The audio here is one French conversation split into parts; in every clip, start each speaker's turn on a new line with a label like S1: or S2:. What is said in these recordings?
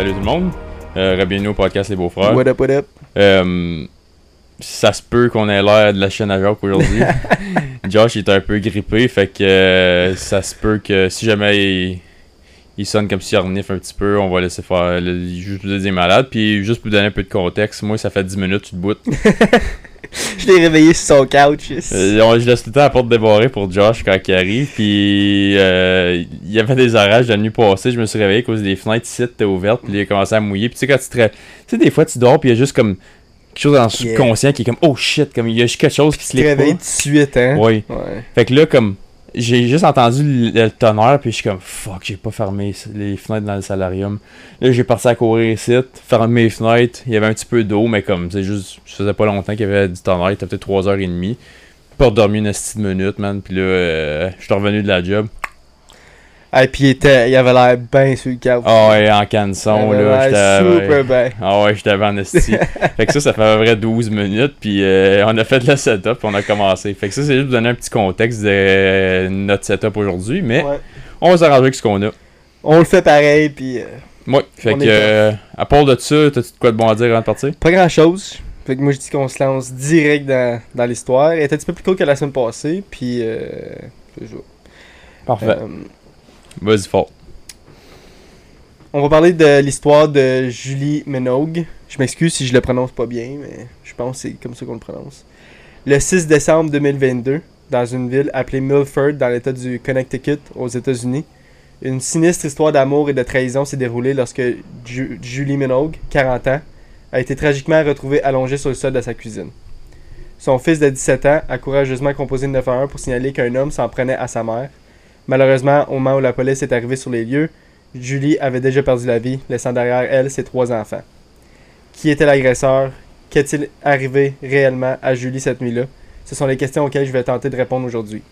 S1: Salut tout le monde. Euh, bienvenue au podcast Les Beaux-Frères.
S2: What up, what up?
S1: Euh, ça se peut qu'on ait l'air de la chaîne à Jacques aujourd'hui. Josh est un peu grippé, fait que euh, ça se peut que si jamais il, il sonne comme s'il renifle un petit peu, on va laisser faire le, juste vous dire malade. Puis juste pour vous donner un peu de contexte, moi ça fait 10 minutes tu te boutes.
S2: Je l'ai réveillé sur son couch.
S1: Euh, on- je laisse tout le temps la porte débarrée pour Josh quand il arrive. Puis euh, il y avait des orages la nuit passée. Je me suis réveillé à cause des fenêtres ici étaient ouvertes. Puis il a commencé à mouiller. Puis tu sais, quand tu te Tu sais, des fois tu dors. Puis il y a juste comme quelque chose dans le
S2: Yeah.
S1: subconscient qui est comme oh shit. Comme il y a juste quelque chose qui se
S2: Tu te
S1: lève
S2: réveilles tout de suite, hein?
S1: Oui.
S2: Ouais.
S1: Fait que là, comme j'ai juste entendu le, tonnerre. Puis je suis comme fuck, j'ai pas fermé les fenêtres dans le salarium. Là, j'ai parti à courir ici. Fermé les fenêtres. Il y avait un petit peu d'eau. Mais comme c'est juste, ça faisait pas longtemps qu'il y avait du tonnerre. Il était peut-être 3h30 pas dormi une petite minute, man. Puis là, euh, je suis revenu de la job.
S2: Ah, puis il, était, il avait l'air bien sur le.
S1: Ah ouais, en canson, là. J'étais
S2: super bien.
S1: Ah ouais, j'étais en esti. fait que ça, ça fait à peu près 12 minutes. Puis euh, on a fait le setup, puis on a commencé. Fait que ça, c'est juste pour donner un petit contexte de euh, notre setup aujourd'hui. Mais
S2: Ouais.
S1: on va s'arranger avec ce qu'on a.
S2: On le fait pareil, puis euh,
S1: Ouais, fait que, euh, à part de ça, t'as-tu de quoi de bon à dire avant de partir?
S2: pas grand chose. Fait que moi, je dis qu'on se lance direct dans, dans l'histoire. Elle était un petit peu plus cool que la semaine passée, puis. Euh.
S1: Parfait. Vas-y, fort.
S2: on va parler de l'histoire de Julie Minogue. Je m'excuse si je le prononce pas bien, mais je pense que c'est comme ça qu'on le prononce. Le 6 décembre 2022, dans une ville appelée Milford, dans l'état du Connecticut, aux États-Unis, une sinistre histoire d'amour et de trahison s'est déroulée lorsque Ju- Julie Minogue, 40 ans, a été tragiquement retrouvée allongée sur le sol de sa cuisine. Son fils de 17 ans a courageusement composé le 911 pour signaler qu'un homme s'en prenait à sa mère. Malheureusement, au moment où la police est arrivée sur les lieux, Julie avait déjà perdu la vie, laissant derrière elle ses trois enfants. Qui était l'agresseur? Qu'est-il arrivé réellement à Julie cette nuit-là? Ce sont les questions auxquelles je vais tenter de répondre aujourd'hui.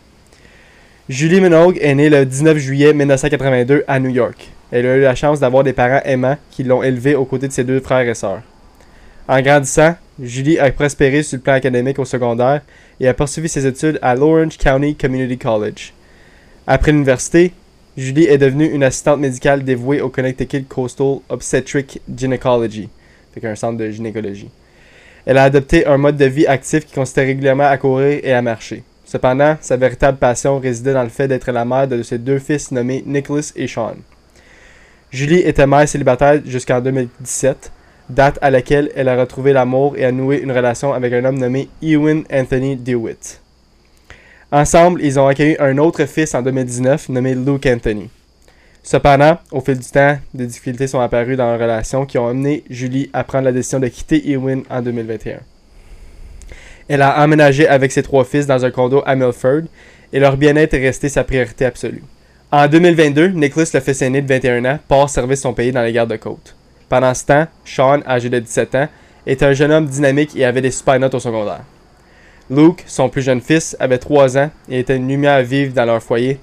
S2: Julie Minogue est née le 19 juillet 1982 à New York. Elle a eu la chance d'avoir des parents aimants qui l'ont élevée aux côtés de ses deux frères et sœurs. En grandissant, Julie a prospéré sur le plan académique au secondaire et a poursuivi ses études à l'Orange County Community College. Après l'université, Julie est devenue une assistante médicale dévouée au Connecticut Coastal Obstetric Gynecology, qu'un centre de gynécologie. Elle a adopté un mode de vie actif qui consistait régulièrement à courir et à marcher. Cependant, sa véritable passion résidait dans le fait d'être la mère de ses deux fils nommés Nicholas et Sean. Julie était mère célibataire jusqu'en 2017, date à laquelle elle a retrouvé l'amour et a noué une relation avec un homme nommé Ewan Anthony DeWitt. Ensemble, ils ont accueilli un autre fils en 2019 nommé Luke Anthony. Cependant, au fil du temps, des difficultés sont apparues dans leur relation qui ont amené Julie à prendre la décision de quitter Ewan en 2021. Elle a emménagé avec ses trois fils dans un condo à Milford et leur bien-être est resté sa priorité absolue. En 2022, Nicholas, le fils aîné de 21 ans, part servir son pays dans les gardes-côtes. Pendant ce temps, Sean, âgé de 17 ans, était un jeune homme dynamique et avait des super notes au secondaire. Luke, son plus jeune fils, avait 3 ans et était une lumière vive dans leur foyer,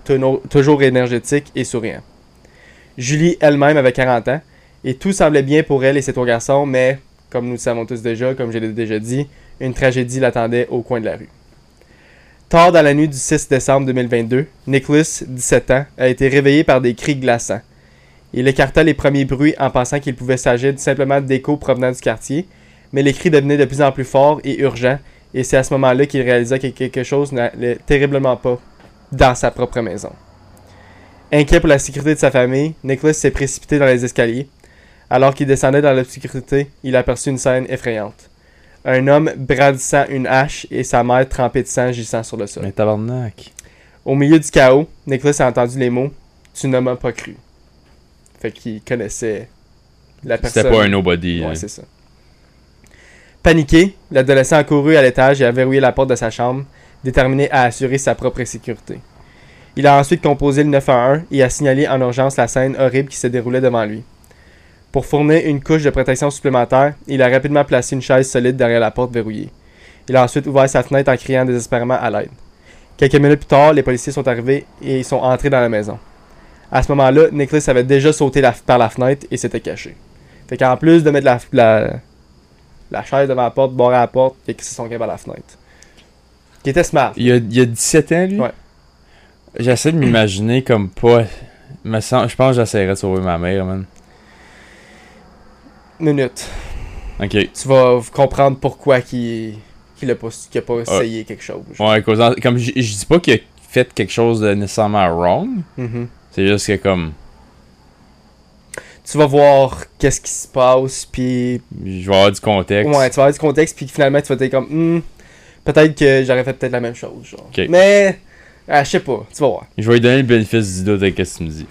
S2: toujours énergétique et souriant. Julie elle-même avait 40 ans et tout semblait bien pour elle et ses trois garçons, mais, comme nous le savons tous déjà, comme je l'ai déjà dit, une tragédie l'attendait au coin de la rue. Tard dans la nuit du 6 décembre 2022, Nicholas, 17 ans, a été réveillé par des cris glaçants. Il écarta les premiers bruits en pensant qu'il pouvait s'agir simplement d'échos provenant du quartier, mais les cris devenaient de plus en plus forts et urgents, et c'est à ce moment-là qu'il réalisa que quelque chose n'allait terriblement pas dans sa propre maison. Inquiet pour la sécurité de sa famille, Nicholas s'est précipité dans les escaliers. Alors qu'il descendait dans l'obscurité, il aperçut une scène effrayante. Un homme brandissant une hache et sa mère trempée de sang gissant sur le sol.
S1: Mais tabarnak.
S2: Au milieu du chaos, Nicholas a entendu les mots Tu ne m'as pas cru. Fait qu'il connaissait la personne.
S1: C'était pas un nobody.
S2: Ouais,
S1: hein.
S2: c'est ça. Paniqué, l'adolescent a couru à l'étage et a verrouillé la porte de sa chambre, déterminé à assurer sa propre sécurité. Il a ensuite composé le 911 et a signalé en urgence la scène horrible qui se déroulait devant lui. Pour fournir une couche de protection supplémentaire, il a rapidement placé une chaise solide derrière la porte verrouillée. Il a ensuite ouvert sa fenêtre en criant désespérément à l'aide. Quelques minutes plus tard, les policiers sont arrivés et ils sont entrés dans la maison. À ce moment-là, Nicholas avait déjà sauté par la fenêtre et s'était caché. Fait qu'en plus de mettre la, la chaise devant la porte, bord à la porte, il a crissé son camp à la fenêtre. Qui était smart.
S1: Il a, il a 17 ans, lui?
S2: Ouais.
S1: J'essaie de m'imaginer comme pas. Me sens- je pense que j'essaierais de sauver ma mère, man.
S2: minutes.
S1: Ok.
S2: Tu vas comprendre pourquoi qu'il qu'il a pas, qu'il a pas essayé quelque chose.
S1: Ouais, causant- comme je je dis pas qu'il a fait quelque chose de nécessairement wrong.
S2: Mhm.
S1: C'est juste que comme.
S2: Tu vas voir qu'est-ce qui se passe, puis
S1: Je vais avoir du contexte.
S2: ouais, tu vas avoir du contexte, puis finalement tu vas être comme, Hmm, peut-être que j'aurais fait peut-être la même chose, genre. Mais, ah, je sais pas, tu vas voir.
S1: Je vais lui donner le bénéfice du doute avec ce que tu me dis.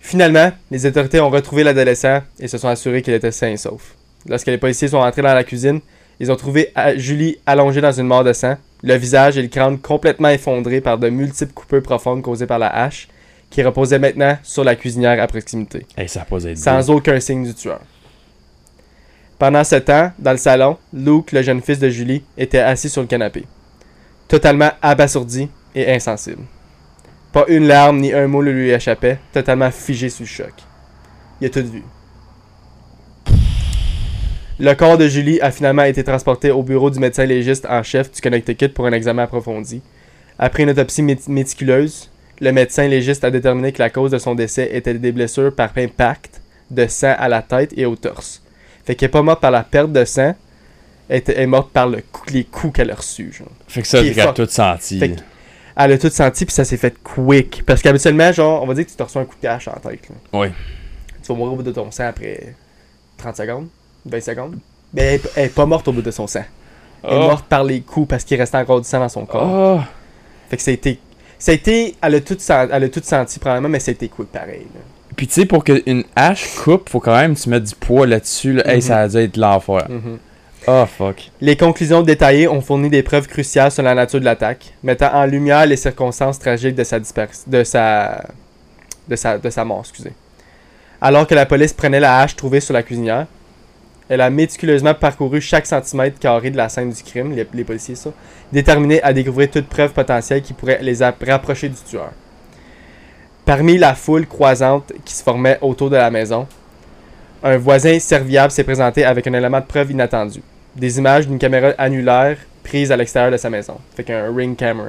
S2: Finalement, les autorités ont retrouvé l'adolescent et se sont assurés qu'il était sain et sauf. Lorsque les policiers sont entrés dans la cuisine, ils ont trouvé Julie allongée dans une mare de sang, le visage et le crâne complètement effondrés par de multiples coupures profondes causées par la hache, qui reposait maintenant sur la cuisinière à proximité,
S1: Hey, ça
S2: sans aucun signe du tueur. Pendant ce temps, dans le salon, Luke, le jeune fils de Julie, était assis sur le canapé, totalement abasourdi et insensible. Pas une larme ni un mot ne lui échappait, totalement figé sous le choc. Il a tout vu. Le corps de Julie a finalement été transporté au bureau du médecin légiste en chef du Connecticut pour un examen approfondi. Après une autopsie mét- méticuleuse, le médecin légiste a déterminé que la cause de son décès était des blessures par impact de sang à la tête et au torse. Fait qu'elle est pas morte par la perte de sang, elle elle est morte par le coup- les coups qu'elle a reçus. genre.
S1: Fait que ça, qu'elle a tout senti.
S2: Fait Elle a tout senti puis ça s'est fait quick. Parce qu'habituellement, genre, on va dire que tu te reçois un coup de cache en tête. là.
S1: Ouais.
S2: Tu vas mourir au bout de ton sang après 30 secondes, 20 secondes. Mais elle, est- elle est pas morte au bout de son sang. Elle est
S1: Oh.
S2: morte par les coups parce qu'il restait encore du sang dans son corps.
S1: Oh.
S2: Fait que ça a été. Ça a été. Elle a tout, sen- elle a tout senti probablement, mais ça a été quick pareil. là.
S1: Puis tu sais, pour qu'une hache coupe, faut quand même que tu mettes du poids là-dessus. Là. Hey,
S2: Mhm.
S1: ça a dû être l'enfer.
S2: Mhm.
S1: Oh fuck.
S2: Les conclusions détaillées ont fourni des preuves cruciales sur la nature de l'attaque, mettant en lumière les circonstances tragiques de sa disparition, de sa, de sa, de sa mort, excusez. Alors que la police prenait la hache trouvée sur la cuisinière, elle a méticuleusement parcouru chaque centimètre carré de la scène du crime, les, policiers ça, déterminés à découvrir toute preuve potentielle qui pourrait les ap- rapprocher du tueur. Parmi la foule croisante qui se formait autour de la maison, un voisin serviable s'est présenté avec un élément de preuve inattendu des images d'une caméra annulaire prise à l'extérieur de sa maison. Fait qu'un ring camera.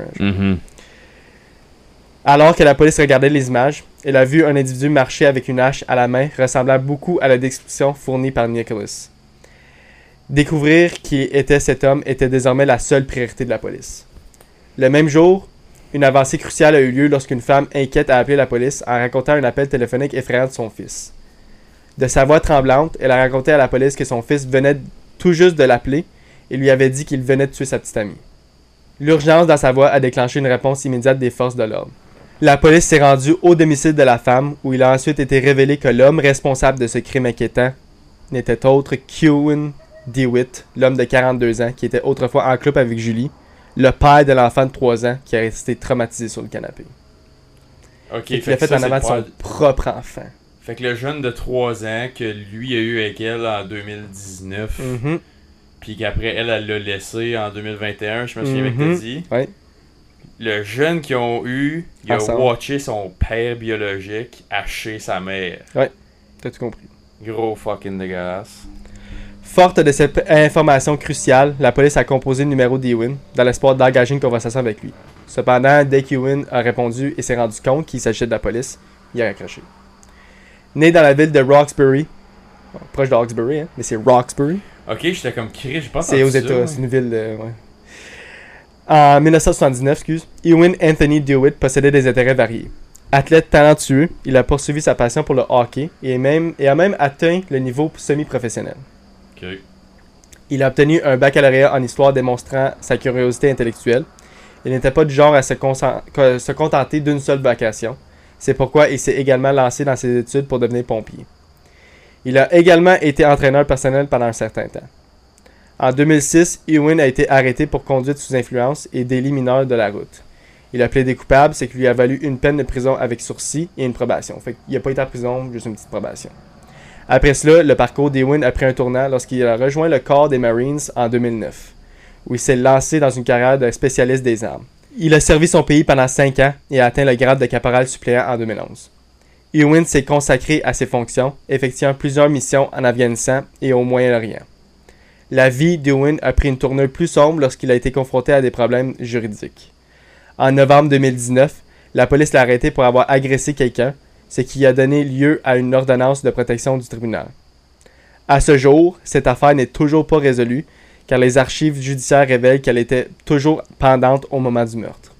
S2: Alors que la police regardait les images, elle a vu un individu marcher avec une hache à la main ressemblant beaucoup à la description fournie par Nicholas. Découvrir qui était cet homme était désormais la seule priorité de la police. Le même jour, une avancée cruciale a eu lieu lorsqu'une femme inquiète a appelé la police en racontant un appel téléphonique effrayant de son fils. De sa voix tremblante, elle a raconté à la police que son fils venait tout juste de l'appeler et lui avait dit qu'il venait de tuer sa petite amie. L'urgence dans sa voix a déclenché une réponse immédiate des forces de l'ordre. La police s'est rendue au domicile de la femme où il a ensuite été révélé que l'homme responsable de ce crime inquiétant n'était autre qu'Ewan DeWitt, l'homme de 42 ans qui était autrefois en couple avec Julie, le père de l'enfant de 3 ans qui a resté traumatisé sur le canapé.
S1: Ok,
S2: Il l'a fait
S1: ça,
S2: en avant de son propre enfant.
S1: Fait que le jeune de 3 ans que lui a eu avec elle en 2019,
S2: Mhm.
S1: puis qu'après elle, elle l'a laissé en 2021, je me souviens que t'as dit.
S2: Ouais.
S1: Le jeune qu'ils ont eu, il a
S2: Ensemble.
S1: watché son père biologique hacher sa mère.
S2: T'as tout compris?
S1: Gros fucking dégueulasse.
S2: Forte de cette information cruciale, la police a composé le numéro d'Ewan dans l'espoir d'engager une conversation avec lui. Cependant, dès qu'Ewan a répondu et s'est rendu compte qu'il s'agissait de la police, il a raccroché. Né dans la ville de Roxbury, bon, proche de Hawkesbury, hein, mais c'est Roxbury,
S1: Ok, j'étais comme Chris, j'ai pas
S2: c'est aux États, c'est une ville de. Ouais. En 1979, excuse, Ewan Anthony DeWitt possédait des intérêts variés. Athlète talentueux, il a poursuivi sa passion pour le hockey et, même, et a même atteint le niveau semi-professionnel. Il a obtenu un baccalauréat en histoire démontrant sa curiosité intellectuelle. Il n'était pas du genre à se, se contenter d'une seule vocation. C'est pourquoi il s'est également lancé dans ses études pour devenir pompier. Il a également été entraîneur personnel pendant un certain temps. En 2006, Ewan a été arrêté pour conduite sous influence et délit mineur de la route. Il a plaidé coupable, ce qui lui a valu une peine de prison avec sursis et une probation. Fait qu'il n'a pas été en prison, juste une petite probation. Après cela, le parcours d'Ewan a pris un tournant lorsqu'il a rejoint le corps des Marines en 2009, où il s'est lancé dans une carrière de spécialiste des armes. Il a servi son pays pendant 5 ans et a atteint le grade de caporal suppléant en 2011. Ewan s'est consacré à ses fonctions, effectuant plusieurs missions en Afghanistan et au Moyen-Orient. La vie d'Ewan a pris une tournure plus sombre lorsqu'il a été confronté à des problèmes juridiques. En novembre 2019, la police l'a arrêté pour avoir agressé quelqu'un, ce qui a donné lieu à une ordonnance de protection du tribunal. À ce jour, cette affaire n'est toujours pas résolue, car les archives judiciaires révèlent qu'elle était toujours pendante au moment du meurtre.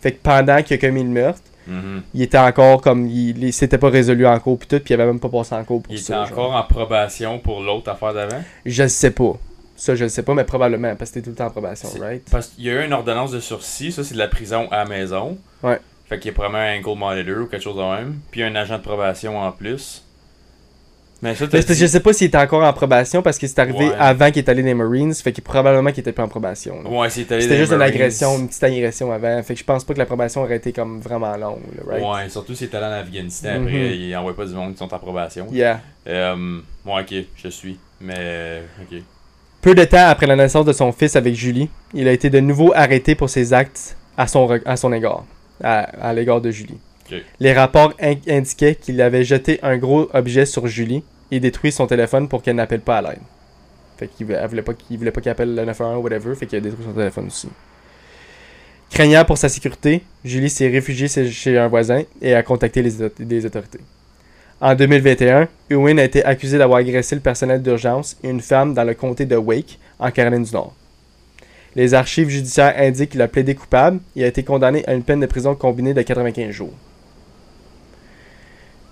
S2: Fait que pendant qu'il a commis le meurtre,
S1: Mhm.
S2: il était encore comme. Il, il s'était pas résolu en cours, puis tout, puis il avait même pas passé en cours pour
S1: Il était
S2: ça. genre.
S1: encore en probation pour l'autre affaire d'avant?
S2: Je sais pas. Ça, je le sais pas, mais probablement, parce que t'es tout le temps en probation, right?
S1: Parce qu'il y a eu une ordonnance de sursis, ça c'est de la prison à la maison.
S2: Ouais.
S1: Fait qu'il y a probablement un gold monitor ou quelque chose de même. Puis un agent de probation en plus. Mais ça,
S2: parce que je sais pas s'il était encore en probation parce que c'est arrivé
S1: Ouais.
S2: avant qu'il est allé dans les Marines, fait qu'il probablement qu'il était pas en probation. là.
S1: Ouais, c'est allé
S2: C'était juste une agression, une petite agression avant. Fait que je pense pas que la probation aurait été comme vraiment longue, là, right?
S1: Ouais, surtout s'il est allé en Afghanistan
S2: Mhm.
S1: après, il envoie pas du monde qui sont en probation.
S2: Yeah.
S1: Euh, ouais, ok, je suis. Mais, ok.
S2: Peu de temps après la naissance de son fils avec Julie, il a été de nouveau arrêté pour ses actes à son, à son égard, à, à l'égard de Julie. Les rapports in- indiquaient qu'il avait jeté un gros objet sur Julie et détruit son téléphone pour qu'elle n'appelle pas à l'aide. Fait qu'il voulait pas qu'il voulait pas appelle le 911 ou whatever, fait qu'il a détruit son téléphone aussi. Craignant pour sa sécurité, Julie s'est réfugiée chez- un voisin et a contacté les autorités. En 2021, Ewan a été accusé d'avoir agressé le personnel d'urgence et une femme dans le comté de Wake, en Caroline du Nord. Les archives judiciaires indiquent qu'il a plaidé coupable et a été condamné à une peine de prison combinée de 95 jours.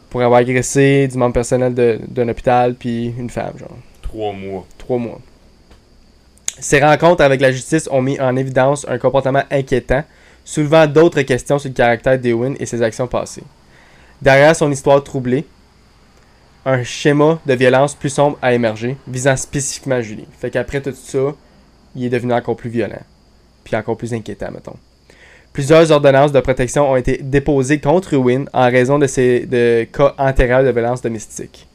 S2: Pour avoir agressé du membre personnel d'un hôpital puis une femme, genre.
S1: Trois mois.
S2: Trois mois. Ces rencontres avec la justice ont mis en évidence un comportement inquiétant, soulevant d'autres questions sur le caractère d'Ewan et ses actions passées. Derrière son histoire troublée, un schéma de violence plus sombre a émergé, visant spécifiquement Julie. Fait qu'après tout ça, il est devenu encore plus violent. Puis encore plus inquiétant, mettons. Plusieurs ordonnances de protection ont été déposées contre Ewan en raison de ces cas antérieurs de violence domestique.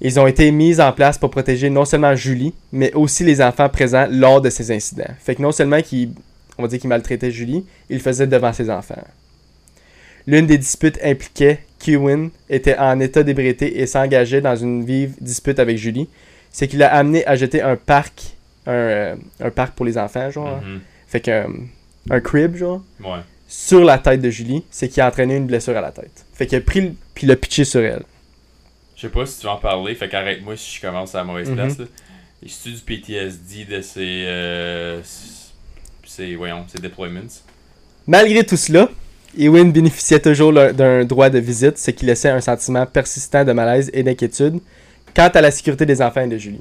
S2: Ils ont été mis en place pour protéger non seulement Julie, mais aussi les enfants présents lors de ces incidents. Fait que non seulement qu'il, on va qu'il maltraitait Julie, il le faisait devant ses enfants. L'une des disputes impliquait qu'Ewan était en état d'ébriété et s'engageait dans une vive dispute avec Julie. C'est qu'il l'a amené à jeter un parc, un, euh, un parc pour les enfants, genre.
S1: Mhm.
S2: Fait que, euh, un crib, genre,
S1: Ouais.
S2: sur la tête de Julie. C'est qu'il a entraîné une blessure à la tête. Fait qu'il a pris le, puis l'a pitché sur elle.
S1: Je sais pas si tu vas en parler, fait qu'arrête-moi si je commence à la mauvaise
S2: Mhm.
S1: place. Là. Es-tu du PTSD de ces. Euh, ces voyons, ces deployments
S2: Malgré tout cela, Ewan bénéficiait toujours d'un droit de visite, ce qui laissait un sentiment persistant de malaise et d'inquiétude quant à la sécurité des enfants et de Julie.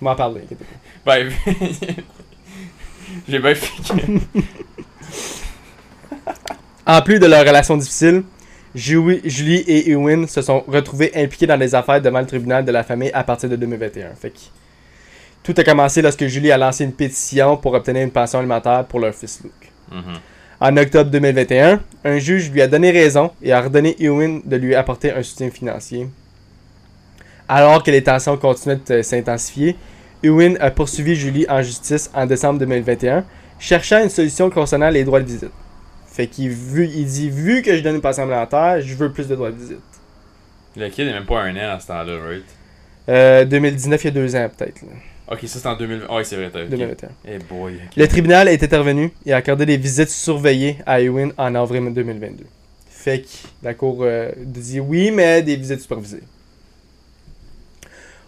S2: M'en parler.
S1: Ben. J'ai bien fait.
S2: En plus de leur relation difficile, Julie, et Ewan se sont retrouvés impliqués dans des affaires devant le tribunal de la famille à partir de 2021. Fait que tout a commencé lorsque Julie a lancé une pétition pour obtenir une pension alimentaire pour leur fils Luke.
S1: Mhm.
S2: En octobre 2021, un juge lui a donné raison et a ordonné Ewan de lui apporter un soutien financier. Alors que les tensions continuaient de s'intensifier, Ewan a poursuivi Julie en justice en décembre 2021, cherchant une solution concernant les droits de visite. Fait qu'il il dit vu que je donne une pension alimentaire, je veux plus de droits de visite.
S1: Le kid est même pas un an à ce temps-là, right?
S2: Euh, 2019, il y a deux ans peut-être.
S1: Ok, ça c'est en 2020. Ouais, c'est vrai, t'as. ok.
S2: 2021.
S1: Eh boy. ok.
S2: Le tribunal est intervenu et a accordé des visites surveillées à Ewan en avril 2022. Fait que la cour euh, dit oui, mais des visites supervisées.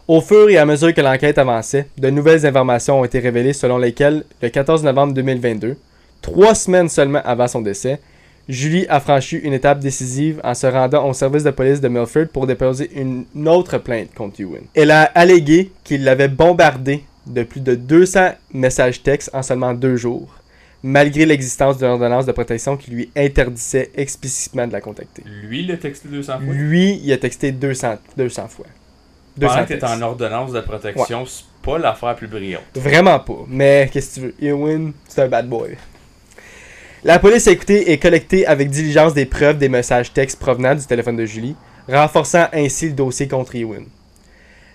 S2: Au fur et à mesure que l'enquête avançait, de nouvelles informations ont été révélées selon lesquelles, le 14 novembre 2022, trois semaines seulement avant son décès, Julie a franchi une étape décisive en se rendant au service de police de Milford pour déposer une autre plainte contre Ewan. Elle a allégué qu'il l'avait bombardé de plus de 200 messages textes en seulement deux jours, malgré l'existence d'une ordonnance de protection qui lui interdisait explicitement de la contacter.
S1: Lui, le texte 200 fois?
S2: Lui, il a texté 200, 200 fois. 200
S1: Pendant que t'es en ordonnance de protection, c'est pas l'affaire plus brillante.
S2: Vraiment pas. Mais qu'est-ce que tu veux? Ewan, c'est un bad boy. La police a écouté et collecté avec diligence des preuves des messages textes provenant du téléphone de Julie, renforçant ainsi le dossier contre Ewan.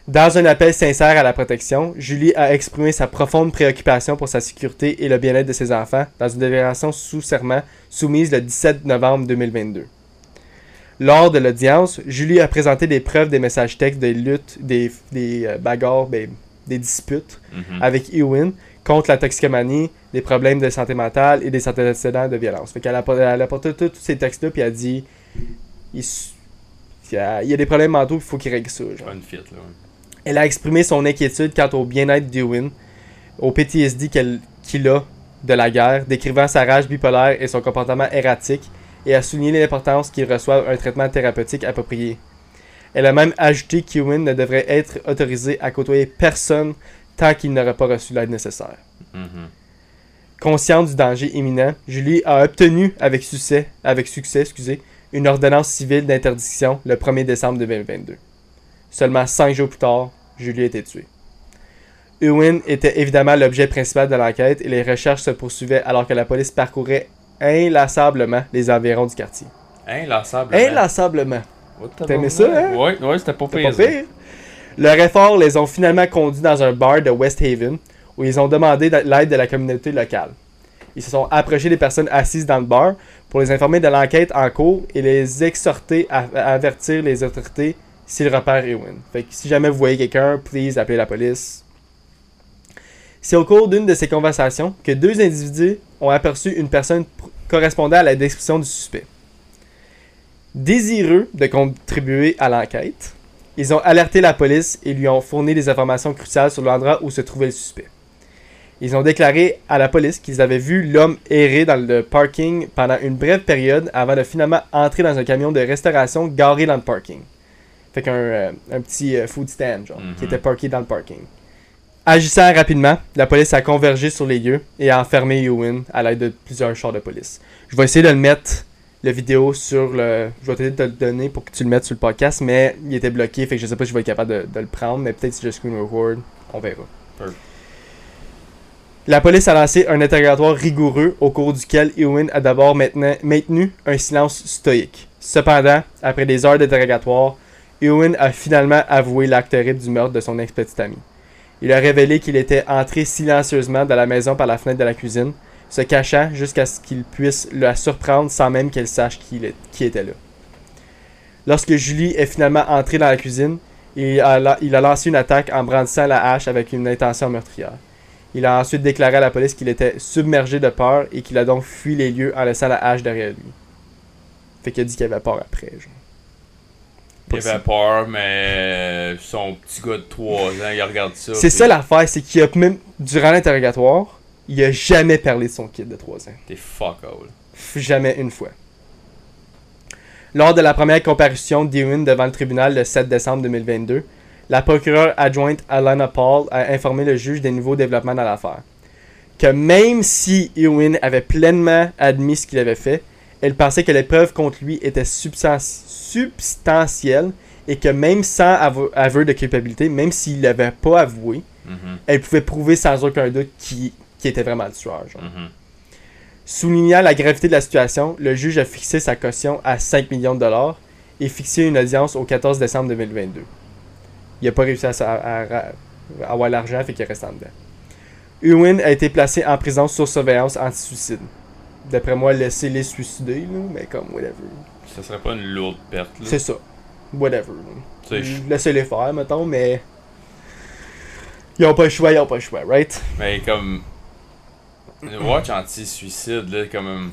S2: Dans un appel sincère à la protection, Julie a exprimé sa profonde préoccupation pour sa sécurité et le bien-être de ses enfants dans une déclaration sous serment soumise le 17 novembre 2022. Lors de l'audience, Julie a présenté des preuves des messages textes des luttes, des, des euh, bagarres, ben, des disputes
S1: Mhm.
S2: avec Ewan contre la toxicomanie, des problèmes de santé mentale et des antécédents de violence. Fait qu'elle a, elle a apporté tous ces textes-là, puis elle a dit il, y a des problèmes mentaux, il faut qu'il règle ça. Genre.
S1: Pas une fit, là.
S2: Elle a exprimé son inquiétude quant au bien-être d'Ewin, au PTSD qu'il a de la guerre, décrivant sa rage bipolaire et son comportement erratique, et a souligné l'importance qu'il reçoive un traitement thérapeutique approprié. Elle a même ajouté qu'Ewin ne devrait être autorisé à côtoyer personne tant qu'il n'aurait pas reçu l'aide nécessaire.
S1: Mhm.
S2: Consciente du danger imminent, Julie a obtenu avec succès, avec succès excusez, une ordonnance civile d'interdiction le 1er décembre 2022. Seulement cinq jours plus tard, Julie a été tuée. Ewan était évidemment l'objet principal de l'enquête et les recherches se poursuivaient alors que la police parcourait inlassablement les environs du quartier.
S1: Inlassable.
S2: Inlassablement. T'aimais ça, hein?
S1: Ouais, ouais, c'était pas pire.
S2: Leurs efforts les ont finalement conduits dans un bar de West Haven où ils ont demandé de- l'aide de la communauté locale. Ils se sont approchés des personnes assises dans le bar pour les informer de l'enquête en cours et les exhorter à, avertir les autorités s'ils repèrent Ewan. Fait que si jamais vous voyez quelqu'un, please appelez la police. C'est au cours d'une de ces conversations que deux individus ont aperçu une personne correspondant à la description du suspect. Désireux de contribuer à l'enquête, ils ont alerté la police et lui ont fourni des informations cruciales sur l'endroit où se trouvait le suspect. Ils ont déclaré à la police qu'ils avaient vu l'homme errer dans le parking pendant une brève période avant de finalement entrer dans un camion de restauration garé dans le parking. Fait qu'un euh, un petit euh, food stand, genre,
S1: Mhm.
S2: qui était parké dans le parking. Agissant rapidement, la police a convergé sur les lieux et a enfermé Ewan à l'aide de plusieurs chars de police. Je vais essayer de le mettre, le vidéo, sur le. Je vais essayer de te le donner pour que tu le mettes sur le podcast, mais il était bloqué, fait que je sais pas si je vais être capable de, de le prendre, mais peut-être si je screen record, on verra.
S1: Perfect.
S2: La police a lancé un interrogatoire rigoureux au cours duquel Ewan a d'abord maintenu un silence stoïque. Cependant, après des heures d'interrogatoire, Ewan a finalement avoué l'acte horrible du meurtre de son ex-petite amie. Il a révélé qu'il était entré silencieusement dans la maison par la fenêtre de la cuisine, se cachant jusqu'à ce qu'il puisse la surprendre sans même qu'elle sache qui, était là. Lorsque Julie est finalement entrée dans la cuisine, il a, la- il a lancé une attaque en brandissant la hache avec une intention meurtrière. Il a ensuite déclaré à la police qu'il était submergé de peur et qu'il a donc fui les lieux en laissant la hache derrière lui. Fait qu'il a dit qu'il avait peur après. Genre.
S1: Il avait peur, mais son petit gars de 3 ans, il regarde ça.
S2: C'est ça l'affaire, c'est qu'il a même, durant l'interrogatoire, il a jamais parlé de son kid de 3 ans.
S1: T'es fuck all.
S2: Jamais une fois. Lors de la première comparution d'Ewin devant le tribunal le 7 décembre 2022, la procureure adjointe Alana Paul a informé le juge des nouveaux développements dans l'affaire. Que même si Ewin avait pleinement admis ce qu'il avait fait, elle pensait que les preuves contre lui étaient substan- substantielles et que même sans aveu, de culpabilité, même s'il l'avait pas avoué,
S1: Mhm,
S2: elle pouvait prouver sans aucun doute qui, qui était vraiment le tueur. genre.
S1: mhm.
S2: Soulignant la gravité de la situation, le juge a fixé sa caution à 5 millions de dollars et fixé une audience au 14 décembre 2022. Il n'a pas réussi à, sa- à- à- à avoir l'argent, fait qu'il reste en dedans. Ewan a été placé en prison sur surveillance anti-suicide. D'après moi, laissez-les suicider, là, mais comme, whatever.
S1: Ça serait pas une lourde perte, là.
S2: C'est ça. Whatever. Laissez-les faire, mettons, mais. Ils ont pas le choix, ils ont pas le choix, right?
S1: Mais comme. Watch anti-suicide, là, comme. um,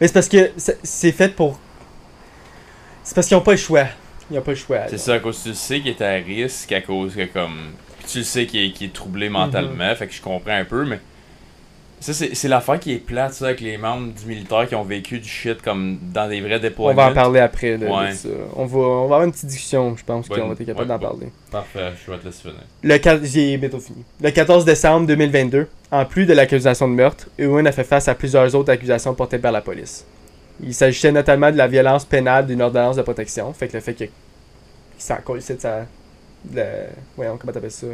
S2: Mais c'est parce que c'est- fait pour. C'est parce qu'ils ont pas le choix. Ils ont pas le choix.
S1: C'est ça, à cause que tu le sais qu'il est à risque, à cause que comme. Puis tu le sais qu'il est, qu'il est troublé mentalement, fait que je comprends un peu, mais. Ça, c'est l'affaire qui est plate, ça, avec les membres du militaire qui ont vécu du shit comme dans des vrais
S2: On
S1: déploiements.
S2: va en parler après de, ça. On va, on va avoir une petite discussion, je pense, qu'on va être capable
S1: ouais,
S2: d'en
S1: bon.
S2: parler.
S1: Parfait, je vais te laisser finir.
S2: Le, j'ai bientôt fini. Le 14 décembre 2022, en plus de l'accusation de meurtre, Ewan a fait face à plusieurs autres accusations portées par la police. Il s'agissait notamment de la violence pénale d'une ordonnance de protection, fait que le fait qu'il s'en de sa. de- voyons, comment t'appelles ça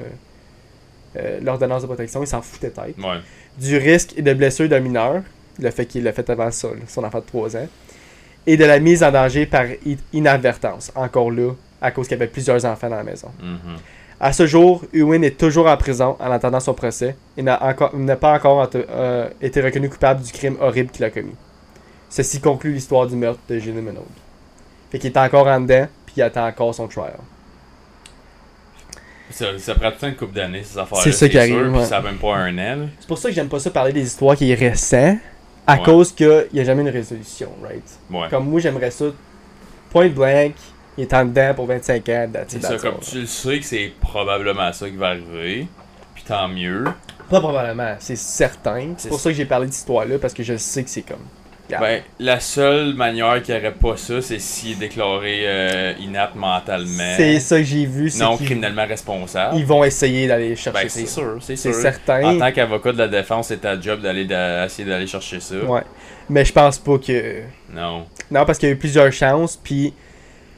S2: euh, L'ordonnance de protection, il s'en foutait tête.
S1: Ouais.
S2: du risque et de blessure d'un mineur, le fait qu'il l'a fait avant ça, son enfant de 3 ans, et de la mise en danger par inadvertance, encore là, à cause qu'il y avait plusieurs enfants dans la maison.
S1: Mhm.
S2: À ce jour, Ewan est toujours en prison en attendant son procès et n'a pas encore euh, été reconnu coupable du crime horrible qu'il a commis. Ceci conclut l'histoire du meurtre de Gilles Minogue. Fait qu'il est encore en dedans, puis il attend encore son trial.
S1: Ça, ça prend toute une couple d'années, ces affaires-là.
S2: C'est ça qui
S1: sûr,
S2: arrive,
S1: puis
S2: ouais.
S1: Ça a même pas un an, là.
S2: C'est pour ça que j'aime pas ça parler des histoires qui est récent, à
S1: Ouais.
S2: cause qu'il n'y a jamais une résolution, right?
S1: Ouais.
S2: Comme moi, j'aimerais ça point blank, il est en dedans pour 25 ans.
S1: C'est ça, comme tu le sais que c'est probablement ça qui va arriver. Puis tant mieux.
S2: Pas probablement, c'est certain.
S1: C'est
S2: C'est pour ça que j'ai parlé d'histoire-là, parce que je sais que c'est comme.
S1: Ben, la seule manière qu'il n'y aurait pas ça, c'est s'il est déclaré euh, inapte mentalement.
S2: C'est ça que j'ai vu, c'est
S1: Non criminellement responsable.
S2: ils vont essayer d'aller chercher
S1: Ben, c'est
S2: ça.
S1: sûr, c'est
S2: C'est
S1: sûr.
S2: certain.
S1: En tant qu'avocat de la défense, c'est ta job d'aller d'a- essayer d'aller chercher ça.
S2: Ouais. Mais je pense pas que.
S1: Non.
S2: Non, parce qu'il y a eu plusieurs chances, puis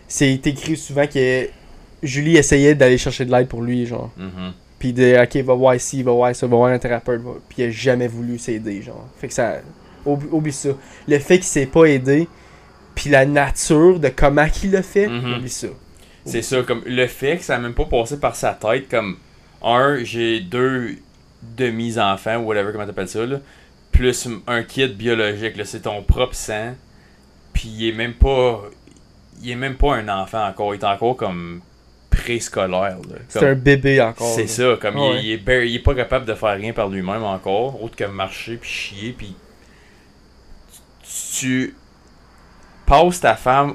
S2: c'est écrit souvent que Julie essayait d'aller chercher de l'aide pour lui, genre.
S1: Mhm.
S2: Puis de, ok, va voir ici, va voir ça, va voir un thérapeute, puis il a jamais voulu s'aider, genre. Fait que ça. Oublie, oublie ça. Le fait qu'il s'est pas aidé, puis la nature de comment qu'il l'a fait,
S1: Mhm.
S2: oublie ça.
S1: C'est ça, comme le fait que ça n'a même pas passé par sa tête, comme un, j'ai deux demi-enfants, ou whatever, comment t'appelles ça, là, plus un kid biologique, là, c'est ton propre sang, puis il est même pas. Il est même pas un enfant encore, il est encore comme préscolaire.
S2: C'est un bébé encore.
S1: C'est ça, comme il,
S2: Ouais.
S1: il est, il est pas capable de faire rien par lui-même encore, autre que marcher puis chier, puis tu passes ta femme,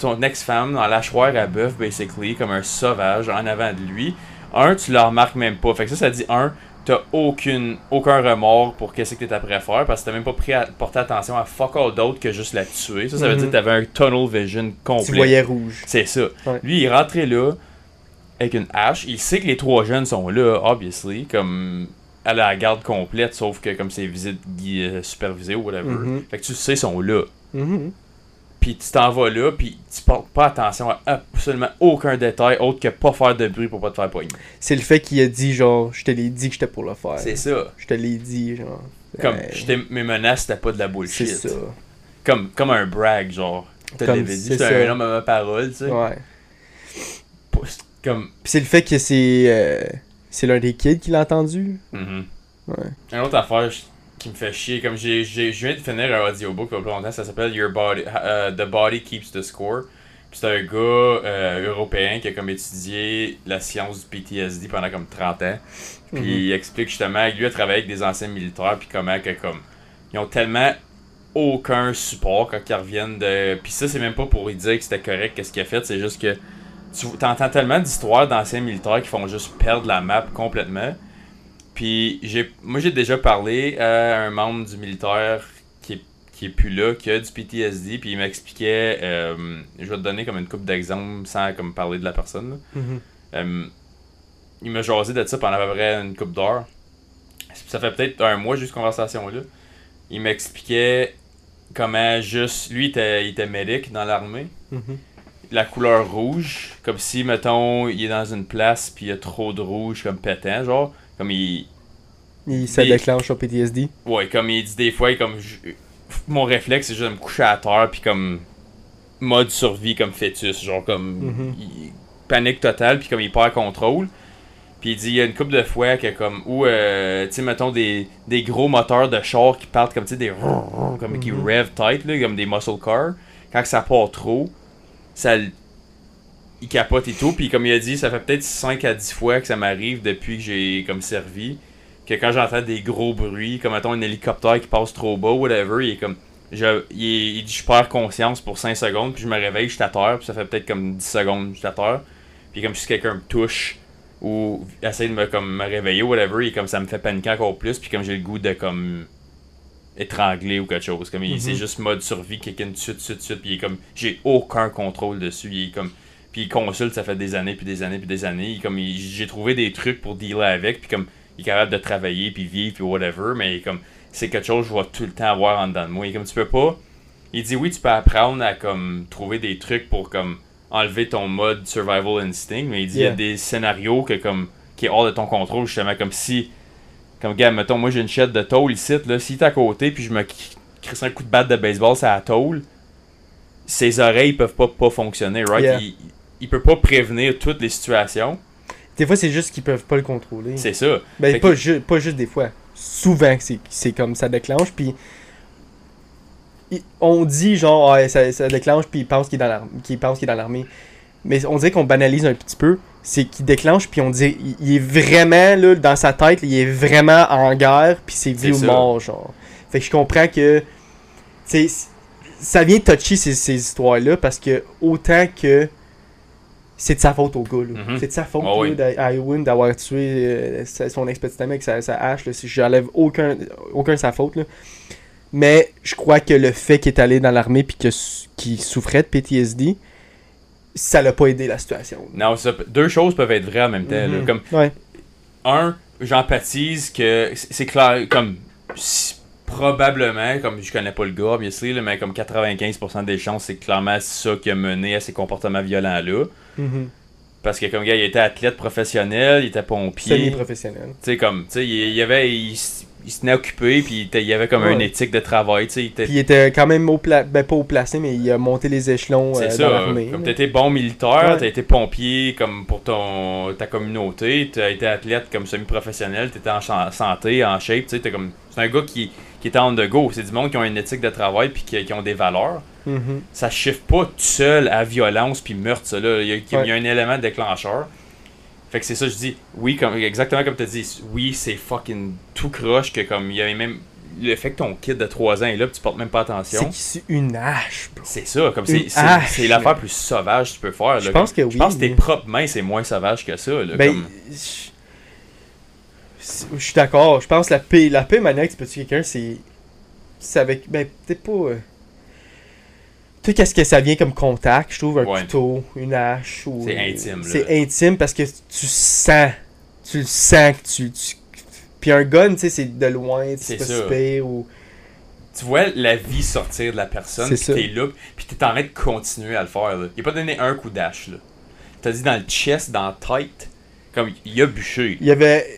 S1: ton ex-femme dans l'hachoir à bœuf, basically, comme un sauvage en avant de lui. Un, tu le remarques même pas. Fait que ça, ça dit un, t'as aucune, aucun remords pour qu'est-ce que t'es après faire parce que t'as même pas pris à porter attention à fuck all d'autre que juste la tuer. Ça, ça veut
S2: Mhm.
S1: dire que t'avais un tunnel vision complet.
S2: Tu voyais rouge.
S1: C'est ça.
S2: Ouais.
S1: Lui, il est rentré là avec une hache. Il sait que les trois jeunes sont là, obviously, comme à la garde complète, sauf que comme c'est visite euh, supervisée ou whatever.
S2: Mhm.
S1: Fait que tu sais, ils sont là.
S2: Mhm.
S1: Puis tu t'en vas là, puis tu portes pas attention à absolument aucun détail autre que pas faire de bruit pour pas te faire poigner.
S2: C'est le fait qu'il a dit, genre, je te l'ai dit que j'étais pour le faire.
S1: C'est ça.
S2: Je te l'ai dit, genre.
S1: Comme,
S2: Ouais.
S1: j'étais- mes menaces, c'était pas de la
S2: C'est
S1: bullshit.
S2: ça.
S1: Comme, comme un brag, genre. L'avais dit,
S2: c'est
S1: un homme à ma parole, tu sais.
S2: Ouais.
S1: Comme,
S2: c'est le fait que c'est. euh, c'est l'un des kids qui l'a entendu?
S1: mhm.
S2: Ouais.
S1: Une autre affaire qui me fait chier, comme j'ai, j'ai, je viens de finir un audiobook il y a pas longtemps, ça s'appelle Your Body, euh, The Body Keeps the Score. Puis c'est un gars euh, européen qui a comme étudié la science du PTSD pendant comme 30 ans. Puis
S2: Mhm.
S1: il explique justement que lui a travaillé avec des anciens militaires, puis comment que comme ils ont tellement aucun support quand ils reviennent de. Puis ça, c'est même pas pour lui dire que c'était correct, qu'est-ce qu'il a fait, c'est juste que tu entends tellement d'histoires d'anciens militaires qui font juste perdre la map complètement. Puis j'ai moi j'ai déjà parlé à un membre du militaire qui est, qui est plus là, qui a du PTSD, puis il m'expliquait, euh, je vais te donner comme une coupe d'exemples sans comme parler de la personne. là.
S2: Mhm.
S1: Euh, il m'a jasé de ça pendant à peu près une coupe d'heure. Ça fait peut-être un mois juste cette conversation-là. Il m'expliquait comment juste. Lui, il était, il était médic dans l'armée.
S2: Mhm.
S1: La couleur rouge, comme si, mettons, il est dans une place puis il y a trop de rouge comme pétant, genre. Comme il.
S2: Il se déclenche au PTSD.
S1: Ouais, comme il dit des fois, comme. je- mon réflexe, c'est juste de me coucher à terre puis comme. Mode survie comme fœtus, genre comme.
S2: Mhm.
S1: il- panique totale puis comme il perd contrôle. Puis il dit il y a une couple de fois que comme où euh, tu sais mettons des, des gros moteurs de char qui partent comme tu sais des comme qui
S2: Mhm.
S1: rev tight là, comme des muscle cars quand ça part trop ça il capote et tout puis comme il a dit ça fait peut-être 5 à 10 fois que ça m'arrive depuis que j'ai comme servi que quand j'entends des gros bruits comme mettons un hélicoptère qui passe trop bas whatever il est comme je, il, il dit je perds conscience pour 5 secondes puis je me réveille je suis à terre puis ça fait peut-être comme 10 secondes je suis à terre. Puis comme si quelqu'un me touche ou essaie de me comme me réveiller whatever et comme ça me fait paniquer encore plus puis comme j'ai le goût de comme étrangler ou quelque chose. Comme il
S2: Mhm.
S1: c'est juste mode survie quelqu'un de suite suite suite. Puis il est comme j'ai aucun contrôle dessus. Il est comme puis il consulte ça fait des années puis des années puis des années. Il, comme il- j'ai trouvé des trucs pour dealer avec puis comme il est capable de travailler puis vivre puis whatever mais comme c'est quelque chose que je vais tout le temps avoir en dedans de moi. Et comme tu peux pas il dit oui tu peux apprendre à comme trouver des trucs pour comme enlever ton mode survival instinct mais il dit il y a des scénarios que comme qui est hors de ton contrôle justement comme si comme gars mettons moi j'ai une chatte de tôle ici là si t'es à côté puis je me crisse un coup de batte de baseball sur la tôle ses oreilles peuvent pas pas fonctionner right?
S2: Yeah.
S1: il, il peut pas prévenir toutes les situations
S2: Des fois, c'est juste qu'ils peuvent pas le contrôler.
S1: c'est ça
S2: Ben,
S1: Fait
S2: pas,
S1: que-
S2: ju- pas juste des fois. Souvent, c'est c'est comme ça déclenche. Puis. On dit genre, ah, ça, ça déclenche, puis il pense qu'il est dans l'armée. qu'il pense qu'il est dans l'armée. Mais on dirait qu'on banalise un petit peu. C'est qu'il déclenche, puis on dit, il, est vraiment, là, dans sa tête, il est vraiment en guerre, puis c'est vie ou
S1: ça.
S2: mort, genre. Fait que je comprends que. Tu ça vient toucher ces, ces histoires-là parce que autant que c'est de sa faute au gars.
S1: Mhm.
S2: C'est de sa faute
S1: oui.
S2: d'a- à Ewan d'avoir tué euh, son ex-petit ami avec sa, sa hache. Là, si j'enlève aucun, aucun de sa faute. Là. Mais je crois que le fait qu'il est allé dans l'armée puis qu'il souffrait de PTSD, ça l'a pas aidé la situation.
S1: Non, ça, deux choses peuvent être vraies en même temps. là.
S2: Mhm.
S1: Comme,
S2: Ouais.
S1: un, j'empathise que c'est clair, comme si- probablement, comme je connais pas le gars, bien sûr, mais comme 95% des chances, c'est clairement ça qui a mené à ces comportements violents-là.
S2: Mhm.
S1: Parce que comme gars, il était athlète professionnel, il était pompier.
S2: Semi-professionnel.
S1: Tu sais, comme, tu sais, il, il y avait, il, il se tenait occupé, puis il, y avait comme
S2: Ouais.
S1: une éthique de travail, il était-
S2: Puis il était quand même au pla... ben, pas au placé, mais il a monté les échelons euh,
S1: ça,
S2: dans l'armée.
S1: comme t'étais bon militaire,
S2: Ouais.
S1: t'as été pompier comme pour ton ta communauté, t'as été athlète comme semi-professionnel, t'étais en santé, en shape, t'es comme c'est un gars qui, qui est on the go, c'est du monde qui ont une éthique de travail puis qui, qui ont des valeurs.
S2: Mhm.
S1: Ça chiffre pas tout seul à violence puis meurtre ça là, il y, a, il y a un élément déclencheur. Fait que c'est ça je dis, oui comme exactement comme t'as dit, oui, c'est fucking tout croche que comme il y avait même le fait que ton kid de 3 ans est là, pis tu portes même pas attention.
S2: C'est une hache, bro.
S1: C'est ça, comme c'est c'est l'affaire plus sauvage que tu peux faire.
S2: Je pense que
S1: Je
S2: oui,
S1: pense que tes
S2: mais-
S1: propres mains, c'est moins sauvage que ça. Là,
S2: Ben,
S1: comme-
S2: je je suis d'accord. Je pense que la paix, la paix manière que tu peux tuer quelqu'un, c'est. C'est avec. Ben, peut-être pas. Tu sais, qu'est-ce que ça vient comme contact, je trouve, un
S1: Ouais.
S2: couteau, une hache. ou
S1: C'est intime.
S2: C'est intime parce que tu sens. Tu le sens que tu. tu- Puis un gun, tu sais, c'est de loin,
S1: C'est
S2: pas ou.
S1: Tu vois la vie sortir de la personne, puis t'es là, puis t'es en train de continuer à le faire. Là. Il a pas donné un coup d'hache. là. T'as dit dans le chest, dans la tête, comme il a bûché.
S2: Il y avait.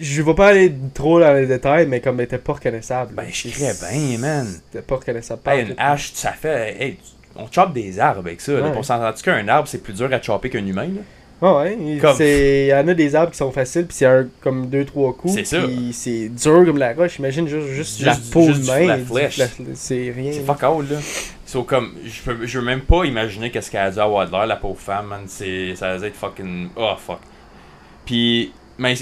S2: Je vais pas aller trop dans les détails, mais comme il était pas reconnaissable.
S1: Ben, je crée bien, man.
S2: C'était pas reconnaissable.
S1: Hey, une hache, ça fait. Hey, on chope des arbres avec ça.
S2: Ouais.
S1: pour s'entendre qu'un arbre, c'est plus dur à chopper qu'un humain. Là.
S2: Ouais, il
S1: Comme-
S2: il y en a des arbres qui sont faciles, puis c'est un comme deux trois coups.
S1: C'est ça.
S2: c'est dur comme la roche. Imagine juste, juste,
S1: Juste
S2: la peau
S1: juste
S2: de main.
S1: la flèche.
S2: c'est rien.
S1: C'est fuck all, là. So, comme, je peux, je veux même pas imaginer qu'est-ce qu'elle a dû avoir de l'air, la pauvre femme, man. Ça va être fucking. Oh, fuck. Puis, mais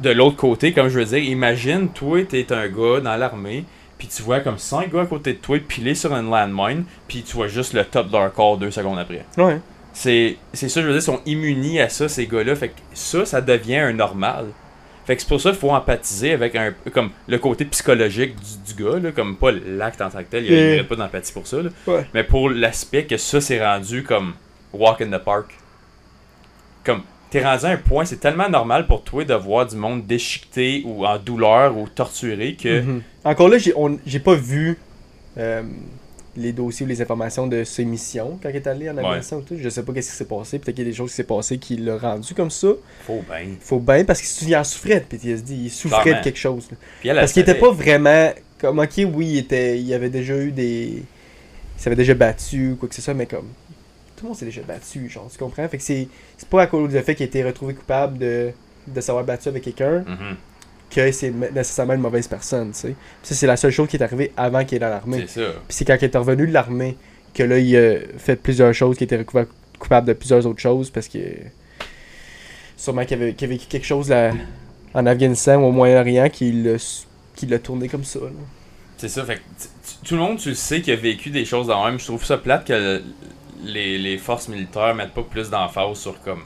S1: de l'autre côté, comme je veux dire, imagine, toi, t'es un gars dans l'armée, puis tu vois comme cinq gars à côté de toi pilés sur une landmine, puis tu vois juste le top de leur corps deux secondes après.
S2: Ouais.
S1: C'est, c'est ça, je veux dire, ils sont immunis à ça, ces gars-là. Fait que ça, ça devient un normal. Fait que c'est pour ça qu'il faut empathiser avec un comme le côté psychologique du, du gars, là, comme pas l'acte en tant que tel, il n'y aurait pas d'empathie pour ça. là.
S2: Ouais.
S1: Mais pour l'aspect que ça s'est rendu comme walk in the park. Comme t'es rendu à un point, c'est tellement normal pour toi de voir du monde déchiqueté ou en douleur ou torturé que.
S2: Mhm. Encore là, j'ai pas vu euh, les dossiers ou les informations de ses missions quand il est allé en Afghanistan ou tout. Je sais pas qu'est-ce qui s'est passé. Peut-être qu'il y a des choses qui s'est passé qui l'ont rendu comme ça.
S1: Faut bien.
S2: Faut bien parce qu'il en souffrait de PTSD. Il souffrait
S1: Clairement.
S2: de quelque chose. Parce qu'il était pas vraiment. Comme, ok, oui, il, était, il avait déjà eu des. Il s'avait déjà battu ou quoi que ce soit, mais comme. Tout le monde s'est déjà battu, genre, tu comprends? Fait que c'est c'est pas à cause du fait qu'il a été retrouvé coupable de, de s'avoir battu avec quelqu'un
S1: Mhm.
S2: que c'est me- nécessairement une mauvaise personne, tu sais. Ça, c'est la seule chose qui est arrivée avant qu'il est dans l'armée.
S1: C'est ça.
S2: Puis c'est quand il est revenu de l'armée que là, il a fait plusieurs choses, qu'il était recouvert- coupable de plusieurs autres choses parce que. Sûrement qu'il avait, qu'il avait vécu quelque chose là, en Afghanistan ou au Moyen-Orient qui l'a qui l'a tourné comme ça. là.
S1: C'est ça, fait que tout le monde, tu le sais, qui a vécu des choses dans même. Je trouve ça plate que les, les forces militaires mettent pas plus d'emphase sur comme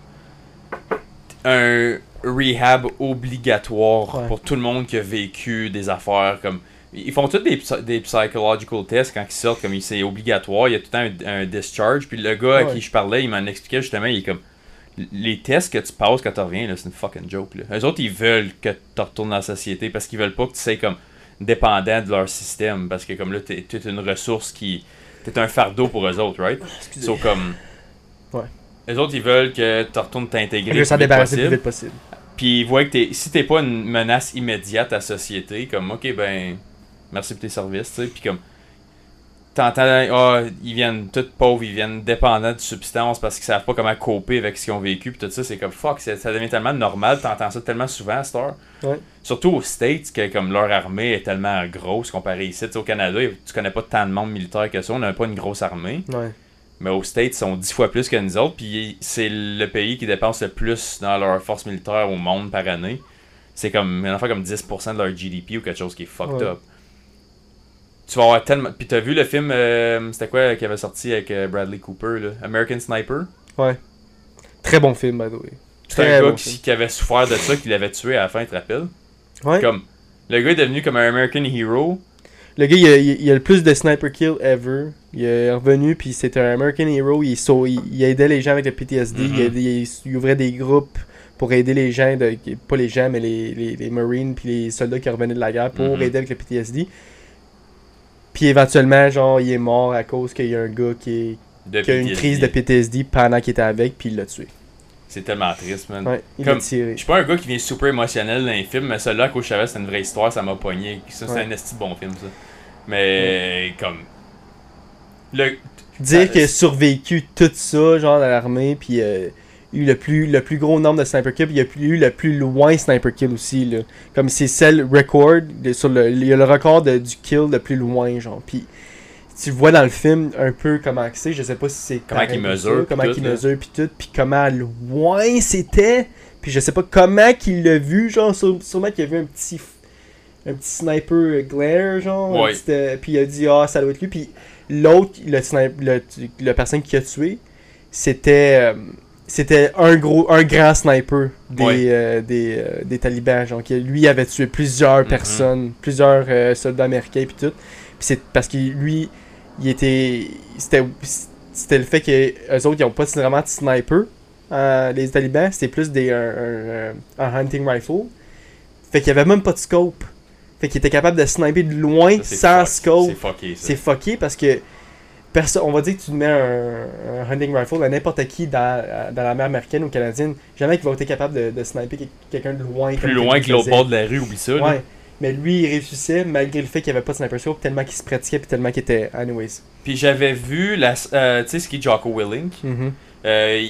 S1: un rehab obligatoire
S2: Ouais.
S1: pour tout le monde qui a vécu des affaires comme. Ils font tous des, psy- des psychological tests quand ils sortent, comme il- c'est obligatoire, il y a tout le temps un, un discharge. Puis le gars à qui je parlais, il m'en expliquait justement, il est comme. Les tests que tu passes quand tu reviens, là, c'est une fucking joke. Là. Eux autres, ils veulent que tu retournes dans la société parce qu'ils veulent pas que tu sais comme dépendant de leur système parce que comme là t'es t'es une ressource qui t'es un fardeau pour eux autres right?
S2: Excusez.
S1: so comme
S2: Ouais.
S1: les autres ils veulent que tu retournes t'intégrer le
S2: s'en
S1: plus vite
S2: débarrasser le plus
S1: possible
S2: vite possible.
S1: puis ils voient que t'es si t'es pas une menace immédiate à la société comme ok ben merci pour tes services tu sais puis comme t'entends ah ils viennent tous pauvres ils viennent dépendants de substances parce qu'ils savent pas comment coper avec ce qu'ils ont vécu puis tout ça c'est comme fuck ça devient tellement normal t'entends ça tellement souvent heure
S2: Ouais.
S1: Surtout aux States, que comme leur armée est tellement grosse comparée ici. Tu sais, au Canada, tu connais pas tant de membres militaires que ça. On n'a pas une grosse armée.
S2: Ouais.
S1: Mais aux States, ils sont dix fois plus que nous autres. Puis c'est le pays qui dépense le plus dans leur force militaire au monde par année. C'est comme une affaire comme 10% de leur GDP ou quelque chose qui est fucked
S2: Ouais.
S1: up. Tu vas avoir tellement. Puis t'as vu le film, euh, c'était quoi qui avait sorti avec euh, Bradley Cooper, là? American Sniper?
S2: Ouais. Très bon film, by the way.
S1: C'était un gars
S2: bon
S1: qui, avait souffert de ça, qui l'avait tué à la fin, tu te rappelles?
S2: Ouais.
S1: Comme. Le gars est devenu comme un American Hero.
S2: Le gars, il a, il a le plus de sniper kill ever. Il est revenu, puis c'était un American Hero. Il, il, il aidait les gens avec le PTSD.
S1: Mhm.
S2: il, aidait- il- il ouvrait des groupes pour aider les gens, de, pas les gens, mais les, les, les Marines, puis les soldats qui revenaient de la guerre pour
S1: Mhm.
S2: aider avec le PTSD. Puis éventuellement, genre, il est mort à cause qu'il y a un gars qui, est-
S1: De
S2: qui a une crise de PTSD pendant qu'il était avec, puis il l'a tué.
S1: C'est tellement triste, man.
S2: Ouais, il
S1: Comme-
S2: tiré.
S1: Je suis pas un gars qui vient super émotionnel dans les films, mais celui-là, savais que c'était une vraie histoire, ça m'a pogné. Ça, c'est
S2: Ouais.
S1: un esti bon film, ça. Mais, comme. Le.
S2: Dire
S1: Ah,
S2: qu'il a
S1: c'est-
S2: survécu tout ça, genre, dans l'armée, puis euh, eu le plus, le plus gros nombre de sniper kills, il a plus- eu le plus loin sniper kill aussi, là. Comme c'est celle record, sur le, il y a le record de- du kill le plus loin, genre. Puis tu vois dans le film un peu comment c'est, je sais pas si c'est
S1: Comment
S2: pour
S1: mesure,
S2: comment
S1: là.
S2: mesure, puis tout, puis comment loin c'était, puis je sais pas comment qu'il l'a vu, genre, sûre- sûrement qu'il a vu un petit un petit sniper glare genre un
S1: Ouais.
S2: petit, euh, puis il a dit ah ça doit être lui puis l'autre le sniper le, la personne qui a tué c'était euh, c'était un gros un grand sniper des
S1: Ouais.
S2: euh, des, euh, des talibans genre qui lui avait tué plusieurs
S1: Mhm.
S2: personnes plusieurs euh, soldats américains puis tout. Puis c'est parce que lui il était c'était c'était le fait que eux autres ils ont pas vraiment de sniper les talibans. C'était plus des un, un- un hunting rifle. Fait qu'il y avait même pas de scope. Fait qu'il était capable de sniper de loin
S1: ça,
S2: sans
S1: fuck-
S2: scope.
S1: C'est fucké,
S2: c'est fucké parce que on va dire que tu mets un, un hunting rifle à n'importe qui dans, dans la mer américaine ou canadienne, jamais qu'il va être capable de, de sniper quel- quelqu'un de loin.
S1: Plus loin que l'autre bord de la rue, oublie ça. là.
S2: Ouais. Mais lui, il réussissait malgré le fait qu'il n'y avait pas de sniper scope, tellement qu'il se pratiquait puis tellement qu'il était anyways.
S1: Puis j'avais vu, la, euh, tu sais ce qui est Jocko Willink.
S2: Mhm.
S1: Euh,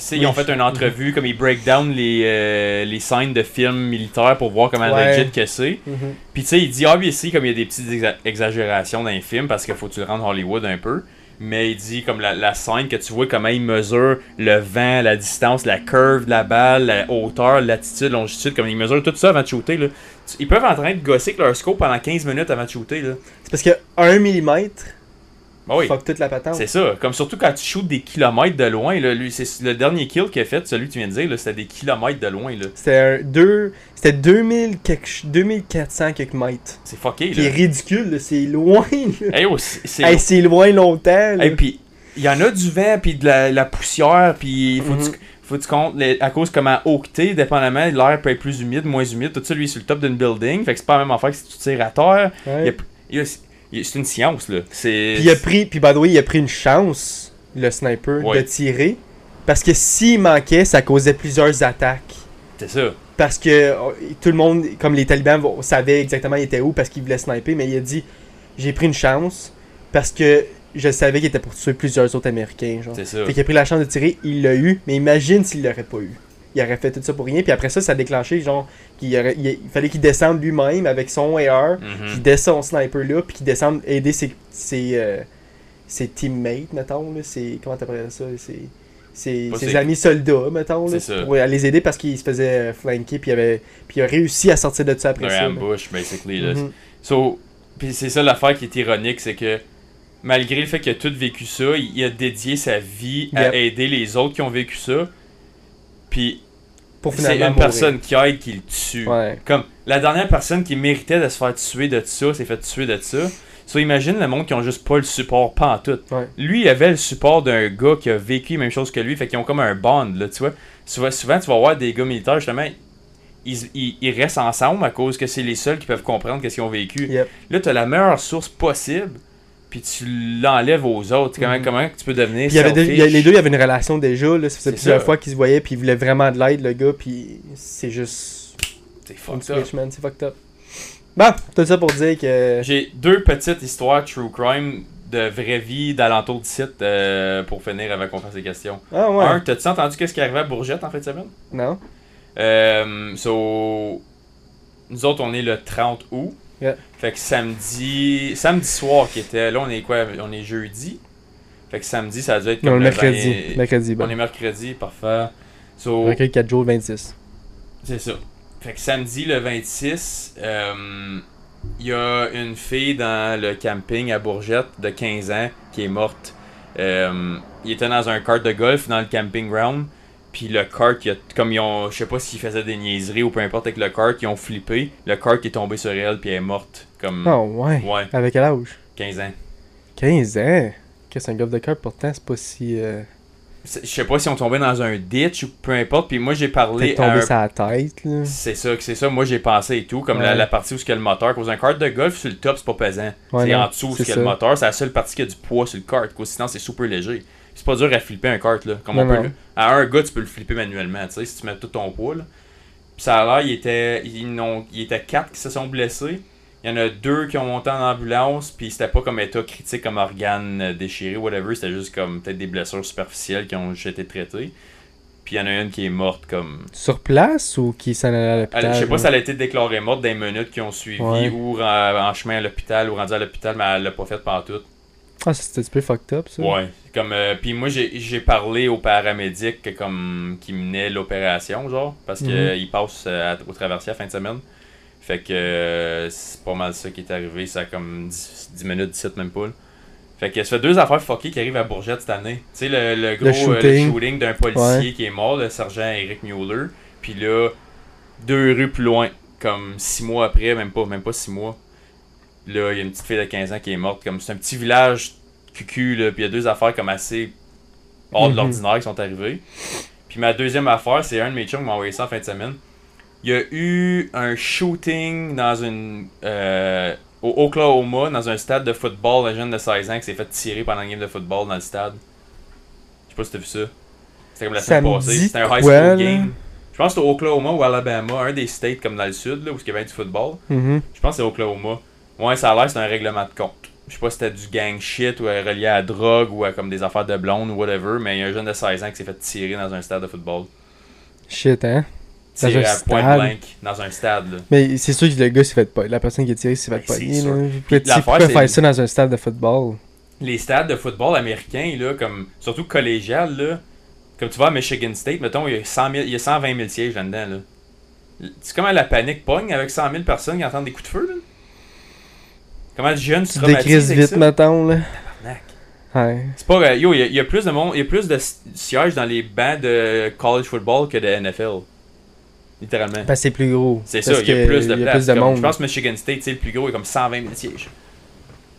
S1: sais,
S2: Oui.
S1: ils ont fait une entrevue, comme ils break down les, euh, les scènes de films militaires pour voir comment
S2: Ouais.
S1: legit que c'est.
S2: Mhm.
S1: Puis tu sais, il dit, ah, ici, comme il y a des petites exa- exagérations dans les films parce qu'il faut que tu le rendes Hollywood un peu. Mais il dit, comme la, la scène que tu vois, comment il mesure le vent, la distance, la curve de la balle, la hauteur, latitude, longitude, comme il mesure tout ça avant de shooter. Là. Ils peuvent en train de gosser avec leur scope pendant 15 minutes avant de shooter. Là.
S2: C'est parce que 1 mm
S1: Bah oui.
S2: fuck toute la patente.
S1: C'est ça. Comme surtout quand tu shootes des kilomètres de loin. Là, lui, c'est le dernier kill qu'il a fait, celui que tu viens de dire, là, c'était des kilomètres de loin. Là.
S2: C'était un deux, c'était 2000 quelque ch- 2400 quelques mètres.
S1: C'est fucké.
S2: Qui est
S1: Là.
S2: ridicule, là, c'est loin. là.
S1: Hey, oh, c'est c'est-
S2: Hey, c'est loin longtemps.
S1: Et puis, il y en a du vent, puis de la, la poussière, puis il faut,
S2: Mhm.
S1: tu, faut que tu comptes, les- à cause comment t'es, dépendamment, l'air peut être plus humide, moins humide, tout ça, lui, est sur le top d'une building, fait que c'est pas la même affaire que si tu tires à terre.
S2: Ouais.
S1: Il y a- il y a- il y a- c'est une science, là.
S2: Puis il a pris, puis by the way, il a pris une chance, le sniper,
S1: Ouais.
S2: de tirer. Parce que s'il manquait, ça causait plusieurs attaques.
S1: C'est ça.
S2: Parce que euh, tout le monde, comme les talibans, savaient exactement il était où parce qu'il voulait sniper, mais il a dit J'ai pris une chance parce que je savais qu'il était pour tuer plusieurs autres Américains. Genre.
S1: C'est ça.
S2: Fait qu'il a pris la chance de tirer, il l'a eu, mais imagine s'il l'aurait pas eu. Il aurait fait tout ça pour rien, puis après ça, ça a déclenché, genre, qu'il aurait- il, il fallait qu'il descende lui-même avec son AR,
S1: Mhm.
S2: qu'il descende son sniper là, puis qu'il descende aider ses, ses, euh, ses teammates, mettons, là, ses, comment t'appelles ça, ses, amis soldats, mettons, là, pour les aider parce qu'il se faisait euh, flanquer, puis il, avait, puis il a réussi à sortir de ça après ça. là.
S1: ambush, basically. Là.
S2: Mhm.
S1: So, puis c'est ça l'affaire qui est ironique, c'est que malgré le fait qu'il a tout vécu ça, il il a dédié sa vie à
S2: Yep.
S1: aider les autres qui ont vécu ça. Puis
S2: Pour
S1: c'est une
S2: mourir.
S1: personne qui aide qui le tue.
S2: Ouais.
S1: Comme la dernière personne qui méritait de se faire tuer de ça, s'est fait tuer de ça. So imagine le monde qui ont juste pas le support pas en tout.
S2: Ouais.
S1: Lui, il avait le support d'un gars qui a vécu la même chose que lui, fait qu'ils ont comme un bond, là, tu vois. Souvent, souvent tu vas voir des gars militaires, justement, ils, ils, ils restent ensemble à cause que c'est les seuls qui peuvent comprendre qu'est-ce qu'ils ont vécu.
S2: Yep.
S1: Là, tu as la meilleure source possible, puis tu l'enlèves aux autres. Comment,
S2: Mhm.
S1: comment tu peux devenir
S2: Puis il y avait des- il y a-
S1: selfish?
S2: les deux, il y avait une relation déjà. Là, ça faisait
S1: C'est
S2: plusieurs
S1: ça.
S2: fois qu'ils se voyaient, puis ils voulaient vraiment de l'aide, le gars, puis c'est juste.
S1: C'est fucked up.
S2: c'est fucked up. Bon, tout ça pour dire que.
S1: J'ai deux petites histoires true crime de vraie vie d'alentour du site euh, pour finir avant qu'on fasse les questions.
S2: Ah ouais.
S1: Un, t'as-tu entendu qu'est-ce qui arrivait à Bourgette en fin de semaine?
S2: Non.
S1: Euh, so, nous autres, on est le 30 août.
S2: Yeah.
S1: Fait que samedi, samedi soir qui était, là on est quoi? On est jeudi. Fait que samedi, ça a dû être
S2: Non,
S1: comme
S2: le
S1: le
S2: mercredi.
S1: 20
S2: Mercredi, bon.
S1: On est mercredi, parfait. So,
S2: Mercredi 4 jours, 26.
S1: c'est ça. Fait que samedi, le 26, euh, il y a une fille dans le camping à Bourgette de 15 ans qui est morte. Euh, il était dans un kart de golf dans le camping ground. Puis le kart, il a- comme ils ont, je sais pas s'ils faisaient des niaiseries ou peu importe avec le kart, ils ont flippé. Le kart est tombé sur elle puis elle est morte. Comme
S2: Oh, ouais.
S1: Ouais.
S2: Avec quel âge?
S1: 15 ans.
S2: 15 ans? Qu'est-ce qu'un golf de cœur, pourtant, c'est pas si. Euh...
S1: Je sais pas si on tombait dans un ditch ou peu importe. Puis moi j'ai parlé
S2: tombé
S1: un-
S2: sur la tête, là.
S1: C'est ça, c'est ça. Moi j'ai pensé et tout. Comme la,
S2: Ouais.
S1: la partie où il y a le moteur. Cause un kart de golf sur le top c'est pas pesant.
S2: Ouais,
S1: c'est
S2: non,
S1: en dessous où
S2: c'est
S1: il y a le moteur. C'est la seule partie qui a du poids sur le kart. Cause sinon c'est super léger. C'est pas dur à flipper un kart là. Comme on peut À un gars tu peux le flipper manuellement. Tu sais si tu mets tout ton poids là. Puis ça a l'air il était ils n'ont- il était quatre qui se sont blessés. Il y en a deux qui ont monté en ambulance, puis c'était pas comme état critique, comme organe euh, déchiré, whatever, c'était juste comme peut-être des blessures superficielles qui ont juste été traitées. Puis il y en a une qui est morte comme
S2: Sur place ou qui s'en allait à l'hôpital
S1: je sais pas si elle a été déclarée morte dans les minutes qui ont suivi
S2: Ouais.
S1: ou en, en chemin à l'hôpital ou rendu à l'hôpital, mais elle l'a pas fait pendant tout.
S2: Ah, c'était un peu fucked up, ça.
S1: Ouais. Comme, euh, puis moi, j'ai parlé au paramédic que comme, qui menait l'opération, genre, parce qu'il passe euh, à- au traversier à la fin de semaine. Fait que euh, c'est pas mal ça qui est arrivé. Ça a comme 10, 10 minutes, 17 même pas. là. Fait que ça fait deux affaires fuckées qui arrivent à Bourgette cette année. Tu sais, le, le gros euh, le
S2: shooting.
S1: shooting, d'un policier qui est mort, le sergent Eric Mueller. Puis là, deux rues plus loin, comme six mois après, même pas, même pas six mois. Là, il y a une petite fille de 15 ans qui est morte. Comme c'est un petit village cucu, là. Puis il y a deux affaires comme assez hors de
S2: Mhm.
S1: l'ordinaire qui sont arrivées. Puis ma deuxième affaire, c'est un de mes chums qui m'a envoyé ça en fin de semaine. Il y a eu un shooting dans une. euh, au Oklahoma, dans un stade de football, un jeune de 16 ans qui s'est fait tirer pendant une game de football dans le stade. Je sais pas si t'as vu ça. C'était comme la semaine passée. C'était un high school game. Je pense que c'était Oklahoma ou Alabama, un des states comme dans le sud, là, où il y avait du football.
S2: Mhm.
S1: Je pense que c'est Oklahoma. Ouais, ça a l'air c'est un règlement de compte. Je sais pas si c'était du gang shit ou euh, relié à la drogue ou à comme des affaires de blonde ou whatever, mais il y a un jeune de 16 ans qui s'est fait tirer dans un stade de football.
S2: Shit, hein?
S1: Tiré à point blank dans un stade. Là.
S2: Mais c'est sûr que le gars s'est fait pas. La personne qui a tiré s'est fait
S1: Ben,
S2: pas. Pourquoi
S1: l'affaire,
S2: pourquoi
S1: c'est-
S2: faire ça dans un stade de football?
S1: Les stades de football américains, là, comme, surtout collégial, là, comme tu vas à Michigan State, mettons, il y a, 100 000 il y a 120 000 sièges là-dedans. Là. C'est comment la panique pogne avec 100 000 personnes qui entendent des coups de feu. Là. Comment jeune
S2: Tu décrises vite,
S1: ça?
S2: mettons, là. Ouais.
S1: C'est pas. euh, yo, il y, a- il y a plus de monde, il y a plus de sièges dans les bancs de college football que de NFL. Littéralement.
S2: Parce que c'est plus gros.
S1: C'est ça, il y a plus de
S2: il y a
S1: place.
S2: plus de
S1: Comme,
S2: monde.
S1: Je pense que Michigan State, c'est le plus gros, il y a comme 120 000 sièges.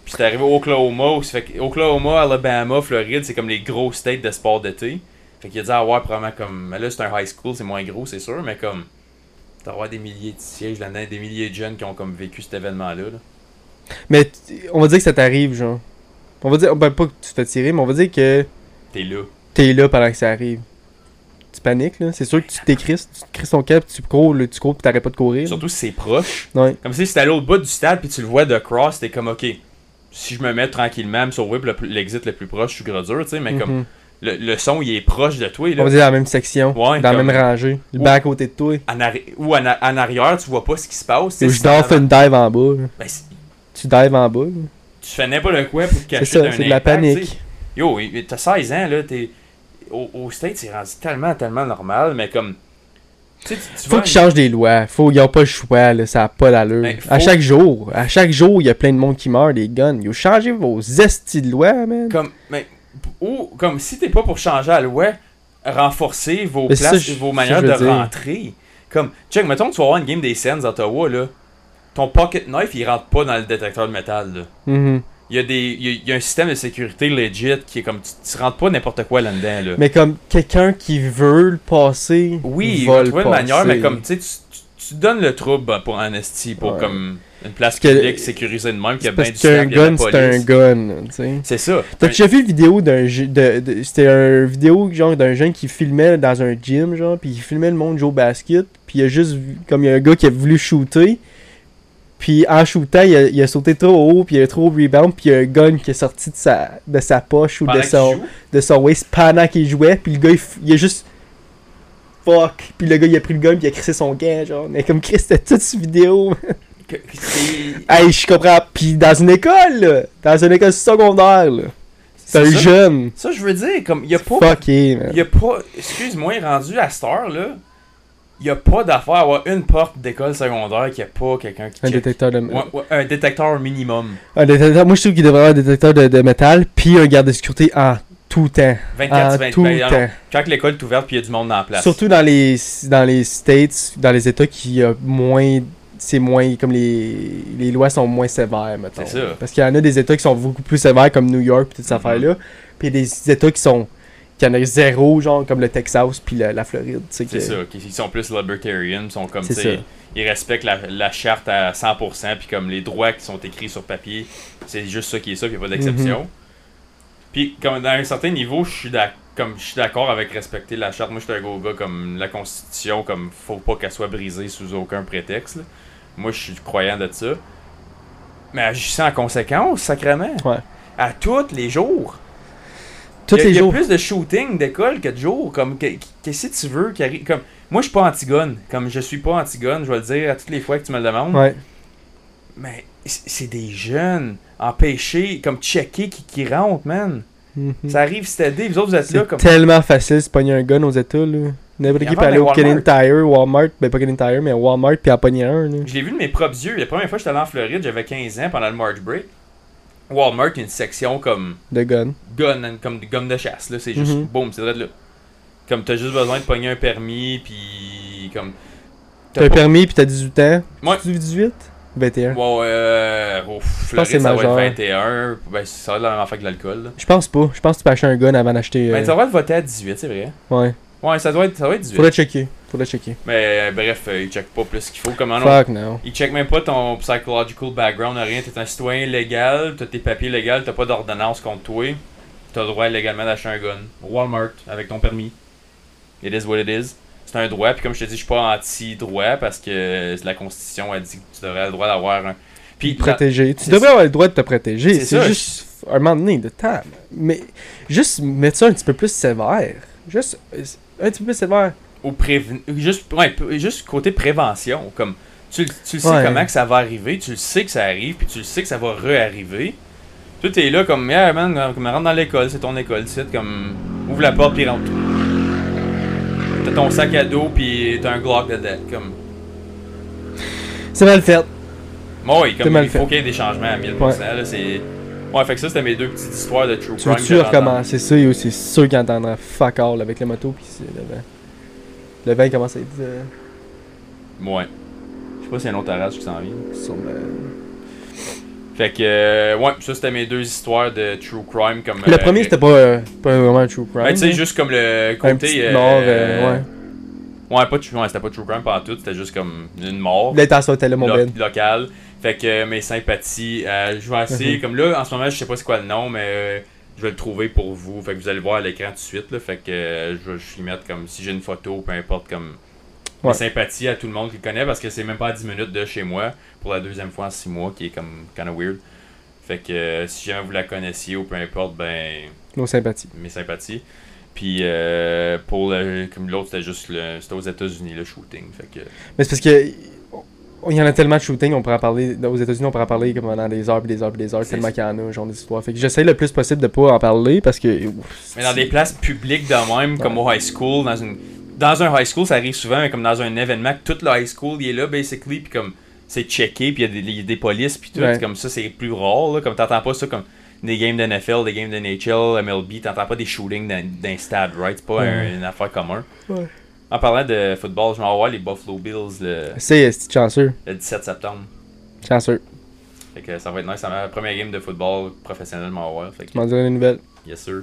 S1: Puis c'est arrivé au Oklahoma, fait que Oklahoma, Alabama, Floride, c'est comme les gros states de sport d'été. Fait qu'il a dit, ah ouais, probablement comme. Mais là, c'est un high school, c'est moins gros, c'est sûr, mais comme. T'as des milliers de sièges là-dedans, des milliers de jeunes qui ont comme vécu cet événement-là. là.
S2: Mais on va dire que ça t'arrive, genre. On va dire, ben pas que tu te fais tirer, mais on va dire que
S1: T'es là.
S2: t'es là pendant que ça arrive. Tu paniques, là. C'est sûr que tu t'écrisses, tu te crisses ton cap, tu cours, là, tu cours, pis t'arrêtes pas de courir.
S1: Surtout si c'est proche.
S2: Ouais.
S1: Comme si c'était à l'autre bout du stade, puis tu le vois de cross, t'es comme, ok, si je me mets tranquillement à me sauver le l'exit le plus proche, je suis gros dur, tu sais, mais comme
S2: Mhm.
S1: le, le son, il est proche de toi,
S2: On
S1: là.
S2: va dire dans la même section,
S1: Ouais,
S2: dans la même rangée, le banc à côté de toi.
S1: En arri- ou en, a- en arrière, tu vois pas ce qui se passe.
S2: Ou je dors, fais une dive en bas.
S1: Ben,
S2: Tu dives en bas. là.
S1: tu fais n'importe quoi pour te
S2: C'est
S1: cacher
S2: ça,
S1: d'un
S2: c'est de la panique.
S1: Yo, t'as 16 ans, là, t'es. Au, au States, c'est rendu tellement, tellement normal, mais comme. Tu tu-
S2: Faut qu'ils changent des lois. Faut, ils ont pas le choix, là. Ça a pas d'allure.
S1: Ben,
S2: À chaque jour, à chaque jour, il y a plein de monde qui meurt, des guns. Ont changé vos estis de loi, man.
S1: Comme, mais, ou, comme si t'es pas pour changer la loi, renforcer vos
S2: c'est
S1: places,
S2: ça, je-
S1: vos
S2: ça,
S1: manières de
S2: dire.
S1: rentrer. Comme, check, mettons que tu vas avoir une game des Sens à Ottawa, là. Ton pocket knife, il rentre pas dans le détecteur de métal, là.
S2: Mhm.
S1: Il y, a des, il, y a, il y a un système de sécurité legit qui est comme, tu, tu rentres pas n'importe quoi là-dedans, là.
S2: Mais comme quelqu'un qui veut le passer,
S1: Oui, il
S2: va le
S1: trouver une manière,
S2: passer.
S1: mais comme, tu tu, tu, donnes le trouble pour un pour
S2: Ouais.
S1: comme une place
S2: que-
S1: publique sécurisée de même, qui a
S2: C'est
S1: bien du a la
S2: gun, c'est un gun.
S1: C'est ça.
S2: T'as déjà vu une vidéo d'un de, de- c'était un vidéo genre d'un jeune qui filmait dans un gym genre puis il filmait le monde au basket puis il y a juste comme il y a un gars qui a voulu shooter puis en shootant il a, il a sauté trop haut puis il a trop rebound puis il y a un gun qui est sorti de sa de sa poche ou
S1: Pendant
S2: de son de son waist pendant qu'il jouait puis le gars il, il a juste fuck. Puis le gars il a pris le gun puis il a crissé son gant genre. Mais comme Chris c'était toute cette vidéo. Hey je comprends. Puis dans une école là, dans une école secondaire là. C'est un
S1: ça?
S2: jeune.
S1: Ça, je veux dire, comme, il y a pas
S2: fucké man.
S1: Il y a pas. Excuse-moi, rendu à cette heure, là. Il y a pas d'affaire à avoir une porte d'école secondaire qui a pas quelqu'un qui
S2: Un
S1: check.
S2: détecteur de
S1: Ouais, ouais, un détecteur minimum.
S2: un détecteur. Moi, je trouve qu'il devrait avoir un détecteur de, de métal, puis un garde de sécurité en tout temps.
S1: 24
S2: En
S1: 20
S2: tout
S1: ben, non,
S2: temps.
S1: Quand l'école est ouverte puis il y a du monde dans la place.
S2: Surtout dans les dans les states, dans les États qui a moins c'est moins comme les les lois sont moins sévères mettons.
S1: C'est ça.
S2: Parce qu'il y en a des États qui sont beaucoup plus sévères comme New York pis toutes ces
S1: Mhm.
S2: affaires là, puis il y a des États qui sont qui en a zéro genre comme le Texas puis la, la Floride,
S1: C'est
S2: que-
S1: ça, qu'ils sont plus libertarians, ils sont comme,
S2: ça.
S1: ils respectent la, la charte à 100%, puis comme les droits qui sont écrits sur papier, c'est juste ça qui est ça, puis il n'y a pas d'exception.
S2: Mhm.
S1: Puis comme dans un certain niveau, je suis d'ac- comme je suis d'accord avec respecter la charte. Moi, je suis un gros gars comme la Constitution, comme faut pas qu'elle soit brisée sous aucun prétexte. là. Moi, je suis croyant de ça. Mais agissez en conséquence, sacrément.
S2: Ouais.
S1: À tous les jours.
S2: Tous
S1: Il y a-
S2: les
S1: il y a
S2: jours.
S1: plus de shooting d'école que de jours. Comme, que- qu'est-ce que tu veux qui arrive? Comme, moi, je suis pas anti-gun. Comme, je suis pas anti-gun, je vais le dire à toutes les fois que tu me le demandes.
S2: Ouais.
S1: Mais c'est des jeunes empêchés, comme checker qui, qui rentrent, man.
S2: Mhm.
S1: Ça arrive année, vous autres, vous êtes là
S2: C'est
S1: comme.
S2: tellement facile de pogner un gun aux États là. N'importe qui peut aller au. Canadian Tire, Walmart, ben pas Canadian Tire, mais Walmart puis en pogner un là.
S1: Je l'ai vu de mes propres yeux. La première fois que j'étais allé en Floride, j'avais 15 ans pendant le March Break. Walmart, il y a une section comme
S2: De gun.
S1: gun, comme des gomme de chasse. là C'est juste,
S2: Mhm.
S1: boum, c'est vrai de là. Comme t'as juste besoin de pogner un permis, puis comme.
S2: T'as un
S1: pas-
S2: permis puis t'as 18 ans?
S1: Ouais.
S2: Tu 18 21.
S1: Bon, euh. Au
S2: pense que
S1: Floride,
S2: c'est
S1: ça va être 21. Ben, ça va être la même affaire que l'alcool.
S2: Je pense pas. Je pense que tu peux acheter un gun avant d'acheter.
S1: Ben,
S2: euh,
S1: ça va être voté à 18, c'est vrai.
S2: Ouais.
S1: Ouais, ça doit être, ça doit être 18.
S2: Faudrait checker. Faudrait checker.
S1: Mais euh, bref, euh, ils checkent pas plus qu'il faut. Comment?
S2: Fuck no.
S1: Ils checkent même pas ton psychological background, rien. T'es un citoyen légal, t'as tes papiers légaux, t'as pas d'ordonnance contre toi. T'as le droit légalement d'acheter un gun. Walmart, avec ton permis. It is what it is. C'est un droit, puis comme je te dis, je suis pas anti-droit parce que la Constitution a dit que tu devrais avoir le droit d'avoir un. Puis,
S2: Protéger. Tu devrais avoir le droit de te protéger.
S1: C'est
S2: juste un moment donné de temps. Mais juste mettre ça un petit peu plus sévère. Juste euh, un petit peu plus sévère.
S1: au préven- juste, ouais, juste côté prévention. Comme, tu, tu sais
S2: Ouais.
S1: comment que ça va arriver, tu le sais que ça arrive, puis tu le sais que ça va re-arriver. Tout est là comme, yeah, man, comme, rentre dans l'école, c'est ton école, c'est comme, ouvre la porte, puis rentre. T'as ton sac à dos, puis t'as un Glock dedans. Comme,
S2: C'est mal fait.
S1: bon, oui, comme, il faut qu'il y ait des changements à 1000%. là, c'est... Ouais, fait que ça, c'était mes deux petites histoires de true
S2: Tu
S1: crime. j'entends.
S2: recommencer ça et c'est sûr qu'il entendra fuck all avec la moto puis le vent. Le vent il commence à être euh,
S1: Ouais. Je sais pas s'il y a un autre orage qui s'en vient. Fait que, euh, ouais, ça, c'était mes deux histoires de true crime. Comme,
S2: Le
S1: euh,
S2: premier c'était pas, euh, pas vraiment un true crime.
S1: Ben, tu sais, juste comme le côté.
S2: un mort, ouais.
S1: Ouais, pas ouais, c'était pas true crime pendant tout, c'était juste comme une mort
S2: L'intention était là mon
S1: lo-
S2: ben.
S1: locale. Fait que euh, mes sympathies, euh, je vais essayer,
S2: Mhm.
S1: comme là, en ce moment, je sais pas c'est quoi le nom, mais euh, je vais le trouver pour vous. Fait que vous allez le voir à l'écran tout de suite, là. Fait que je vais y mettre comme si j'ai une photo, peu importe, comme.
S2: Ouais.
S1: Mes sympathies à tout le monde qui le connaît parce que c'est même pas à 10 minutes de chez moi pour la deuxième fois en 6 mois, qui est comme kinda weird. Fait que euh, si jamais vous la connaissiez ou peu importe, ben
S2: Nos sympathies.
S1: mes sympathies. Puis euh, pour le, comme l'autre, c'était juste le, c'était aux États-Unis le shooting. Fait que
S2: Mais c'est parce que il y en a tellement de shooting, on pourrait en parler aux États-Unis, on pourrait en parler comme pendant des heures puis des heures puis des heures tellement qu'il y en a genre d'histoire. Fait que j'essaie le plus possible de pas en parler parce que ouf,
S1: mais dans des places publiques de même, comme au high school, dans une dans un high school, ça arrive souvent, mais comme dans un événement, que tout le high school il est là basically, puis comme c'est checké, puis il y a des, il y a des polices, puis tout,
S2: Ouais.
S1: comme ça c'est plus rare, là, comme t'entends pas ça comme des games de NFL, des games de NHL, MLB, t'entends pas des shootings d'un d'un stade, right? C'est pas
S2: Ouais.
S1: un- une affaire commune.
S2: Ouais.
S1: En parlant de football, je m'en vais voir les Buffalo Bills le,
S2: c'est chanceux,
S1: le 17 septembre.
S2: chanceux.
S1: Fait que ça va être nice. C'est ma première game de football professionnel, m'en voir. Fait que,
S2: Tu m'en dirais une nouvelle.
S1: yes sir.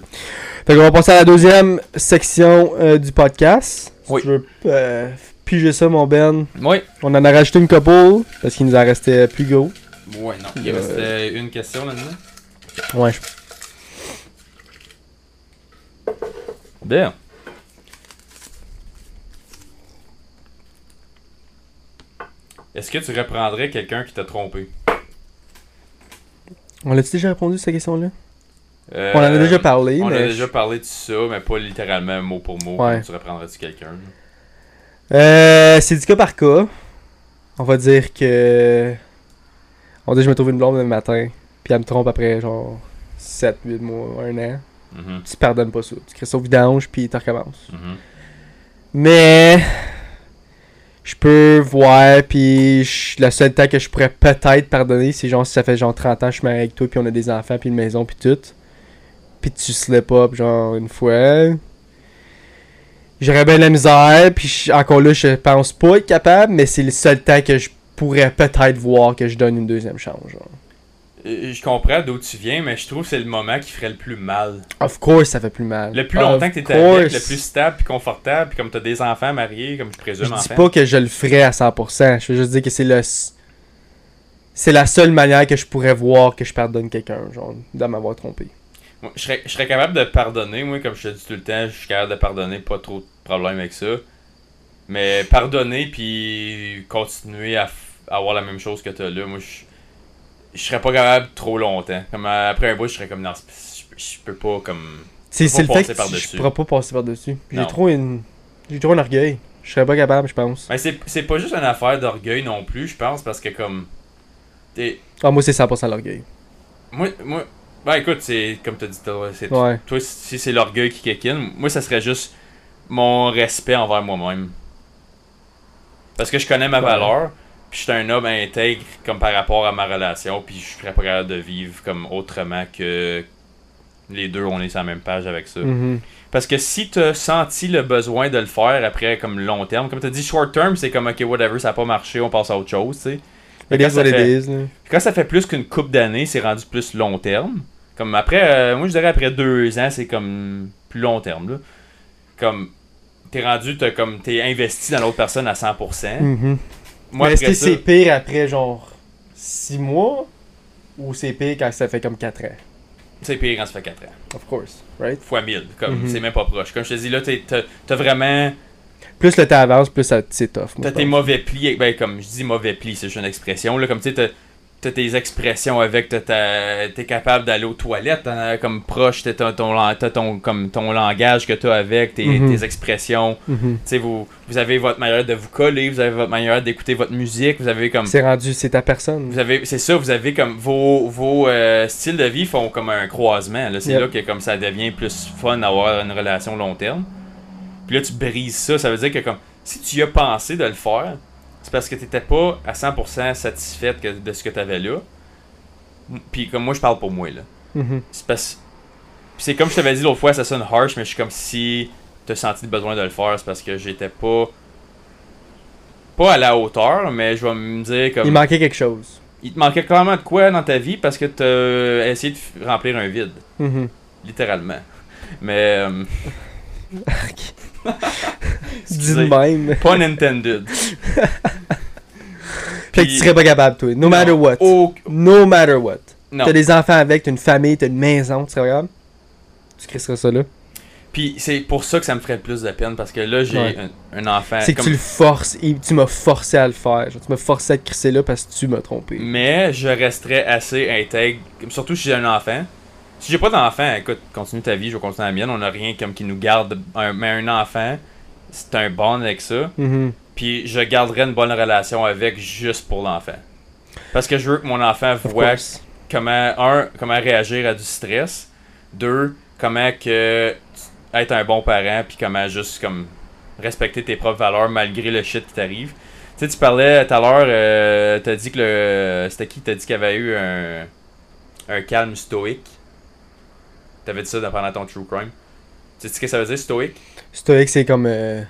S2: Fait qu'on va passer à la deuxième section euh, du podcast. Si
S1: Oui.
S2: tu veux euh, piger ça mon Ben.
S1: Oui.
S2: On en a rajouté une couple parce qu'il nous en restait plus gros.
S1: Ouais, non. Il
S2: Euh,
S1: restait une question là-dedans.
S2: Ouais, je-
S1: Bien. Est-ce que tu reprendrais quelqu'un qui t'a trompé?
S2: On l'a-tu déjà répondu à cette question-là?
S1: Euh,
S2: On en a déjà parlé,
S1: On
S2: mais
S1: a
S2: je-
S1: déjà parlé de ça, mais pas littéralement mot pour mot.
S2: Ouais.
S1: Tu reprendrais-tu quelqu'un?
S2: Euh, c'est du cas par cas. On va dire que. On dit que je me trouve une blonde le matin, puis elle me trompe après genre 7, 8 mois, 1 an.
S1: Mhm,
S2: Tu pardonnes pas ça. Tu crées ça au vidange, puis tu recommences.
S1: mhm.
S2: Mais. Peux voir, puis je- le seul temps que je pourrais peut-être pardonner, c'est genre si ça fait genre 30 ans que je suis marié avec toi, puis on a des enfants, puis une maison, puis tout. Puis tu slip up genre une fois. J'aurais bien la misère, puis je- encore là, je pense pas être capable, mais c'est le seul temps que je pourrais peut-être voir que je donne une deuxième chance. Genre.
S1: Euh, Je comprends d'où tu viens, mais je trouve que c'est le moment qui ferait le plus mal.
S2: Of course, ça fait plus mal.
S1: Le plus
S2: Of
S1: longtemps que t'es avec, le plus stable puis confortable, puis comme t'as des enfants mariés, comme je présume,
S2: Je dis pas que je le ferais à 100%. Je veux juste dire que c'est le. C'est la seule manière que je pourrais voir que je pardonne quelqu'un, genre, de m'avoir trompé.
S1: Moi, je, serais, je serais capable de pardonner, moi, comme je te dis tout le temps, je suis capable de pardonner, pas trop de problème avec ça. Mais pardonner puis continuer à avoir la même chose que t'as là, moi, je, je serais pas capable trop longtemps. Comme euh, après un bout, je serais comme non, je, peux pas comme.
S2: C'est le fait
S1: passer
S2: que je pourrais pas passer par-dessus. J'ai trop une. J'ai trop un orgueil. Je serais pas capable, je pense.
S1: Mais c'est pas juste une affaire d'orgueil non plus, je pense, parce que comme. T'es.
S2: Ah, moi, c'est 100% l'orgueil.
S1: Moi, moi. Ben écoute, c'est comme t'as dit, c'est
S2: Ouais.
S1: Toi, si c'est l'orgueil qui kékine, moi, ça serait juste mon respect envers moi-même. Parce que je connais ma
S2: Ouais.
S1: Puis je suis un homme intègre comme par rapport à ma relation, puis je serais pas capable de vivre comme autrement que les deux, on est sur la même page avec ça.
S2: Mhm.
S1: Parce que si tu as senti le besoin de le faire après comme long terme, comme tu as dit short term, c'est comme ok, whatever, ça a pas marché, on passe à autre chose, tu sais. Quand ça fait- quand ça fait plus qu'une coupe d'années, c'est rendu plus long terme. Comme après, euh, moi je dirais après deux ans, c'est comme plus long terme. Là. Comme t'es rendu, t'as comme t'es investi dans l'autre personne à 100%.
S2: Mhm.
S1: Moi
S2: est-ce que c'est pire après, genre, 6 mois? Ou c'est pire quand ça fait comme 4 ans?
S1: c'est pire quand ça fait 4 ans.
S2: Of course, right?
S1: Fois 1000. Comme
S2: Mhm.
S1: c'est même pas proche. Comme je te dis là, t'as vraiment.
S2: Plus le temps avance, plus ça- c'est tough.
S1: T'as tes mauvais plis. Ben comme je dis mauvais plis, c'est juste une expression. Là, comme tu sais, t'as- tes expressions avec, t'es capable d'aller aux toilettes hein, comme proche, t'as ton, ton, ton, comme ton langage que t'as avec, tes,
S2: Mhm.
S1: tes expressions. Tu sais, vous, vous avez votre manière de vous coller, vous avez votre manière d'écouter votre musique, vous avez comme.
S2: C'est rendu, c'est ta personne.
S1: Vous avez, c'est ça, vous avez comme vos, vos euh, styles de vie font comme un croisement. C'est
S2: Yep.
S1: là que comme ça devient plus fun d'avoir une relation long terme. Puis là, tu brises ça. Ça veut dire que comme si tu y as pensé de le faire, c'est parce que tu n'étais pas à 100% satisfaite que- de ce que tu avais là. Puis comme moi, je parle pour moi. là.
S2: Mhm.
S1: C'est parce... C'est comme je t'avais dit l'autre fois, ça sonne harsh, mais je suis comme si tu as senti le besoin de le faire. C'est parce que j'étais pas. Pas à la hauteur, mais je vais me dire comme.
S2: Il manquait quelque chose.
S1: Il te manquait clairement de quoi dans ta vie parce que t'as essayé de remplir un vide,
S2: Mhm.
S1: littéralement. Mais euh,
S2: Dis même.
S1: pas intended.
S2: Fait que tu serais pas capable, toi. No matter what. No matter what. T'as des enfants avec, t'as une famille, t'as une maison, tu serais pas capable? Tu crisserais ça là?
S1: Puis c'est pour ça que ça me ferait plus de peine parce que là j'ai
S2: Ouais.
S1: un, un enfant.
S2: c'est que
S1: comme-
S2: tu le forces, et tu m'as forcé à le faire. Genre, tu m'as forcé à te crisser là parce que tu m'as trompé.
S1: Mais je resterais assez intègre, surtout si j'ai un enfant. Si j'ai pas d'enfant, écoute, continue ta vie, je vais continuer la mienne. On a rien comme qui nous garde. Un, mais un enfant, c'est un bond avec ça.
S2: Mhm.
S1: Puis je garderai une bonne relation avec juste pour l'enfant. Parce que je veux que mon enfant voit comment, un, comment réagir à du stress. Deux, comment que être un bon parent, puis comment juste comme respecter tes propres valeurs malgré le shit qui t'arrive. Tu sais, tu parlais tout à l'heure, euh, t'as dit que le. C'était qui T'as dit qu'il y avait eu un, un calme stoïque? T'avais dit ça pendant ton true crime. Tu sais ce que ça veut dire, stoïque?
S2: Stoïque, c'est comme. euh,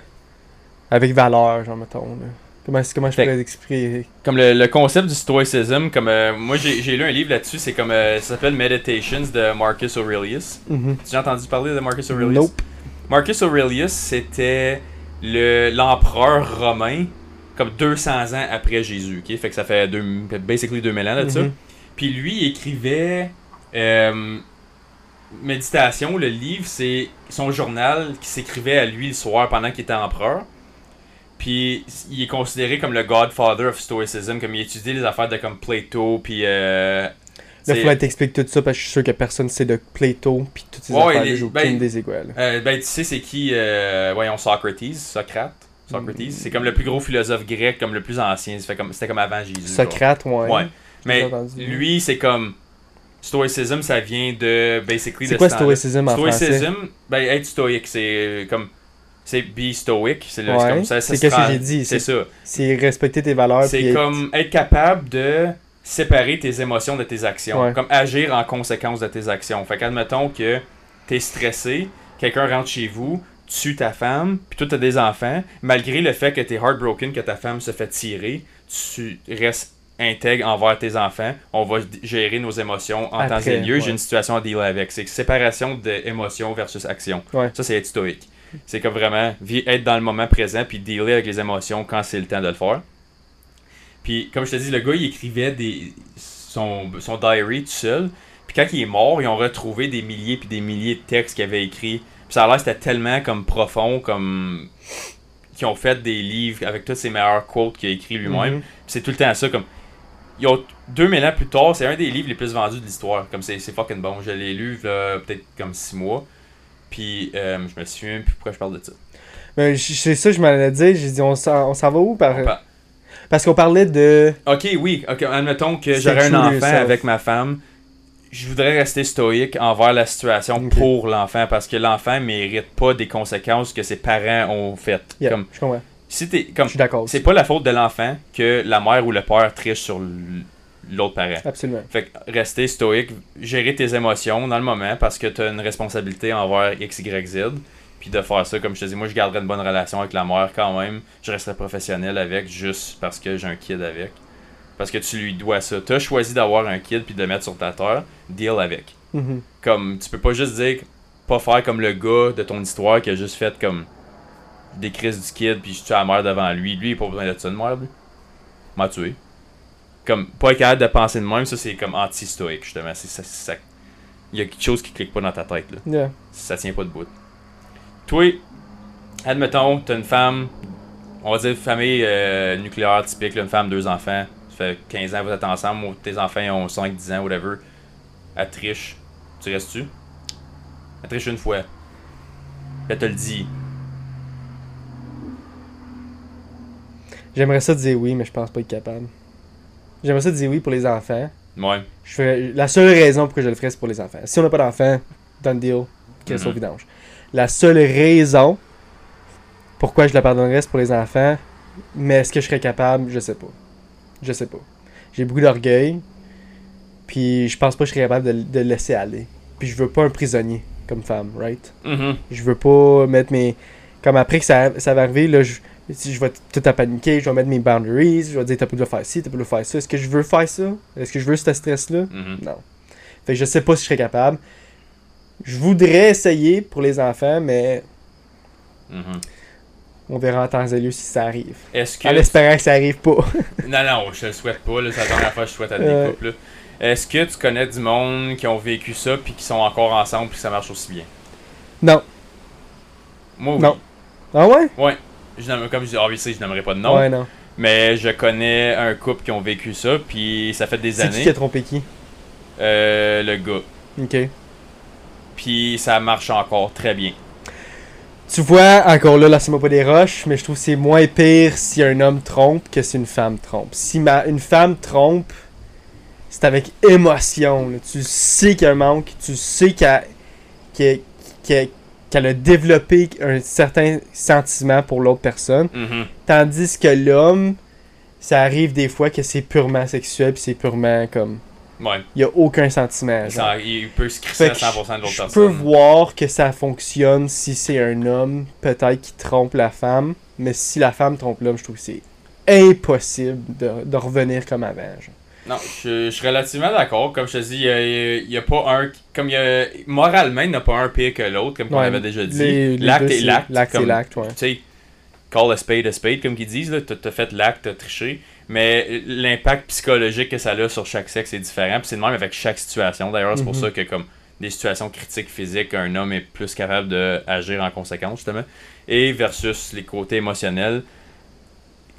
S2: avec valeur, genre, mettons. là. Comment, comment je pourrais expliquer
S1: Comme le, le concept du stoïcisme, comme euh, moi j'ai lu un livre là-dessus, c'est comme euh, ça s'appelle Meditations de Marcus Aurelius.
S2: Mhm.
S1: Tu as entendu parler de Marcus Aurelius?
S2: Nope.
S1: Marcus Aurelius, c'était le l'empereur romain comme 200 ans après Jésus, ok? Fait que ça fait deux, basically 2000 ans là, de ça.
S2: Mhm.
S1: Puis lui, il écrivait Méditation, le livre, c'est son journal qui s'écrivait à lui le soir pendant qu'il était empereur. Puis il est considéré comme le godfather of stoicism, comme il étudiait les affaires de comme Plato, puis euh,
S2: Là, faudrait t'expliquer tout ça parce que je suis sûr que personne sait de Plato puis toutes ces
S1: Ouais,
S2: affaires-là,
S1: les- ben-
S2: des égales.
S1: Euh, ben, tu sais, c'est qui, euh, voyons, Socrates, Socrate, Socrates,
S2: Mm.
S1: c'est comme le plus gros philosophe grec, comme le plus ancien, ça fait comme, c'était comme avant Jésus.
S2: Socrate, ouais.
S1: Ouais. Mais lui, c'est comme, stoïcisme, ça vient de, basically,
S2: C'est
S1: de
S2: quoi
S1: ce
S2: stoïcisme en français?
S1: Stoïcisme, ben, être stoïque, c'est euh, comme, c'est be stoic. C'est le-
S2: Ouais,
S1: comme ça. ça
S2: c'est qu'est-ce que j'ai dit,
S1: C'est ça.
S2: C'est respecter tes valeurs.
S1: C'est
S2: être-
S1: comme être capable de séparer tes émotions de tes actions.
S2: Ouais.
S1: Comme agir en conséquence de tes actions. Fait qu'admettons que t'es stressé, quelqu'un rentre chez vous, tue ta femme, puis toi t'as des enfants, malgré le fait que t'es heartbroken, que ta femme se fait tirer, tu restes intègre envers tes enfants. On va gérer nos émotions en temps
S2: Après,
S1: et lieu.
S2: ouais.
S1: J'ai une situation à dealer avec. C'est séparation d'émotions versus action.
S2: Ouais.
S1: Ça, c'est être stoïque. C'est comme vraiment être dans le moment présent puis dealer avec les émotions quand c'est le temps de le faire. Puis, comme je te dis, le gars, il écrivait des, son, son diary tout seul. Puis quand il est mort, ils ont retrouvé des milliers puis des milliers de textes qu'il avait écrits. Puis ça a l'air c'était tellement comme profond, comme qui ont fait des livres avec tous ses meilleurs quotes qu'il a écrit lui-même.
S2: Mhm.
S1: Puis c'est tout le temps ça comme ils ont 2000 ans plus tard, c'est un des livres les plus vendus de l'histoire. Comme c'est fucking bon. Je l'ai lu peut-être comme 6 mois. Puis euh, je me souviens plus pourquoi je parle de ça.
S2: Ben, c'est ça, je m'en allais dire. J'ai dit, on s'en va où par... Parce qu'on parlait de.
S1: Ok, oui. Admettons que j'aurais un enfant
S2: yourself.
S1: avec ma femme. Je voudrais rester stoïque envers la situation pour l'enfant parce que l'enfant mérite pas des conséquences que ses parents ont faites.
S2: Yeah,
S1: Comme
S2: je comprends.
S1: Si t'es comme
S2: Je suis d'accord.
S1: c'est pas la faute de l'enfant que la mère ou le père triche sur l'autre parent.
S2: Absolument.
S1: Fait que rester stoïque, gérer tes émotions dans le moment parce que tu as une responsabilité envers X, Y, Z. Puis de faire ça, comme je te dis, moi je garderais une bonne relation avec la mère quand même. Je resterais professionnel avec juste parce que j'ai un kid avec. Parce que tu lui dois ça. Tu as choisi d'avoir un kid puis de le mettre sur ta terre, deal avec.
S2: Mhm.
S1: Comme tu peux pas juste dire, pas faire comme le gars de ton histoire qui a juste fait comme des crises du kid puis je tue la mère devant lui. Lui, il a pas besoin de ça de mère, lui. M'a tué. Comme, pas être capable de penser de même, ça c'est comme anti-stoïque, justement. C'est ça. Il y a quelque chose qui clique pas dans ta tête, là.
S2: Yeah.
S1: Ça tient pas debout. Toi, admettons, t'as une femme, on va dire famille euh, nucléaire typique, là, une femme, deux enfants. Ça fait 15 ans, vous êtes ensemble, ou tes enfants ont 5, 10 ans, whatever. Elle triche. Tu restes-tu? Elle triche une fois. Elle te le dit.
S2: J'aimerais ça dire oui, mais je pense pas être capable. J'aimerais ça dire oui pour les enfants.
S1: Ouais.
S2: Je La seule raison pour que je le ferais, c'est pour les enfants. Si on n'a pas d'enfants, done deal, qu'elle soit
S1: Mhm.
S2: vidange. La seule raison pourquoi je la pardonnerais, c'est pour les enfants. Mais est-ce que je serais capable? Je sais pas. Je sais pas. J'ai beaucoup d'orgueil. Puis je pense pas que je serais capable de, de le laisser aller. Puis je veux pas un prisonnier comme femme, right?
S1: Mhm.
S2: Je veux pas mettre mes. Comme après que ça, ça va arriver, là, je, si je vais tout à paniquer, je vais mettre mes boundaries, je vais dire t'as pas le faire ci, t'as pas le faire ça. Est-ce que je veux faire ça? Est-ce que je veux ce stress-là?
S1: Mhm.
S2: Non. Fait que je sais pas si je serais capable. Je voudrais essayer pour les enfants, mais
S1: Mhm.
S2: on verra en temps et lieu si ça arrive.
S1: Est-ce que.
S2: En espérant que ça arrive pas.
S1: Non, non, je te le souhaite pas. C'est la dernière fois que je souhaite à des
S2: Ouais.
S1: couples. Est-ce que tu connais du monde qui ont vécu ça puis qui sont encore ensemble puis que ça marche aussi bien?
S2: non.
S1: Moi, oui.
S2: Non. Ah ouais?
S1: Ouais. Je comme je dis, obviously, je n'aimerais pas de nom.
S2: Ouais, non.
S1: Mais je connais un couple qui ont vécu ça, puis ça fait des
S2: C'est qui
S1: années.
S2: qui a trompé qui?
S1: Euh, le gars.
S2: Ok.
S1: Puis ça marche encore très bien.
S2: Tu vois, encore là, là, c'est moi pas des roches, mais je trouve que c'est moins pire si un homme trompe que si une femme trompe. Si ma, une femme trompe, c'est avec émotion. là. Tu sais qu'il y a un manque, tu sais qu'elle qu'elle- qu'elle- qu'elle a développé un certain sentiment pour l'autre personne.
S1: Mhm.
S2: Tandis que l'homme, ça arrive des fois que c'est purement sexuel, puis c'est purement comme.
S1: Ouais.
S2: Il y a aucun sentiment.
S1: Ça- il peut se crisser à
S2: que
S1: 100% de l'autre
S2: Je
S1: personne.
S2: peux voir que ça fonctionne si c'est un homme, peut-être qui trompe la femme, mais si la femme trompe l'homme, je trouve que c'est impossible de, de revenir comme avant. genre.
S1: Non, je, je suis relativement d'accord. Comme je te dis, il y a, pas un. Comme il y a. Moralement, il n'y a pas un pire que l'autre, comme on
S2: Ouais,
S1: avait déjà dit. L'acte est l'acte.
S2: L'acte,
S1: comme-
S2: l'acte, ouais.
S1: tu sais, call a spade a spade, comme qu'ils disent, là, t'as t'as fait l'acte, t'as triché, mais l'impact psychologique que ça a sur chaque sexe est différent, puis c'est le même avec chaque situation. D'ailleurs, c'est pour
S2: Mhm.
S1: ça que, comme des situations critiques physiques, un homme est plus capable d'agir en conséquence, justement, et versus les côtés émotionnels.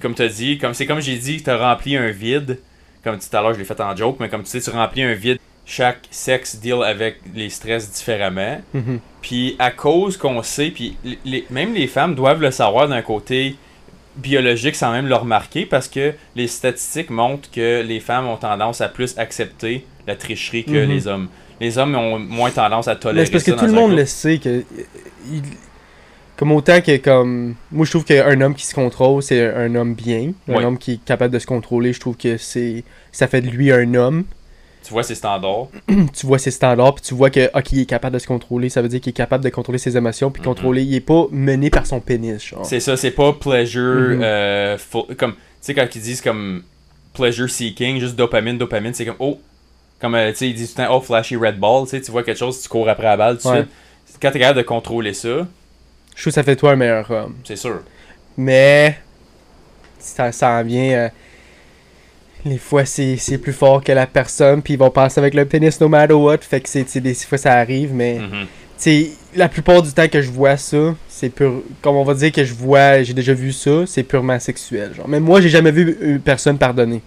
S1: Comme tu as dit, comme c'est comme j'ai dit, tu as rempli un vide, comme tout à l'heure, je l'ai fait en joke, mais comme tu sais, tu remplis un vide. Chaque sexe deal avec les stress différemment.
S2: Mhm.
S1: Puis à cause qu'on sait, puis les- même les femmes doivent le savoir d'un côté biologique sans même le remarquer parce que les statistiques montrent que les femmes ont tendance à plus accepter la tricherie que
S2: Mhm.
S1: les hommes. Les hommes ont moins tendance à tolérer
S2: Mais parce que tout le monde le sait que. Comme autant que comme moi je trouve qu'un homme qui se contrôle c'est un, homme bien, un homme qui est capable de se contrôler, je trouve que c'est ça fait de lui un homme.
S1: Tu vois, c'est standard.
S2: tu vois ses standards puis tu vois que ok, il est capable de se contrôler, ça veut dire qu'il est capable de contrôler ses émotions puis
S1: Mhm.
S2: contrôler, il est pas mené par son pénis genre.
S1: C'est ça, c'est pas pleasure.
S2: Mhm.
S1: euh, full- comme, tu sais, quand ils disent comme pleasure seeking, juste dopamine, dopamine, c'est comme, oh, comme, euh, tu sais, ils disent tout le temps, oh, flashy red ball, tu sais, tu vois quelque chose, tu cours après la balle, de
S2: Ouais.
S1: Quand t'es capable de contrôler ça,
S2: Je trouve que ça fait toi un meilleur homme.
S1: c'est sûr.
S2: Mais ça, ça en vient. euh, les fois, c'est c'est plus fort que la personne, puis ils vont passer avec le pénis no matter what. Fait que c'est, c'est des fois, ça arrive, mais tu sais, la plupart du temps que je vois ça, c'est pur. Comme on va dire que je vois, j'ai déjà vu ça, c'est purement sexuel. Genre. Mais moi, j'ai jamais vu une personne pardonner.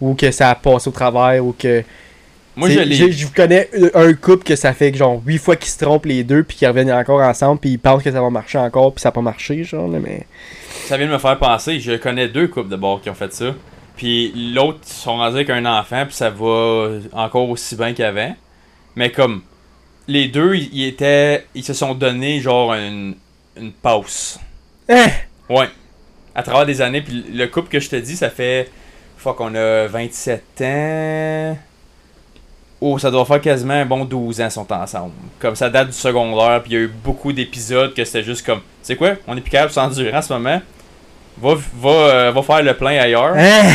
S2: Ou que ça passe au travers, ou que.
S1: Moi, je l'ai.
S2: je, je connais un couple que ça fait genre 8 fois qu'ils se trompent les deux, puis qu'ils reviennent encore ensemble, puis ils pensent que ça va marcher encore, puis ça n'a pas marché, genre, là, mais.
S1: Ça vient de me faire penser, je connais deux couples de bord qui ont fait ça. Puis l'autre ils sont rendus avec un enfant, puis ça va encore aussi bien qu'avant. Mais comme les deux, ils ils étaient, ils se sont donné genre une, une pause.
S2: Hein?
S1: Ouais. À travers des années, puis le couple que je te dis, ça fait. Fuck, on a 27 ans. Oh, ça doit faire quasiment un bon 12 ans sont ensemble. Comme ça date du secondaire, puis il y a eu beaucoup d'épisodes que c'était juste comme. Tu sais quoi, on est plus capable de s'endurer en ce moment? Va, va, euh, va faire le plein ailleurs.
S2: Hein?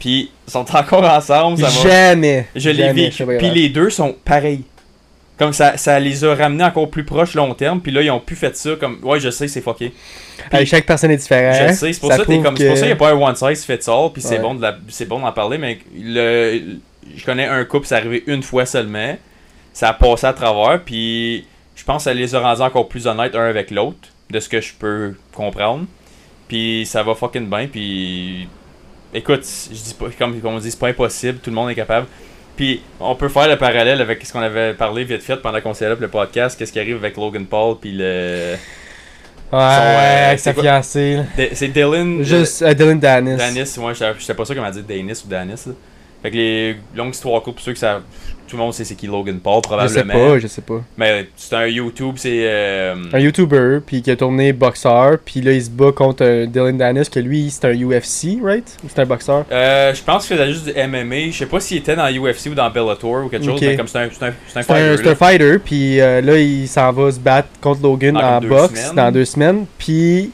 S1: Puis ils sont encore ensemble. Ça va.
S2: Jamais.
S1: Je l'ai vécu. Puis les deux sont pareils. Comme ça, ça les a ramenés encore plus proches long terme. Puis là, ils ont pu fait ça comme. Ouais, je sais, c'est fucké.
S2: Chaque personne est différente.
S1: Je sais, c'est pour ça, que t'es
S2: prouve
S1: comme. C'est pour
S2: que-
S1: ça qu'il n'y a pas un one size fits all, puis c'est bon de la- c'est bon d'en parler, mais le, je connais un couple, c'est arrivé une fois seulement. Ça a passé à travers, puis je pense que ça les a rendus encore plus honnêtes un avec l'autre, de ce que je peux comprendre. Puis ça va fucking bien, puis écoute, je dis pas, comme, comme on dit, c'est pas impossible, tout le monde est capable. Puis on peut faire le parallèle avec ce qu'on avait parlé vite fait pendant qu'on s'est le podcast, qu'est-ce qui arrive avec Logan Paul, puis le.
S2: Ouais,
S1: euh,
S2: avec
S1: c'est
S2: sa fiancée.
S1: C'est Dylan.
S2: Juste euh, Dylan Danis.
S1: Danis, moi j'étais j'étais pas sûr comment dire Danis ou Danis. là. Fait que les longues histoires courtes, pour ceux que ça. Tout le monde sait c'est qui Logan Paul,
S2: Je sais
S1: probablement.
S2: pas, je sais pas.
S1: Mais c'est un YouTube, c'est. euh,
S2: Un YouTuber, puis qui a tourné boxeur, puis là il se bat contre un Dylan Danis, que lui c'est un UFC, right? Ou c'est un boxeur?
S1: euh, je pense qu'il faisait juste du MMA. Je sais pas s'il était dans UFC ou dans Bellator ou quelque chose, mais comme c'est un, c'est un, c'est un fighter,
S2: c'est un fighter, puis euh, là il s'en va se battre contre Logan
S1: Dans
S2: en boxe dans deux semaines, puis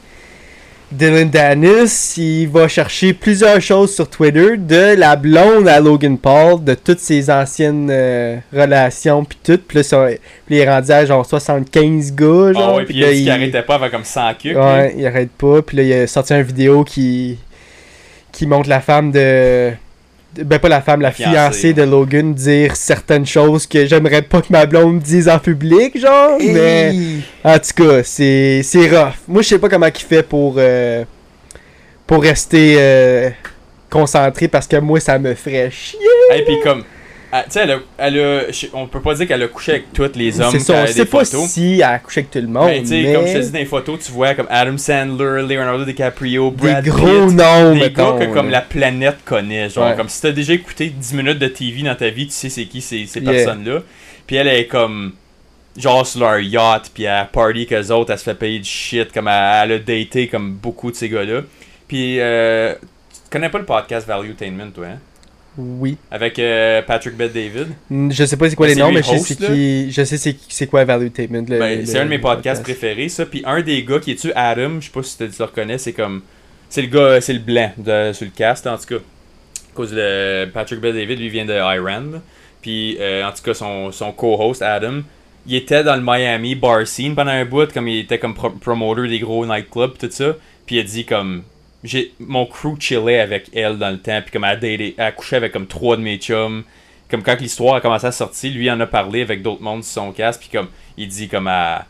S2: Dylan Danis, il va chercher plusieurs choses sur Twitter, de la blonde à Logan Paul, de toutes ses anciennes euh, relations, puis tout, puis là, il est rendu à genre 75 gars, genre,
S1: Ah ouais, puis il a
S2: là,
S1: dit qu'il arrêtait pas avec comme 100 cucs. là.
S2: Ouais, il arrête pas. Puis là, il a sorti une vidéo qui qui montre la femme de. Ben, pas la femme, la
S1: fiancée,
S2: fiancée, de Logan dire certaines choses que j'aimerais pas que ma blonde dise en public, genre. Mais en tout cas, c'est c'est rough. Moi, je sais pas comment il fait pour. euh, pour rester euh, concentré parce que moi, ça me ferait chier.
S1: Et puis comme. Ah, Tu sais, elle elle a- on peut pas dire qu'elle a couché avec tous les hommes
S2: C'est ça, on sait pas
S1: photos.
S2: si elle a couché avec tout le monde.
S1: Mais tu sais,
S2: mais
S1: comme je te dis dans les photos, tu vois comme Adam Sandler, Leonardo DiCaprio, Brad
S2: des gros
S1: Pitt.
S2: noms,
S1: Des
S2: mettons,
S1: gars que comme la planète connaît. Genre,
S2: Ouais.
S1: comme si t'as déjà écouté 10 minutes de TV dans ta vie, tu sais c'est qui ces, ces
S2: Yeah.
S1: personnes-là. Puis elle est comme. Genre sur leur yacht, puis elle party qu'eux autres, elle se fait payer du shit, comme elle, elle a daté comme beaucoup de ces gars-là. Puis, euh, tu connais pas le podcast Valuetainment, toi, hein?
S2: Oui.
S1: Avec euh, Patrick Bet David.
S2: Je sais pas c'est quoi
S1: Mais
S2: les noms, mais je sais c'est qui. Je sais c'est c'est quoi Valuetainment. le-
S1: Ben, c'est un de mes podcasts
S2: podcast.
S1: préférés, ça. Puis un des gars qui est-tu Adam, je sais pas si tu le reconnais, c'est comme. C'est le gars, c'est le blanc de, sur le cast, en tout cas. À cause de Patrick Bet David, lui vient de Iran. Puis, euh, en tout cas, son, son co-host, Adam, il était dans le Miami bar scene pendant un bout, comme il était comme pro- promoter des gros nightclubs, tout ça. Puis il a dit comme. J'ai, mon crew chillait avec elle dans le temps, puis comme elle a, daté- elle a couché avec comme trois de mes chums. Comme quand l'histoire a commencé à sortir, lui en a parlé avec d'autres mondes sur son casque, puis comme il dit comme à.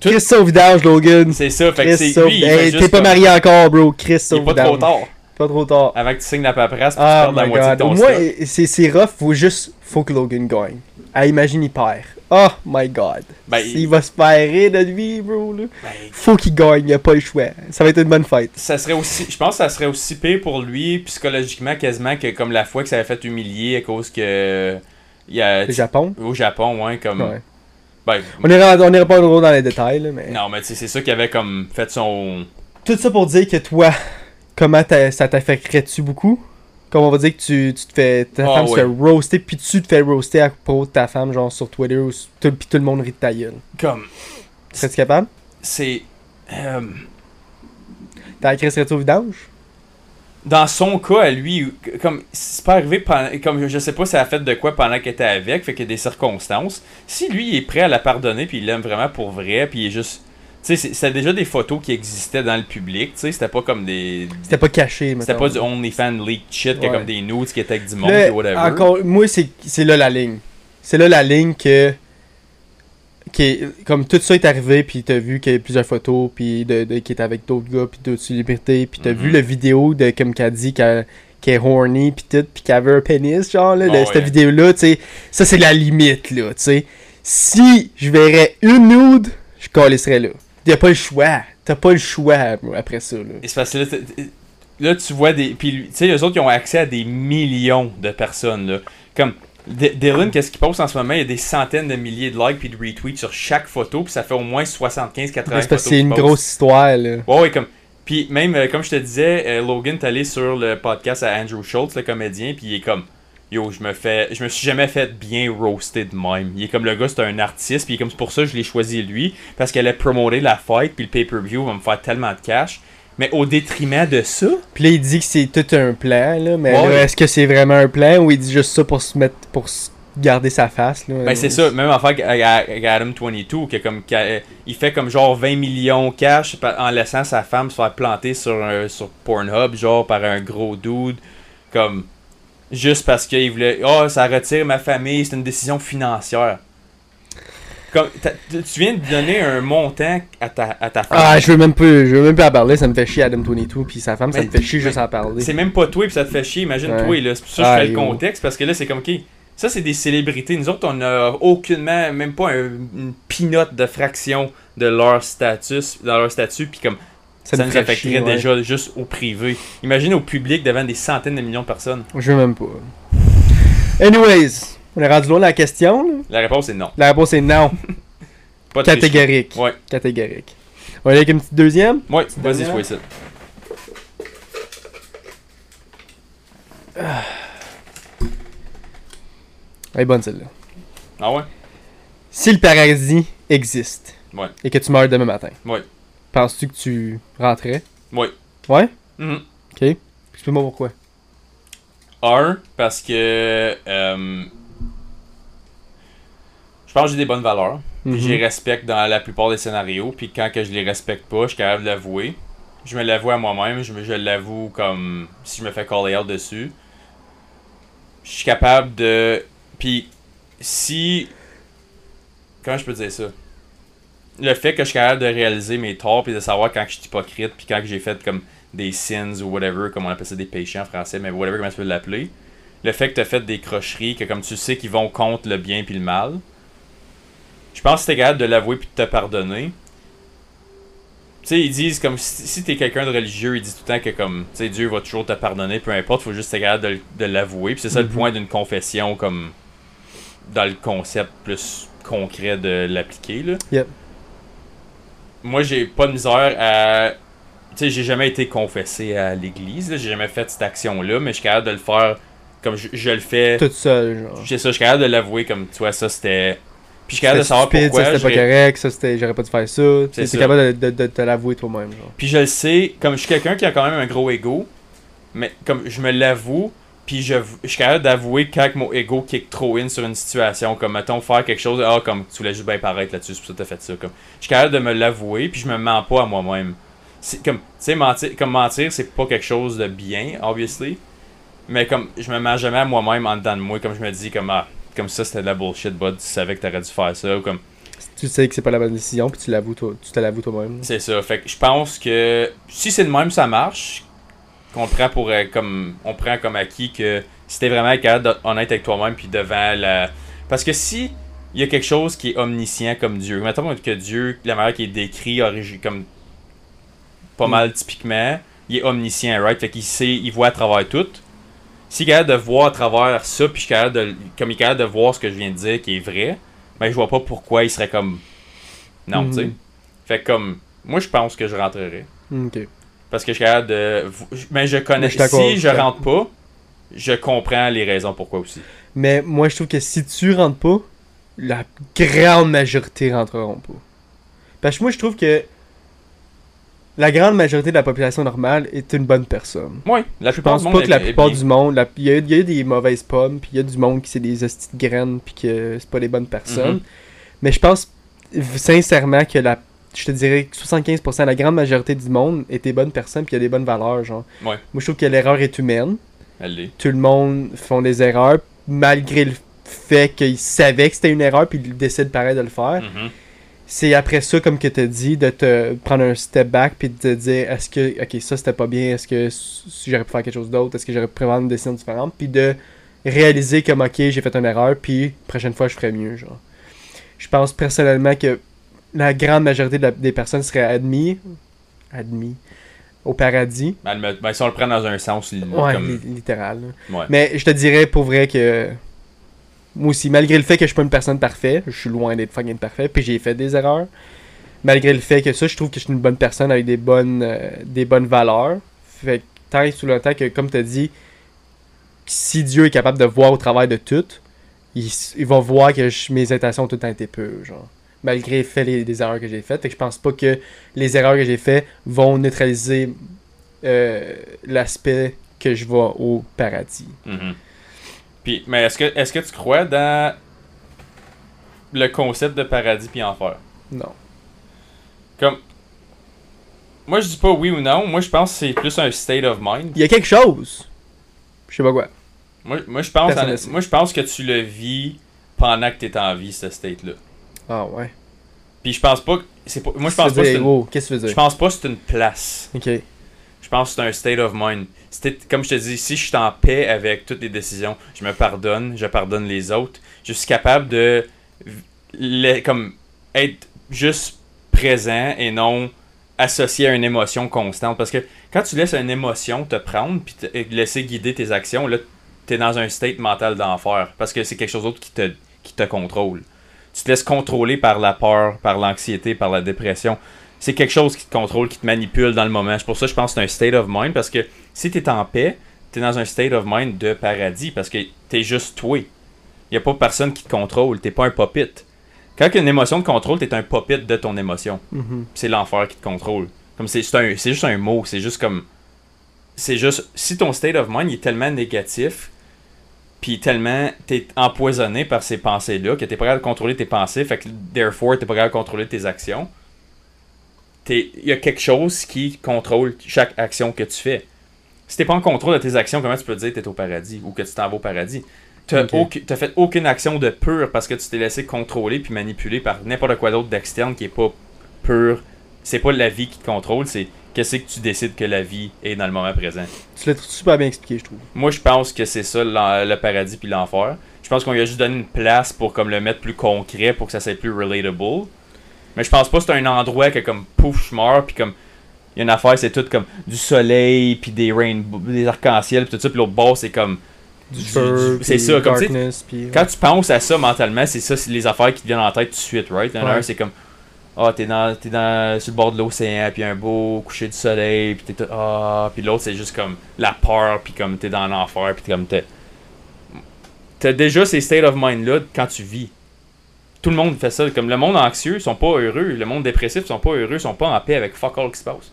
S1: Tout-
S2: Chris Sauvidage, Logan.
S1: C'est ça, fait que c'est lui,
S2: Hey, T'es pas
S1: comme-
S2: marié encore, bro. Chris
S1: est pas trop tard.
S2: Pas trop tard.
S1: Avant que tu signes la paperasse, puis
S2: Ah
S1: tu perds la moitié
S2: god.
S1: de ton
S2: Moi, c'est c'est rough. Faut juste. Faut que Logan gagne. Ah, imagine, il perd. Oh my god.
S1: Ben,
S2: il... va se faire rire de lui, bro. Là.
S1: Ben,
S2: Faut qu'il gagne. Il a pas le choix. Ça va être une bonne fête.
S1: ça serait aussi, je pense que ça serait aussi pire pour lui psychologiquement quasiment que comme la fois que ça avait fait humilier à cause que il y a
S2: Le Japon?
S1: au Japon, ouais, comme
S2: Ouais.
S1: Ben,
S2: On ira, on pas trop dans les détails, là, mais.
S1: non, mais tu sais, c'est ça qui avait comme fait son.
S2: Tout ça pour dire que toi, comment ça t'affecterait-tu beaucoup? Comme on va dire que tu, tu te fais. Ta
S1: Ah,
S2: femme se fait roaster, puis tu te fais roaster à propos de ta femme, genre sur Twitter, ou tout, puis tout le monde rit de ta gueule.
S1: Comme.
S2: Serais-tu capable?
S1: C'est. euh,
S2: T'as écrit serais-tu au vidange?
S1: dans son cas, à lui, comme c'est pas arrivé pendant, comme je sais pas si elle a fait de quoi pendant qu'elle était avec, fait qu'il y a des circonstances. Si lui il est prêt à la pardonner puis il l'aime vraiment pour vrai, puis il est juste, tu sais, c'était déjà des photos qui existaient dans le public, tu sais, c'était pas comme des,
S2: C'était pas caché,
S1: c'était pas du OnlyFans leak shit,
S2: Ouais.
S1: comme des nudes qui étaient avec du monde,
S2: Là,
S1: puis whatever.
S2: encore, moi, c'est là la ligne. C'est là la ligne que. qui comme tout ça est arrivé, puis t'as vu qu'il y a plusieurs photos, puis de, de- qui est avec d'autres gars, puis d'autres célébrités, puis t'as vu la vidéo de, comme qu'elle dit, qu'elle qu'elle est horny, puis tout, puis qu'elle avait un pénis, genre, là, de- cette
S1: ouais.
S2: vidéo-là, tu sais, ça c'est la limite, là, tu sais. Si je verrais une nude, je calisserais là. Y'a pas le choix. T'as pas le choix après ça, là.
S1: Et c'est parce que là, tu vois des. Puis, tu sais, les autres, ils ont accès à des millions de personnes, là. Comme. D- Dylan, qu'est-ce qu'il poste en ce moment? Il y a des centaines de milliers de likes puis de retweets sur chaque photo, puis ça fait au moins 75-80
S2: C'est une grosse histoire, là.
S1: Ouais, ouais, comme. Puis même, euh, comme je te disais, euh, Logan est allé sur le podcast à Andrew Schultz, le comédien, puis il est comme. Yo, je me fais. Je me suis jamais fait bien roaster de même. Il est comme le gars, c'est un artiste, puis comme c'est pour ça que je l'ai choisi lui, parce qu'elle a promoté la fight, puis le pay-per-view va me faire tellement de cash. Mais au détriment de ça.
S2: Puis là, il dit que c'est tout un plan, là. Mais
S1: Ouais.
S2: est-ce que c'est vraiment un plan ou il dit juste ça pour se mettre. pour garder sa face, là?
S1: Ben c'est ça, même avec- avec Adam 22, que comme il fait comme genre 20 millions cash en laissant sa femme se faire planter sur, un- sur Pornhub, genre par un gros dude, comme juste parce qu'il voulait, oh ça retire ma famille, c'est une décision financière. Comme, tu viens de donner un montant à ta, à ta femme.
S2: Ah, je veux même pas, je veux même pas en parler, ça me fait chier Adam 22 puis sa femme, ça me fait chier juste en parler.
S1: C'est même pas toi puis ça te fait chier, imagine
S2: Ouais.
S1: toi là. C'est pour ça que je fais le contexte parce que là c'est comme ok. Ça c'est des célébrités. Nous autres on a aucunement, même pas un- une pinote de fraction de leur status, dans leur statut puis comme ça, nous affecterait
S2: chier, ouais.
S1: déjà juste au privé. Imagine au public devant des centaines de millions de personnes.
S2: Je veux même pas. Anyways, on est rendu loin de la question, là.
S1: La réponse est non.
S2: La réponse est non.
S1: Pas de tricherie.
S2: Catégorique.
S1: Ouais.
S2: Catégorique. On va aller avec une petite deuxième?
S1: Ouais, vas-y sois ça.
S2: Elle est bonne celle-là.
S1: Ah ouais?
S2: Si le paradis existe
S1: Ouais.
S2: et que tu meurs demain matin,
S1: Ouais.
S2: Penses-tu que tu rentrais?
S1: Ouais.
S2: Ouais?
S1: Mhm.
S2: Ok. Explique-moi pourquoi.
S1: Un, parce que euh, je pense que j'ai des bonnes valeurs.
S2: Mhm.
S1: je les respecte dans la plupart des scénarios. Puis quand que je les respecte pas, je suis capable de l'avouer. Je me l'avoue à moi-même. Je, me- je l'avoue comme si je me fais call out dessus. Je suis capable de. Puis si. Comment je peux dire ça? Le fait que je suis capable de réaliser mes torts puis de savoir quand je suis hypocrite puis quand j'ai fait comme des sins ou whatever, comme on appelle ça des péchés en français, mais whatever comment tu peux l'appeler. Le fait que tu as fait des crocheries, que comme tu sais qu'ils vont contre le bien puis le mal. Je pense que t'es capable de l'avouer puis de te pardonner. Tu sais, ils disent comme si, si t'es quelqu'un de religieux, ils disent tout le temps que comme, tu sais, Dieu va toujours te pardonner, peu importe, faut juste être capable de, de l'avouer. Puis c'est ça le
S2: Mhm.
S1: point d'une confession, comme dans le concept plus concret de l'appliquer, là.
S2: Yep.
S1: Moi, j'ai pas de misère à. Tu sais, j'ai jamais été confessé à l'église, j'ai jamais fait cette action-là, mais je suis capable de le faire comme je, je le fais.
S2: Toute seule, genre.
S1: C'est ça, je suis capable de l'avouer comme, tu vois, ça c'était. Puis je suis capable de savoir
S2: stupide,
S1: pourquoi.
S2: ça c'était pas correct, ça c'était j'aurais pas dû faire ça.
S1: C'est
S2: Tu es
S1: ça.
S2: capable de, de, de te l'avouer toi-même, genre.
S1: Puis je le sais, comme je suis quelqu'un qui a quand même un gros ego, mais comme je me l'avoue, puis je, je suis capable d'avouer quand mon ego kick trop in sur une situation, comme mettons faire quelque chose, ah comme tu voulais juste bien paraître là-dessus, c'est pour ça que t'as fait ça. Comme, je suis capable de me l'avouer, puis je me mens pas à moi-même. C'est comme, tu sais, mentir, comme mentir, c'est pas quelque chose de bien, obviously, mais comme je me mens jamais à moi-même en dedans de moi, comme je me dis, comme ah, comme ça c'était de la bullshit, bud, tu savais que t'aurais dû faire ça, ou comme
S2: Tu sais que c'est pas la bonne décision, puis tu l'avoues toi, tu te l'avoues toi-même.
S1: C'est ça. Fait que je pense que si c'est de même, ça marche. Qu'on prend pour euh, comme. On prend comme acquis que si t'es vraiment capable d'être honnête avec toi-même puis devant la. Parce que si il y a quelque chose qui est omniscient comme Dieu, mettons que Dieu, la manière qui est décrit, comme pas
S2: Mm.
S1: mal typiquement, il est omniscient, right? Fait qu'il sait, il voit à travers tout. S'il est capable de voir à travers ça, puis je suis capable de, comme il est capable de voir ce que je viens de dire qui est vrai, ben je vois pas pourquoi il serait comme. Non,
S2: Mhm.
S1: tu sais. Fait que comme. Moi, je pense que je rentrerai.
S2: Ok.
S1: Parce que je suis capable de. Mais je connais.
S2: Mais je
S1: si
S2: je
S1: rentre pas, je comprends les raisons pourquoi aussi.
S2: Mais moi, je trouve que si tu rentres pas, la grande majorité rentreront pas. Parce que moi, je trouve que la grande majorité de la population normale est une bonne personne.
S1: Oui, la
S2: Je pense
S1: du monde
S2: pas que la plupart du monde, il y, y a des mauvaises pommes, puis il y a du monde qui c'est des hosties de graines, puis que c'est pas des bonnes personnes.
S1: Mhm.
S2: Mais je pense sincèrement que la, je te dirais que 75%, la grande majorité du monde est des bonnes personnes, puis il y a des bonnes valeurs, genre.
S1: Ouais.
S2: Moi, je trouve que l'erreur est humaine.
S1: Elle l'est.
S2: Tout le monde font des erreurs, malgré le fait qu'ils savaient que c'était une erreur, puis ils décident pareil de le faire.
S1: Mhm.
S2: C'est après ça, comme que tu dit, de te prendre un step back puis de te dire est-ce que, ok, ça c'était pas bien, est-ce que si j'aurais pu faire quelque chose d'autre, est-ce que j'aurais pu prendre une décision différente, puis de réaliser comme ok, j'ai fait une erreur, puis prochaine fois je ferai mieux, genre. Je pense personnellement que la grande majorité de la- des personnes seraient admis, admis au paradis.
S1: Ben, ben, si on le prend dans un sens,
S2: Ouais,
S1: comme.
S2: li- littéral.
S1: Ouais.
S2: Mais je te dirais pour vrai que moi aussi, malgré le fait que je suis pas une personne parfaite, je suis loin d'être fucking parfait, puis j'ai fait des erreurs. Malgré le fait que ça, je trouve que je suis une bonne personne avec des bonnes, euh, des bonnes valeurs. Fait que tant et sous le temps que, comme tu as dit, si Dieu est capable de voir au travail de tout, il, il va voir que je- mes intentions ont tout le temps été pures, genre. Malgré fait les, les erreurs que j'ai faites. Fait que je pense pas que les erreurs que j'ai faites vont neutraliser euh, l'aspect que je vais au paradis.
S1: Mhm. Puis, mais est-ce que, est-ce que tu crois dans le concept de paradis puis enfer?
S2: Non.
S1: Comme. Moi, je dis pas oui ou non. Moi, je pense que c'est plus un state of mind.
S2: Il y a quelque chose. Je sais pas quoi.
S1: Moi, moi, je pense, en- moi, je pense que tu le vis pendant que t'es en vie, ce state-là.
S2: Ah ouais.
S1: Puis je pense pas que. C'est pas, moi, je pense pas que c'est une,
S2: gros? Qu'est-ce que tu veux
S1: je
S2: dire?
S1: pense pas que c'est une place.
S2: Ok.
S1: Je pense que c'est un state of mind. C'était, comme je te dis, si je suis en paix avec toutes les décisions, je me pardonne, je pardonne les autres, je suis capable de le- comme être juste présent et non associé à une émotion constante. Parce que quand tu laisses une émotion te prendre puis te- laisser guider tes actions, là, t'es dans un state mental d'enfer. Parce que c'est quelque chose d'autre qui te, qui te contrôle. Tu te laisses contrôler par la peur, par l'anxiété, par la dépression c'est quelque chose qui te contrôle, qui te manipule dans le moment. C'est pour ça que je pense que c'est un state of mind parce que si tu es en paix, tu es dans un state of mind de paradis parce que tu es juste toi. Il n'y a pas personne qui te contrôle, tu pas un puppet. Quand une émotion te contrôle, tu es un puppet de ton émotion.
S2: Mhm.
S1: C'est l'enfer qui te contrôle. Comme c'est juste un mot, c'est juste comme c'est juste si ton state of mind est tellement négatif puis tellement t'es empoisonné par ces pensées là que t'es pas capable de contrôler tes pensées fait que therefore t'es pas capable de contrôler tes actions il y a quelque chose qui contrôle chaque action que tu fais. Si t'es pas en contrôle de tes actions comment tu peux dire que t'es au paradis ou que tu t'en vas au paradis? T'as fait aucune action de pure parce que tu t'es laissé contrôler puis manipuler par n'importe quoi d'autre d'externe qui est pas pur. C'est pas la vie qui te contrôle, c'est qu'est-ce que tu décides que la vie est dans le moment présent?
S2: Tu l'as super bien expliqué, je trouve.
S1: Moi, je pense que c'est ça le paradis puis l'enfer. Je pense qu'on lui a juste donné une place pour comme le mettre plus concret pour que ça soit plus relatable. Mais je pense pas que c'est un endroit que comme pouf, je meurs puis comme il y a une affaire, c'est tout comme du soleil puis des rainbows, des arcs-en-ciel puis tout ça puis l'autre bord c'est comme
S2: Du
S1: Du- c'est ça, comme
S2: darkness, puis...
S1: quand tu penses à ça mentalement, c'est ça, c'est les affaires qui te viennent en tête tout de suite, right?
S2: Ouais.
S1: c'est comme, ah, t'es dans, t'es dans, sur le bord de l'océan, puis un beau coucher du soleil, puis t'es tout, ah, puis l'autre, c'est juste comme la peur, puis comme t'es dans l'enfer, puis t'es comme, t'es. T'as déjà ces state of mind-là quand tu vis. Tout le monde fait ça. Comme le monde anxieux, ils sont pas heureux. Le monde dépressif, ils sont pas heureux, ils sont pas en paix avec fuck all qui se passe.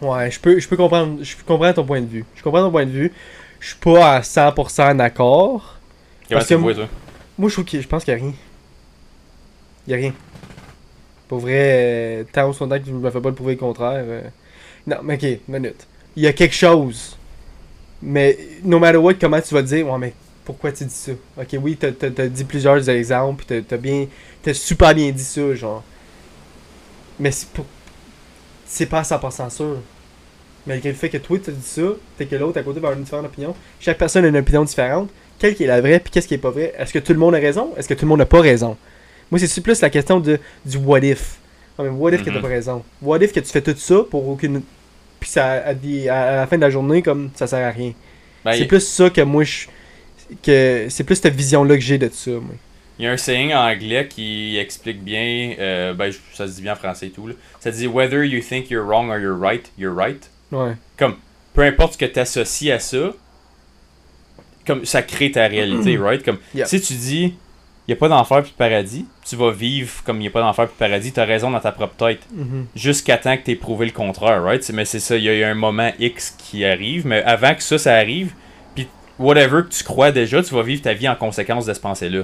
S2: Ouais, je peux, je peux comprendre, je peux comprendre ton point de vue. Je comprends ton point de vue. Je suis pas à 100% d'accord.
S1: Comment
S2: Parce
S1: tu
S2: que
S1: le vois, toi?
S2: Moi, je trouve que je pense qu'il y a rien. Il y a rien. Pour vrai, euh, tant au sondage que je me fais pas le prouver contraire. euh, Non, mais ok, minute. Il y a quelque chose. Mais, no matter what, comment tu vas dire, ouais, mais pourquoi tu dis ça? Ok, oui, t'as t'as- t'as dit plusieurs exemples, t'as t'as bien. T'as super bien dit ça, genre. Mais c'est pour. C'est pas à 100% sûr. Malgré le fait que toi, tu dit ça, fait que l'autre à côté va avoir une différente opinion. Chaque personne a une opinion différente. Quelle est la vraie, puis qu'est-ce qui est pas vrai? Est-ce que tout le monde a raison? Est-ce que tout le monde n'a pas raison? Moi, c'est plus la question de, du what if. Mais what if que
S1: Mhm.
S2: t'as pas raison? What if que tu fais tout ça pour aucune. Puis ça, à, à- la fin de la journée, comme ça sert à rien.
S1: Ben,
S2: c'est plus ça que moi, je. que C'est plus cette vision-là que j'ai de ça, moi.
S1: Il y a un saying en anglais qui explique bien, euh, ben, ça se dit bien en français et tout. Là. Ça dit Whether you think you're wrong or you're right, you're right.
S2: Ouais.
S1: Comme, peu importe ce que tu associes à ça, comme ça crée ta réalité, right? Comme,
S2: Yeah.
S1: si tu dis, il n'y a pas d'enfer puis de paradis, tu vas vivre comme il n'y a pas d'enfer puis de paradis, tu as raison dans ta propre tête.
S2: Mhm.
S1: Jusqu'à temps que tu aies prouvé le contraire, right? Mais c'est ça, il y a un moment X qui arrive, mais avant que ça, ça arrive, puis whatever que tu crois déjà, tu vas vivre ta vie en conséquence de ce pensée-là.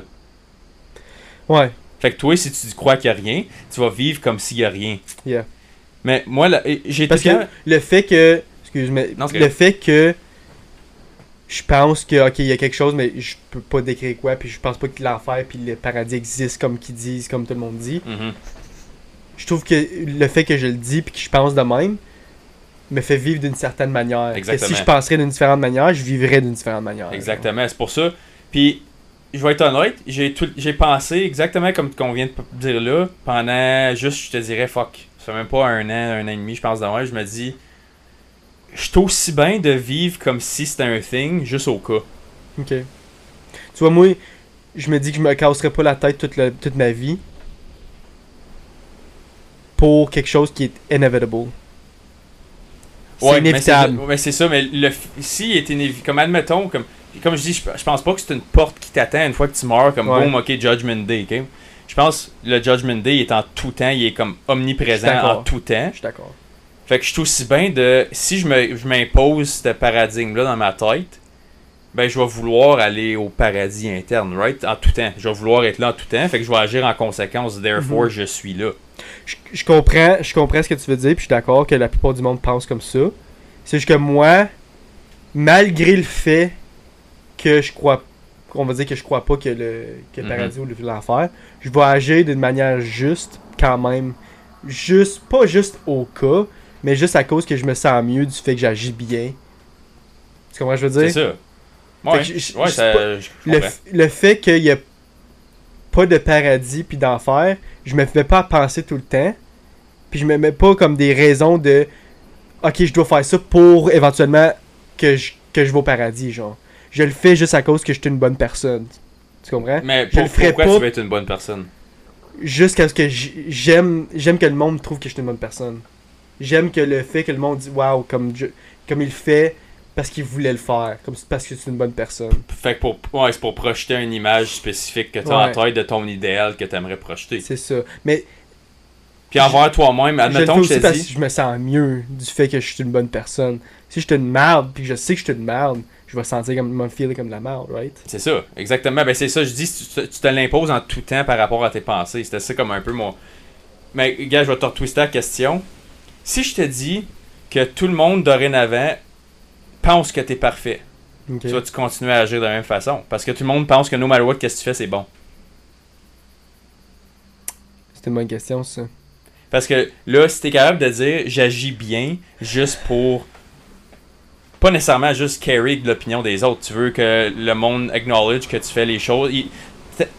S2: Ouais.
S1: Fait que toi, si tu crois qu'il n'y a rien, tu vas vivre comme s'il n'y a rien.
S2: Yeah.
S1: Mais moi, j'ai
S2: Parce que le fait que. Excuse-moi. Le fait que. Je pense que, ok, il y a quelque chose, mais je peux pas décrire quoi, puis je pense pas que l'enfer puis le paradis existent comme qu'ils disent, comme tout le monde dit.
S1: Mhm.
S2: Je trouve que le fait que je le dis puis que je pense de même me fait vivre d'une certaine manière. Que si je penserais d'une différente manière, je vivrais d'une différente manière.
S1: Exactement, c'est pour ça. Puis, je vais être honnête, j'ai tout- j'ai pensé exactement comme qu'on vient de dire là, pendant juste, je te dirais, fuck, ça fait même pas un an, un an et demi, je pense, d'avant, je me dis, je suis aussi bien de vivre comme si c'était un thing, juste au cas.
S2: Ok. Tu vois, moi, je me dis que je me casserais pas la tête toute, toute ma vie pour quelque chose qui est inevitable. C'est
S1: Ouais,
S2: inévitable.
S1: c'est- Mais c'est ça, mais le, si il est inévitable, comme admettons, comme, comme je dis, je, je pense pas que c'est une porte qui t'attend une fois que tu meurs, comme
S2: Ouais.
S1: boom, ok, Judgment Day, ok? Je pense le Judgment Day est en tout temps, il est comme omniprésent en tout temps.
S2: Je suis d'accord.
S1: Fait que je suis aussi bien de. Si je me- je m'impose ce paradigme-là dans ma tête, ben je vais vouloir aller au paradis interne, right? En tout temps. Je vais vouloir être là en tout temps. Fait que je vais agir en conséquence. Therefore,
S2: Mhm.
S1: je suis là.
S2: Je, je comprends, je comprends ce que tu veux dire, puis je suis d'accord que la plupart du monde pense comme ça. C'est juste que moi, malgré le fait que je crois, qu'on va dire que je crois pas que le, que le
S1: Mhm.
S2: paradis ou le- l'enfer, je vais agir d'une manière juste, quand même. Juste, pas juste au cas, mais juste à cause que je me sens mieux du fait que j'agis bien. Tu comprends ce que je veux
S1: C'est
S2: dire?
S1: ça. Ouais,
S2: que
S1: ouais
S2: je
S1: ça,
S2: pas-
S1: je
S2: Le, fait qu'il y a pas de paradis puis d'enfer, je me fais pas penser tout le temps. Puis je me mets pas comme des raisons de OK, je dois faire ça pour éventuellement que je, que je vais au paradis, genre. Je le fais juste à cause que je suis une bonne personne. Tu comprends?
S1: Mais
S2: je le ferais
S1: pourquoi
S2: pas-
S1: tu veux être une bonne personne?
S2: Jusqu'à ce que j'aime que le monde trouve que je suis une bonne personne. J'aime que le fait que le monde dit waouh comme je- comme il le fait parce qu'il voulait le faire, comme parce que c'est une bonne personne.
S1: Fait que pour, ouais, c'est pour projeter une image spécifique que tu as
S2: Ouais.
S1: en tête de ton idéal que tu aimerais projeter.
S2: C'est ça. Mais
S1: Puis envers toi-même,
S2: je le
S1: admettons
S2: fais
S1: que je
S2: parce que
S1: dis.
S2: je me sens mieux du fait que je suis une bonne personne. Si je suis une merde, puis que je sais que je suis une merde, je vais sentir comme, me feel comme de la merde, right?
S1: C'est ça, exactement. Ben c'est ça, je dis, tu, tu te l'imposes en tout temps par rapport à tes pensées. C'était ça comme un peu mon. Mais gars, je vais te retwister la question. Si je te dis que tout le monde dorénavant pense que t'es parfait,
S2: Ok.
S1: tu vas-tu continuer à agir de la même façon? Parce que tout le monde pense que no matter what, qu'est-ce que tu fais, c'est bon.
S2: C'était une bonne question, ça.
S1: Parce que là, si t'es capable de dire j'agis bien juste pour. Pas nécessairement juste carry de l'opinion des autres. Tu veux que le monde acknowledge que tu fais les choses. Il-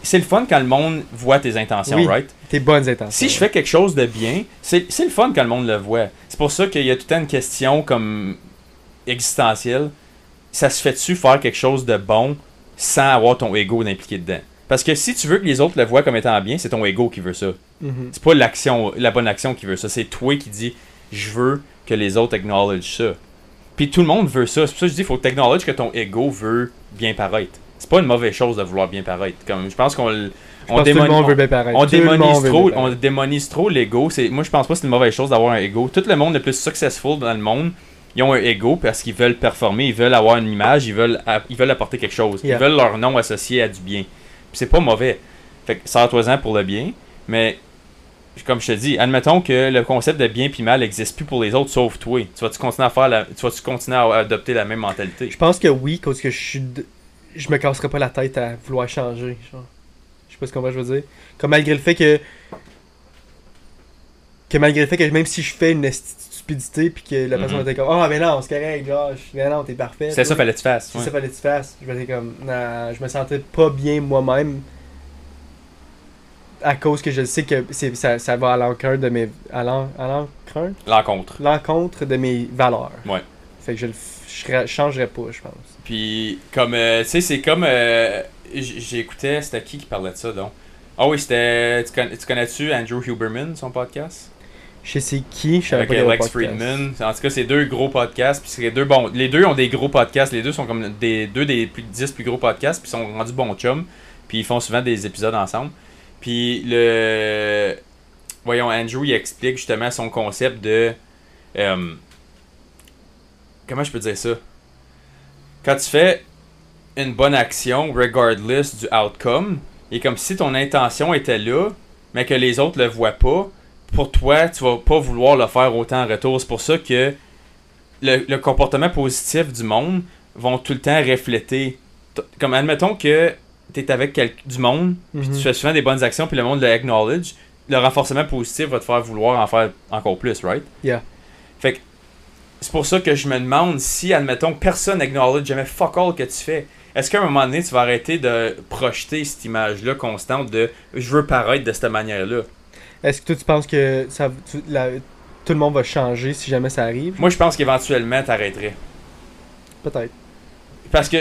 S1: C'est le fun quand le monde voit tes intentions,
S2: Oui.
S1: right?
S2: Tes bonnes intentions.
S1: Si je fais quelque chose de bien, c'est le fun quand le monde le voit. C'est pour ça qu'il y a tout le temps une question comme existentielle. Ça se fait-tu faire quelque chose de bon sans avoir ton ego d'impliqué dedans? Parce que si tu veux que les autres le voient comme étant bien, c'est ton ego qui veut ça.
S2: Mhm.
S1: C'est pas l'action, la bonne action qui veut ça. C'est toi qui dis je veux que les autres acknowledge ça. Puis tout le monde veut ça. C'est pour ça que je dis faut que tu acknowledge que ton ego veut bien paraître. C'est pas une mauvaise chose de vouloir bien paraître. Comme je pense qu'on on on démonise trop, on démonise trop l'ego. C'est, moi, je pense pas que c'est une mauvaise chose d'avoir un ego. Tout le monde le plus successful dans le monde, ils ont un ego parce qu'ils veulent performer, ils veulent avoir une image, ils veulent, ils veulent apporter quelque chose.
S2: Yeah.
S1: Ils veulent leur nom associé à du bien. Puis c'est pas mauvais. Fait que sors-toi-en pour le bien, mais comme je te dis, admettons que le concept de bien puis mal n'existe plus pour les autres sauf toi. Tu vas-tu continuer à faire la, tu vas-tu continuer à adopter la même mentalité?
S2: Je pense que oui, parce que je suis. Je me casserais pas la tête à vouloir changer. Genre. Je sais pas ce qu'on va je veux dire. Comme malgré le fait que. Que malgré le fait que même si je fais une stupidité puis que la personne
S1: Mhm.
S2: était comme Ah, mais non, c'est correct, genre, mais non, t'es parfait.
S1: C'est ça, fallait que tu fasses.
S2: C'est
S1: ouais.
S2: ça fallait que tu fasses. Je me comme, nah, je me sentais pas bien moi-même à cause que je sais que c'est, ça, ça va à l'encontre de mes, à l'en- à l'encontre,
S1: L'encontre.
S2: l'encontre de mes valeurs.
S1: Ouais.
S2: Fait que je le je changerais pas, je pense.
S1: Puis, comme, euh, tu sais, c'est comme. euh, j'écoutais, c'était qui qui parlait de ça donc? Ah oui, c'était. Tu, connais- tu connais-tu Andrew Huberman, son podcast?
S2: Je sais c'est qui, je savais
S1: Avec Alex. Friedman. En tout cas, c'est deux gros podcasts. Puis c'est deux bons. Les deux ont des gros podcasts. Les deux sont comme des deux des plus 10 plus gros podcasts. Puis ils sont rendus bons chums. Puis ils font souvent des épisodes ensemble. Puis le. Voyons, Andrew, il explique justement son concept de. euh, Comment je peux dire ça? Quand tu fais une bonne action, regardless du outcome, et comme si ton intention était là, mais que les autres le voient pas, pour toi, tu vas pas vouloir le faire autant en retour. C'est pour ça que le, le comportement positif du monde vont tout le temps refléter. Comme admettons que tu es avec quel- du monde, puis
S2: Mhm.
S1: tu fais souvent des bonnes actions, puis le monde le acknowledge, le renforcement positif va te faire vouloir en faire encore plus, right?
S2: Yeah.
S1: Fait que c'est pour ça que je me demande si, admettons, personne acknowledge jamais fuck all que tu fais. Est-ce qu'à un moment donné, tu vas arrêter de projeter cette image-là constante de je veux paraître de cette manière-là?
S2: Est-ce que toi tu penses que ça, tu- la- tout le monde va changer si jamais ça arrive?
S1: Moi, je pense qu'éventuellement, t'arrêterais.
S2: Peut-être.
S1: Parce que,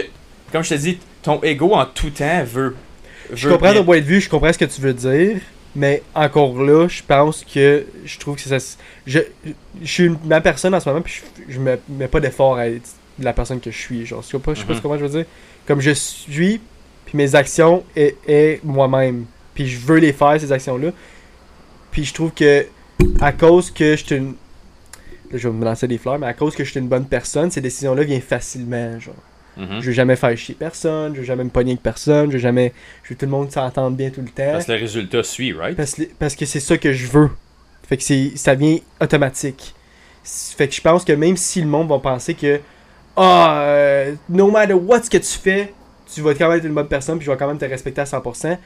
S1: comme je te dis, ton ego en tout temps veut.
S2: Je comprends
S1: bien-
S2: ton point de vue, je comprends ce que tu veux dire, mais encore là, je pense que je trouve que ça. Je, je suis ma personne en ce moment, puis je, je me mets pas d'effort à être la personne que je suis. Genre, je sais pas, je sais pas
S1: Mhm.
S2: comment je veux dire. Comme je suis, puis mes actions est, est moi-même. Puis je veux les faire, ces actions-là. Puis je trouve que, à cause que je suis une. Là, je vais me lancer des fleurs, mais à cause que je suis une bonne personne, ces décisions-là viennent facilement. Genre.
S1: Mhm.
S2: Je veux jamais faire chier personne, je veux jamais me pogner avec personne, je veux jamais. Je veux que tout le monde s'entende bien tout le temps.
S1: Parce que le résultat suit, right?
S2: Parce, que- parce que c'est ça que je veux. Fait que c'est ça vient automatique. Fait que je pense que même si le monde va penser que ah euh, no matter what ce que tu fais, tu vas quand même être une bonne personne puis je vais quand même te respecter à 100%.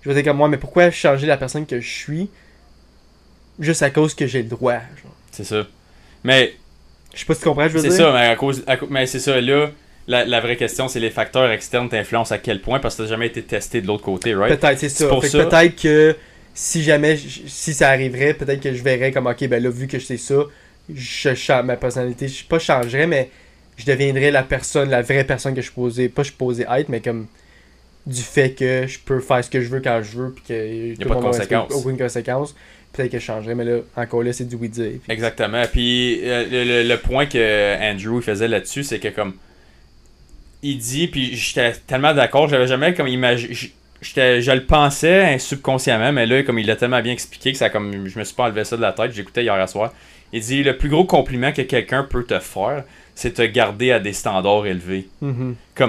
S2: Je vais dire comme moi mais pourquoi changer la personne que je suis juste à cause que j'ai le droit. genre?
S1: C'est ça. Mais
S2: Je sais pas si tu comprends, je veux
S1: c'est
S2: dire.
S1: ça, mais à cause, à cause- mais c'est ça, là, la, la vraie question, c'est les facteurs externes t'influencent à quel point parce que t'as jamais été testé de l'autre côté, right?
S2: Peut-être, c'est ça.
S1: Ça.
S2: Peut-être que si jamais, si ça arriverait, peut-être que je verrais comme, ok, ben là, vu que je sais ça, je change ma personnalité. Je pas changerais, mais je deviendrais la personne, la vraie personne que je posé, pas je posé être, mais comme du fait que je peux faire ce que je veux quand je veux, puis que tout
S1: pas de
S2: n'a
S1: conséquences.
S2: aucune conséquence. Peut-être que je changerais, mais là, encore là, c'est du oui dire. Puis-
S1: Exactement. Puis euh, le, le- le point que Andrew faisait là-dessus, c'est que comme il dit, puis j'étais tellement d'accord, j'avais jamais comme imaginé. J'étais, je le pensais hein, subconsciemment, mais là, comme il l'a tellement bien expliqué que ça comme je me suis pas enlevé ça de la tête, j'écoutais hier soir. Il dit le plus gros compliment que quelqu'un peut te faire, c'est te garder à des standards élevés.
S2: Mhm.
S1: Tu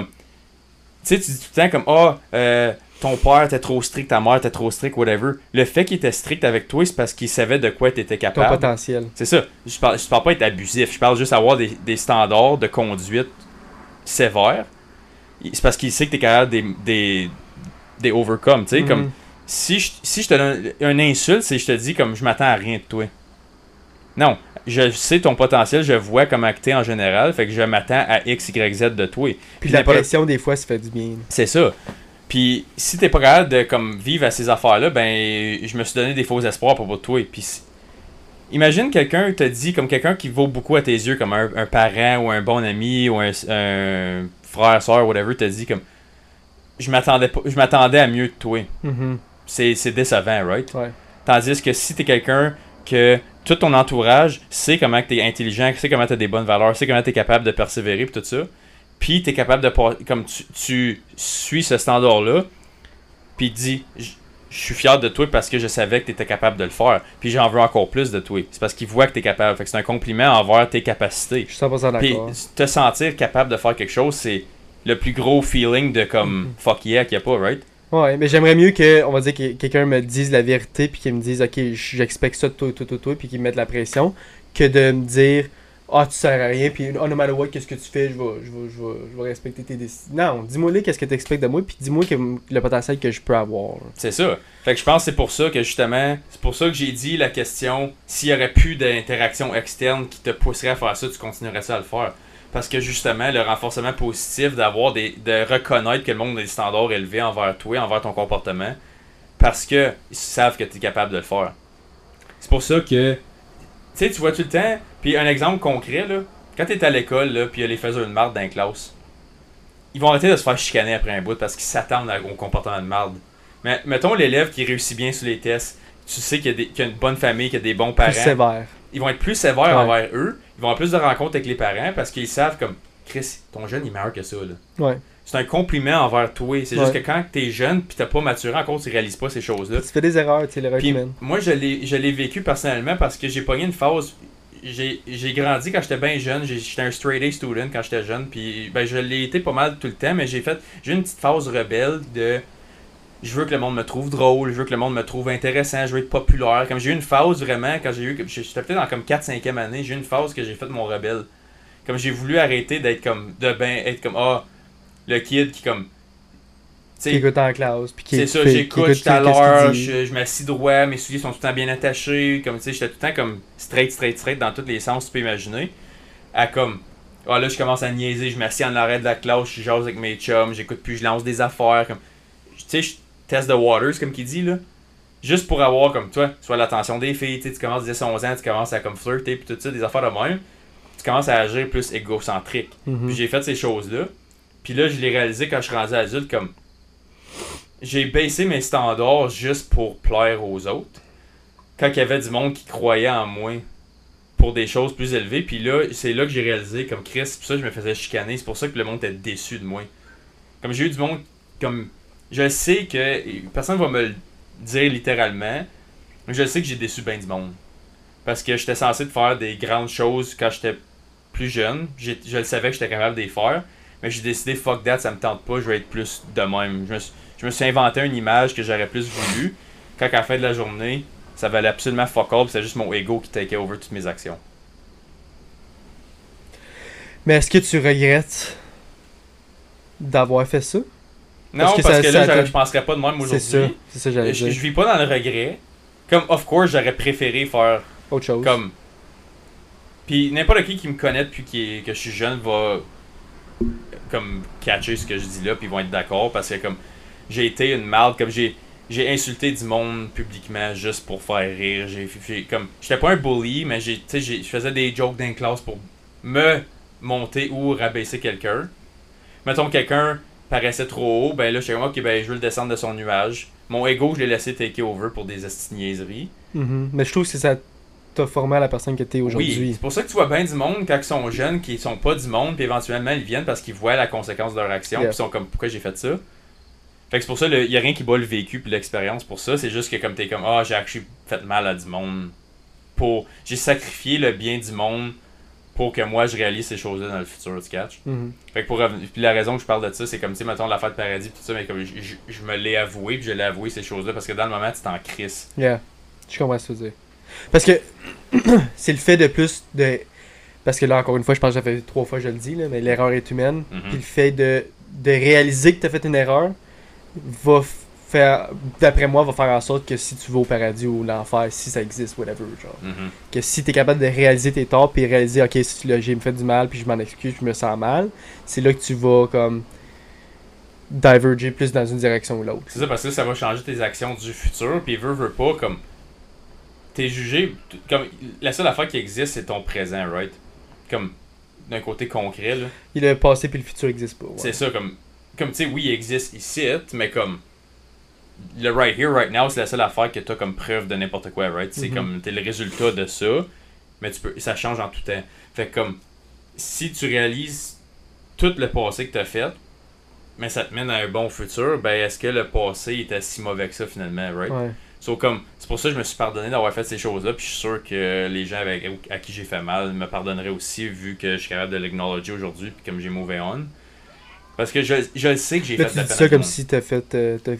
S1: sais, tu dis tout le temps comme Ah, euh, ton père était trop strict, ta mère était trop strict, whatever. Le fait qu'il était strict avec toi, c'est parce qu'il savait de quoi tu étais
S2: Ton
S1: capable.
S2: potentiel.
S1: C'est ça. Je parle, je parle pas être abusif. Je parle juste avoir des, des standards de conduite sévères. Il- C'est parce qu'il sait que tu es capable des, des, des overcome. Tu sais,
S2: Mhm.
S1: comme si je, si je te donne un insulte, c'est je te dis comme je m'attends à rien de toi. Non. Je sais ton potentiel, je vois comment tu es en général, fait que je m'attends à X, Y, Z de toi.
S2: Puis la pression, des fois, ça fait du bien.
S1: C'est ça. Puis si t'es pas capable de comme vivre à ces affaires-là, ben je me suis donné des faux espoirs pour toi. Puis imagine quelqu'un te dit comme quelqu'un qui vaut beaucoup à tes yeux, comme un, un parent ou un bon ami ou un, un frère, soeur, whatever, te dit comme je m'attendais pas, je m'attendais à mieux de toi.
S2: Mhm.
S1: C'est c'est décevant, right?
S2: Ouais.
S1: Tandis que si t'es quelqu'un que tout ton entourage sait comment tu es intelligent, sait comment tu as des bonnes valeurs, sait comment tu es capable de persévérer pis tout ça, puis tu es capable de comme tu, tu suis ce standard là, puis dis je suis fier de toi parce que je savais que tu étais capable de le faire, puis j'en veux encore plus de toi. C'est parce qu'il voit que tu es capable. Fait que c'est un compliment envers tes capacités.
S2: Je suis 100%
S1: Puis
S2: d'accord.
S1: te sentir capable de faire quelque chose, c'est le plus gros feeling de comme
S2: Mhm.
S1: fuck yeah qu'il y a pas, right?
S2: Ouais, mais j'aimerais mieux que, on va dire, que quelqu'un me dise la vérité, puis qu'il me dise, ok, j'expecte ça de toi, toi, toi, toi, puis qu'il me mette la pression, que de me dire, ah, tu sers à rien, puis oh, no matter what, qu'est-ce que tu fais, je vais, je vais, je vais, je vais respecter tes décisions. Non, dis-moi là, qu'est-ce que tu expectes de moi, puis dis-moi le potentiel que je peux avoir.
S1: C'est ça. Fait que je pense que c'est pour ça que justement, c'est pour ça que j'ai dit la question s'il y aurait plus d'interaction externe qui te pousserait à faire ça, tu continuerais ça à le faire. Parce que justement, le renforcement positif d'avoir des. de reconnaître que le monde a des standards élevés envers toi, envers ton comportement, parce que ils savent que tu es capable de le faire. C'est pour ça que. Tu sais, tu vois tout le temps. Puis un exemple concret, là, quand tu es à l'école, là, puis il y a les faiseurs de marde dans la classe. ils vont arrêter de se faire chicaner après un bout parce qu'ils s'attendent au comportement de marde. Mais mettons l'élève qui réussit bien sur les tests, tu sais qu'il y, a y une bonne famille, qu'il y a des bons parents.
S2: Plus sévère.
S1: Ils vont être plus sévères
S2: Ouais.
S1: envers eux. Ils vont avoir plus de rencontres avec les parents parce qu'ils savent comme Chris, ton jeune il est meilleur que ça. Là.
S2: Ouais.
S1: C'est un compliment envers toi. C'est juste que quand t'es jeune puis t'as pas maturé encore, tu réalises pas ces choses-là.
S2: Tu fais des erreurs, tu sais, l'erreur humaine.
S1: moi, je l'ai, je l'ai vécu personnellement parce que j'ai pogné une phase. J'ai, j'ai grandi quand j'étais bien jeune. J'étais un straight A student quand j'étais jeune. Puis ben, je l'ai été pas mal tout le temps. Mais j'ai fait. J'ai eu une petite phase rebelle de. Je veux que le monde me trouve drôle. Je veux que le monde me trouve intéressant. Je veux être populaire. Comme j'ai eu une phase vraiment. Quand j'ai eu. J'étais peut-être dans comme 4-5e année. J'ai eu une phase que j'ai fait mon rebelle. Comme j'ai voulu arrêter d'être comme. De ben. Être comme. Ah. Le kid qui comme. tu
S2: Qui écoute en classe. Puis qui
S1: c'est ça, j'écoute,
S2: écoute
S1: je à l'heure, je, je m'assis droit, mes souliers sont tout le temps bien attachés, comme tu sais, j'étais tout le temps comme straight, straight, straight dans tous les sens que tu peux imaginer. À comme, ah là, je commence à niaiser, je m'assis en arrêt de la classe, je jase avec mes chums, j'écoute plus, je lance des affaires, comme, tu sais, je teste the waters, comme qu'il dit, là. Juste pour avoir, comme toi, soit l'attention des filles, tu sais, tu commences à 10, 11 ans, tu commences à comme flirter, puis tout ça, des affaires de même. Tu commences à agir plus égocentrique.
S2: Mhm.
S1: Puis j'ai fait ces choses-là. Puis là, je l'ai réalisé quand je suis rendu adulte, comme j'ai baissé mes standards juste pour plaire aux autres. Quand il y avait du monde qui croyait en moi pour des choses plus élevées. Puis là, c'est là que j'ai réalisé, comme Chris, c'est ça je me faisais chicaner. C'est pour ça que le monde était déçu de moi. Comme j'ai eu du monde, comme je sais que personne va me le dire littéralement, mais je sais que j'ai déçu bien du monde. Parce que j'étais censé faire des grandes choses quand j'étais plus jeune. Je le savais que j'étais capable de les faire. Mais j'ai décidé, fuck that, ça me tente pas, je vais être plus de même. Je me suis, je me suis inventé une image que j'aurais plus voulu. Quand à la fin de la journée, ça valait absolument fuck all, c'est juste mon ego qui take over toutes mes actions.
S2: Mais est-ce que tu regrettes d'avoir fait ça?
S1: Non,
S2: Parce
S1: parce
S2: que
S1: que,
S2: ça-
S1: là,
S2: ça
S1: je penserais pas de même
S2: C'est ça.
S1: aujourd'hui.
S2: C'est ça que j'allais
S1: Je,
S2: dire.
S1: je vis pas dans le regret. Comme, of course, j'aurais préféré faire
S2: Autre chose.
S1: Comme. Puis n'importe qui qui me connaît depuis que je suis jeune va. Comme catcher ce que je dis là, puis ils vont être d'accord parce que comme. J'ai été une marde, comme j'ai. J'ai insulté du monde publiquement juste pour faire rire. J'ai comme. J'étais pas un bully, mais j'ai. Je faisais des jokes dans classe pour me monter ou rabaisser quelqu'un. Mettons quelqu'un paraissait trop haut, ben là j'étais comme ok ben je veux le descendre de son nuage. Mon ego je l'ai laissé take over pour des niaiseries.
S2: Mhm. Mais je trouve que ça t'a formé à la personne que t'es
S1: Oui,
S2: aujourd'hui.
S1: c'est pour ça que tu vois bien du monde quand ils sont jeunes qui sont pas du monde, puis éventuellement ils viennent parce qu'ils voient la conséquence de leur action,
S2: Yeah.
S1: puis ils sont comme pourquoi j'ai fait ça? Fait que c'est pour ça, il y a rien qui bat le vécu puis l'expérience pour ça, c'est juste que comme t'es comme ah j'ai actually fait mal à du monde pour j'ai sacrifié le bien du monde pour que moi je réalise ces choses-là dans le futur, tu catch.
S2: Mhm.
S1: Fait que pour puis la raison que je parle de ça, c'est comme tu sais mettons la fête paradis puis tout ça, mais comme je, je- je me l'ai avoué, puis je l'ai avoué ces choses-là parce que dans le moment tu t'en crisses.
S2: Yeah. Je comprends ce que tu veux dire. Parce que c'est le fait de plus de. Parce que là, encore une fois, je pense que ça fait trois fois que je le dis, là, mais l'erreur est humaine.
S1: Mhm.
S2: Puis le fait de, de réaliser que tu as fait une erreur va faire, d'après moi, va faire en sorte que si tu vas au paradis ou l'enfer, si ça existe, whatever, genre.
S1: Mhm.
S2: Que si tu es capable de réaliser tes torts, puis réaliser, ok, si j'ai fait du mal, puis je m'en excuse, je me sens mal, c'est là que tu vas, comme, diverger plus dans une direction ou l'autre.
S1: C'est ça parce que ça va changer tes actions du futur, puis veut, veut pas, comme. T'es jugé. Comme. La seule affaire qui existe, c'est ton présent, right? Comme. D'un côté concret, là.
S2: Et le passé puis le futur n'existent pas. ouais.
S1: C'est ça, comme. Comme tu sais, oui, il existe ici, mais comme. Le right here, right now, c'est la seule affaire que t'as comme preuve de n'importe quoi, right? C'est
S2: Mhm.
S1: comme. T'es le résultat de ça, mais tu peux. Ça change en tout temps. Fait que comme. Si tu réalises tout le passé que t'as fait, mais ça te mène à un bon futur, ben est-ce que le passé était si mauvais que ça finalement, right?
S2: Ouais.
S1: So, comme, c'est pour ça que je me suis pardonné d'avoir fait ces choses-là, puis je suis sûr que les gens avec, à qui j'ai fait mal me pardonneraient aussi, vu que je suis capable de l'acknowledger aujourd'hui, puis comme j'ai mauvais on. Parce que je, je le sais que j'ai fait
S2: tu
S1: la
S2: dis ça comme si t'as fait. euh, t'as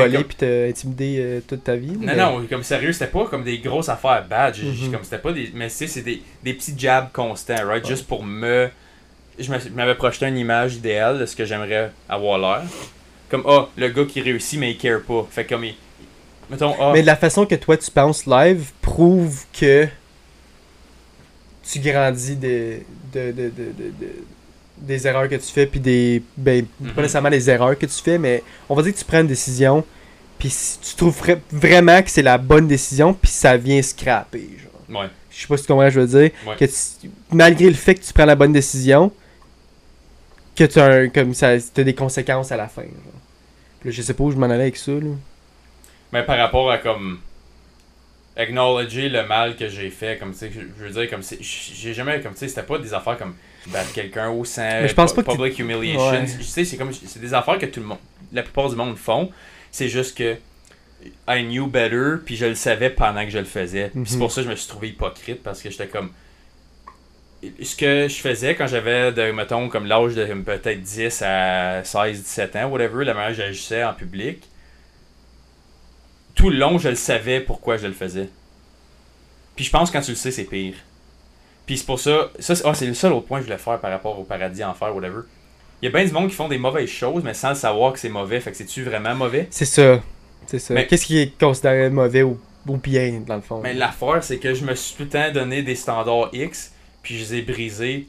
S2: volé
S1: comme-
S2: puis t'as intimidé euh, toute ta vie.
S1: Non,
S2: mais-
S1: non, comme sérieux, c'était pas comme des grosses affaires bad.
S2: Mhm.
S1: comme c'était pas des. Mais sais, c'est des, des petits jabs constants, right?
S2: Ouais.
S1: Juste pour me. Je m'avais projeté une image idéale de ce que j'aimerais avoir l'air. Comme, ah, le gars qui réussit, mais il care pas. Fait comme, il. Mettons, ah.
S2: Mais la façon que toi tu penses live prouve que tu grandis de, de, de, de, de- de- des erreurs que tu fais, puis des. Ben,
S1: Mhm.
S2: pas nécessairement des erreurs que tu fais, mais on va dire que tu prends une décision, puis si tu trouves vra- vraiment que c'est la bonne décision, puis ça vient scraper. Genre.
S1: Ouais.
S2: Je sais pas si tu comprends ce que je veux dire.
S1: Ouais.
S2: Que tu- malgré le fait que tu prends la bonne décision, que tu as un- comme ça, des conséquences à la fin. genre. Puis là, je sais pas où je m'en allais avec ça. Là.
S1: Mais par rapport à comme acknowledger le mal que j'ai fait, comme tu sais, je veux dire, comme c'est- j'ai jamais, comme tu sais, c'était pas des affaires comme battre quelqu'un au
S2: Mais je pense pas que
S1: public humiliation.
S2: Ouais.
S1: Tu sais, c'est comme, c'est des affaires que tout le monde, la plupart du monde font. C'est juste que I knew better, puis je le savais pendant que je le faisais. Puis c'est
S2: Mhm.
S1: pour ça que je me suis trouvé hypocrite parce que j'étais comme ce que je faisais quand j'avais de mettons comme l'âge de peut-être 10 à 16 17 ans whatever la manière que j'agissais en public tout le long je le savais pourquoi je le faisais puis je pense que quand tu le sais c'est pire puis c'est pour ça ça c'est ah, c'est le seul autre point que je voulais faire par rapport au paradis enfer whatever il y a bien du monde qui font des mauvaises choses mais sans le savoir que c'est mauvais fait que c'est-tu vraiment mauvais?
S2: C'est ça. C'est ça.
S1: Mais-
S2: Qu'est-ce qui est considéré mauvais ou, ou bien, dans le fond?
S1: Mais l'affaire, c'est que je me suis tout le temps donné des standards X, puis je les ai brisés,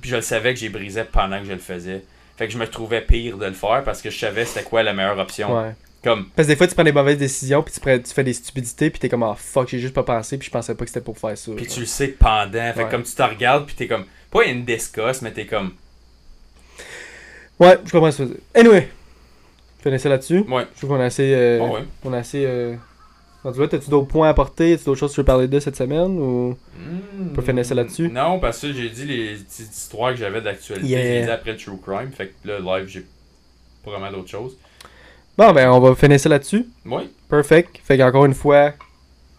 S1: puis je le savais que j'ai brisé pendant que je le faisais. Fait que je me trouvais pire de le faire parce que je savais c'était quoi la meilleure option.
S2: Ouais.
S1: Comme,
S2: Parce que des fois, tu prends des mauvaises décisions, puis tu, prends- tu fais des stupidités, puis t'es comme, ah fuck, j'ai juste pas pensé, puis je pensais pas que c'était pour faire ça.
S1: puis tu le sais pendant. Fait
S2: Ouais.
S1: comme tu te regardes, puis t'es comme, pas une discuss, mais t'es comme,
S2: Ouais, je comprends ce que tu veux dire. Anyway, finissez là-dessus.
S1: ouais,
S2: Je trouve qu'on a assez. euh,
S1: bon, ouais.
S2: On a assez. Euh... rendu là, T'as-tu d'autres points à apporter? T'as-tu d'autres choses que tu veux parler de cette semaine ou...
S1: Hmm.
S2: peut finir ça là-dessus?
S1: Non, parce que j'ai dit les petites histoires que j'avais d'actualité.
S2: Yeah.
S1: Après True Crime. Fait que là, live, j'ai pas vraiment d'autres choses.
S2: Bon, ben, on va finir ça là-dessus.
S1: Ouais,
S2: Perfect. Fait qu'encore une fois,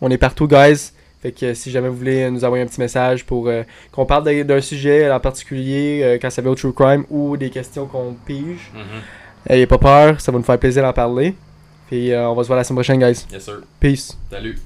S2: on est partout, guys. Fait que euh, si jamais vous voulez nous envoyer un petit message pour euh, qu'on parle d'un sujet en particulier, euh, quand ça va au True Crime ou des questions qu'on pige,
S1: mhm.
S2: ayez pas peur, ça va nous faire plaisir d'en parler. Puis euh, on va se voir la semaine prochaine, guys.
S1: yes sir.
S2: Peace.
S1: Salut.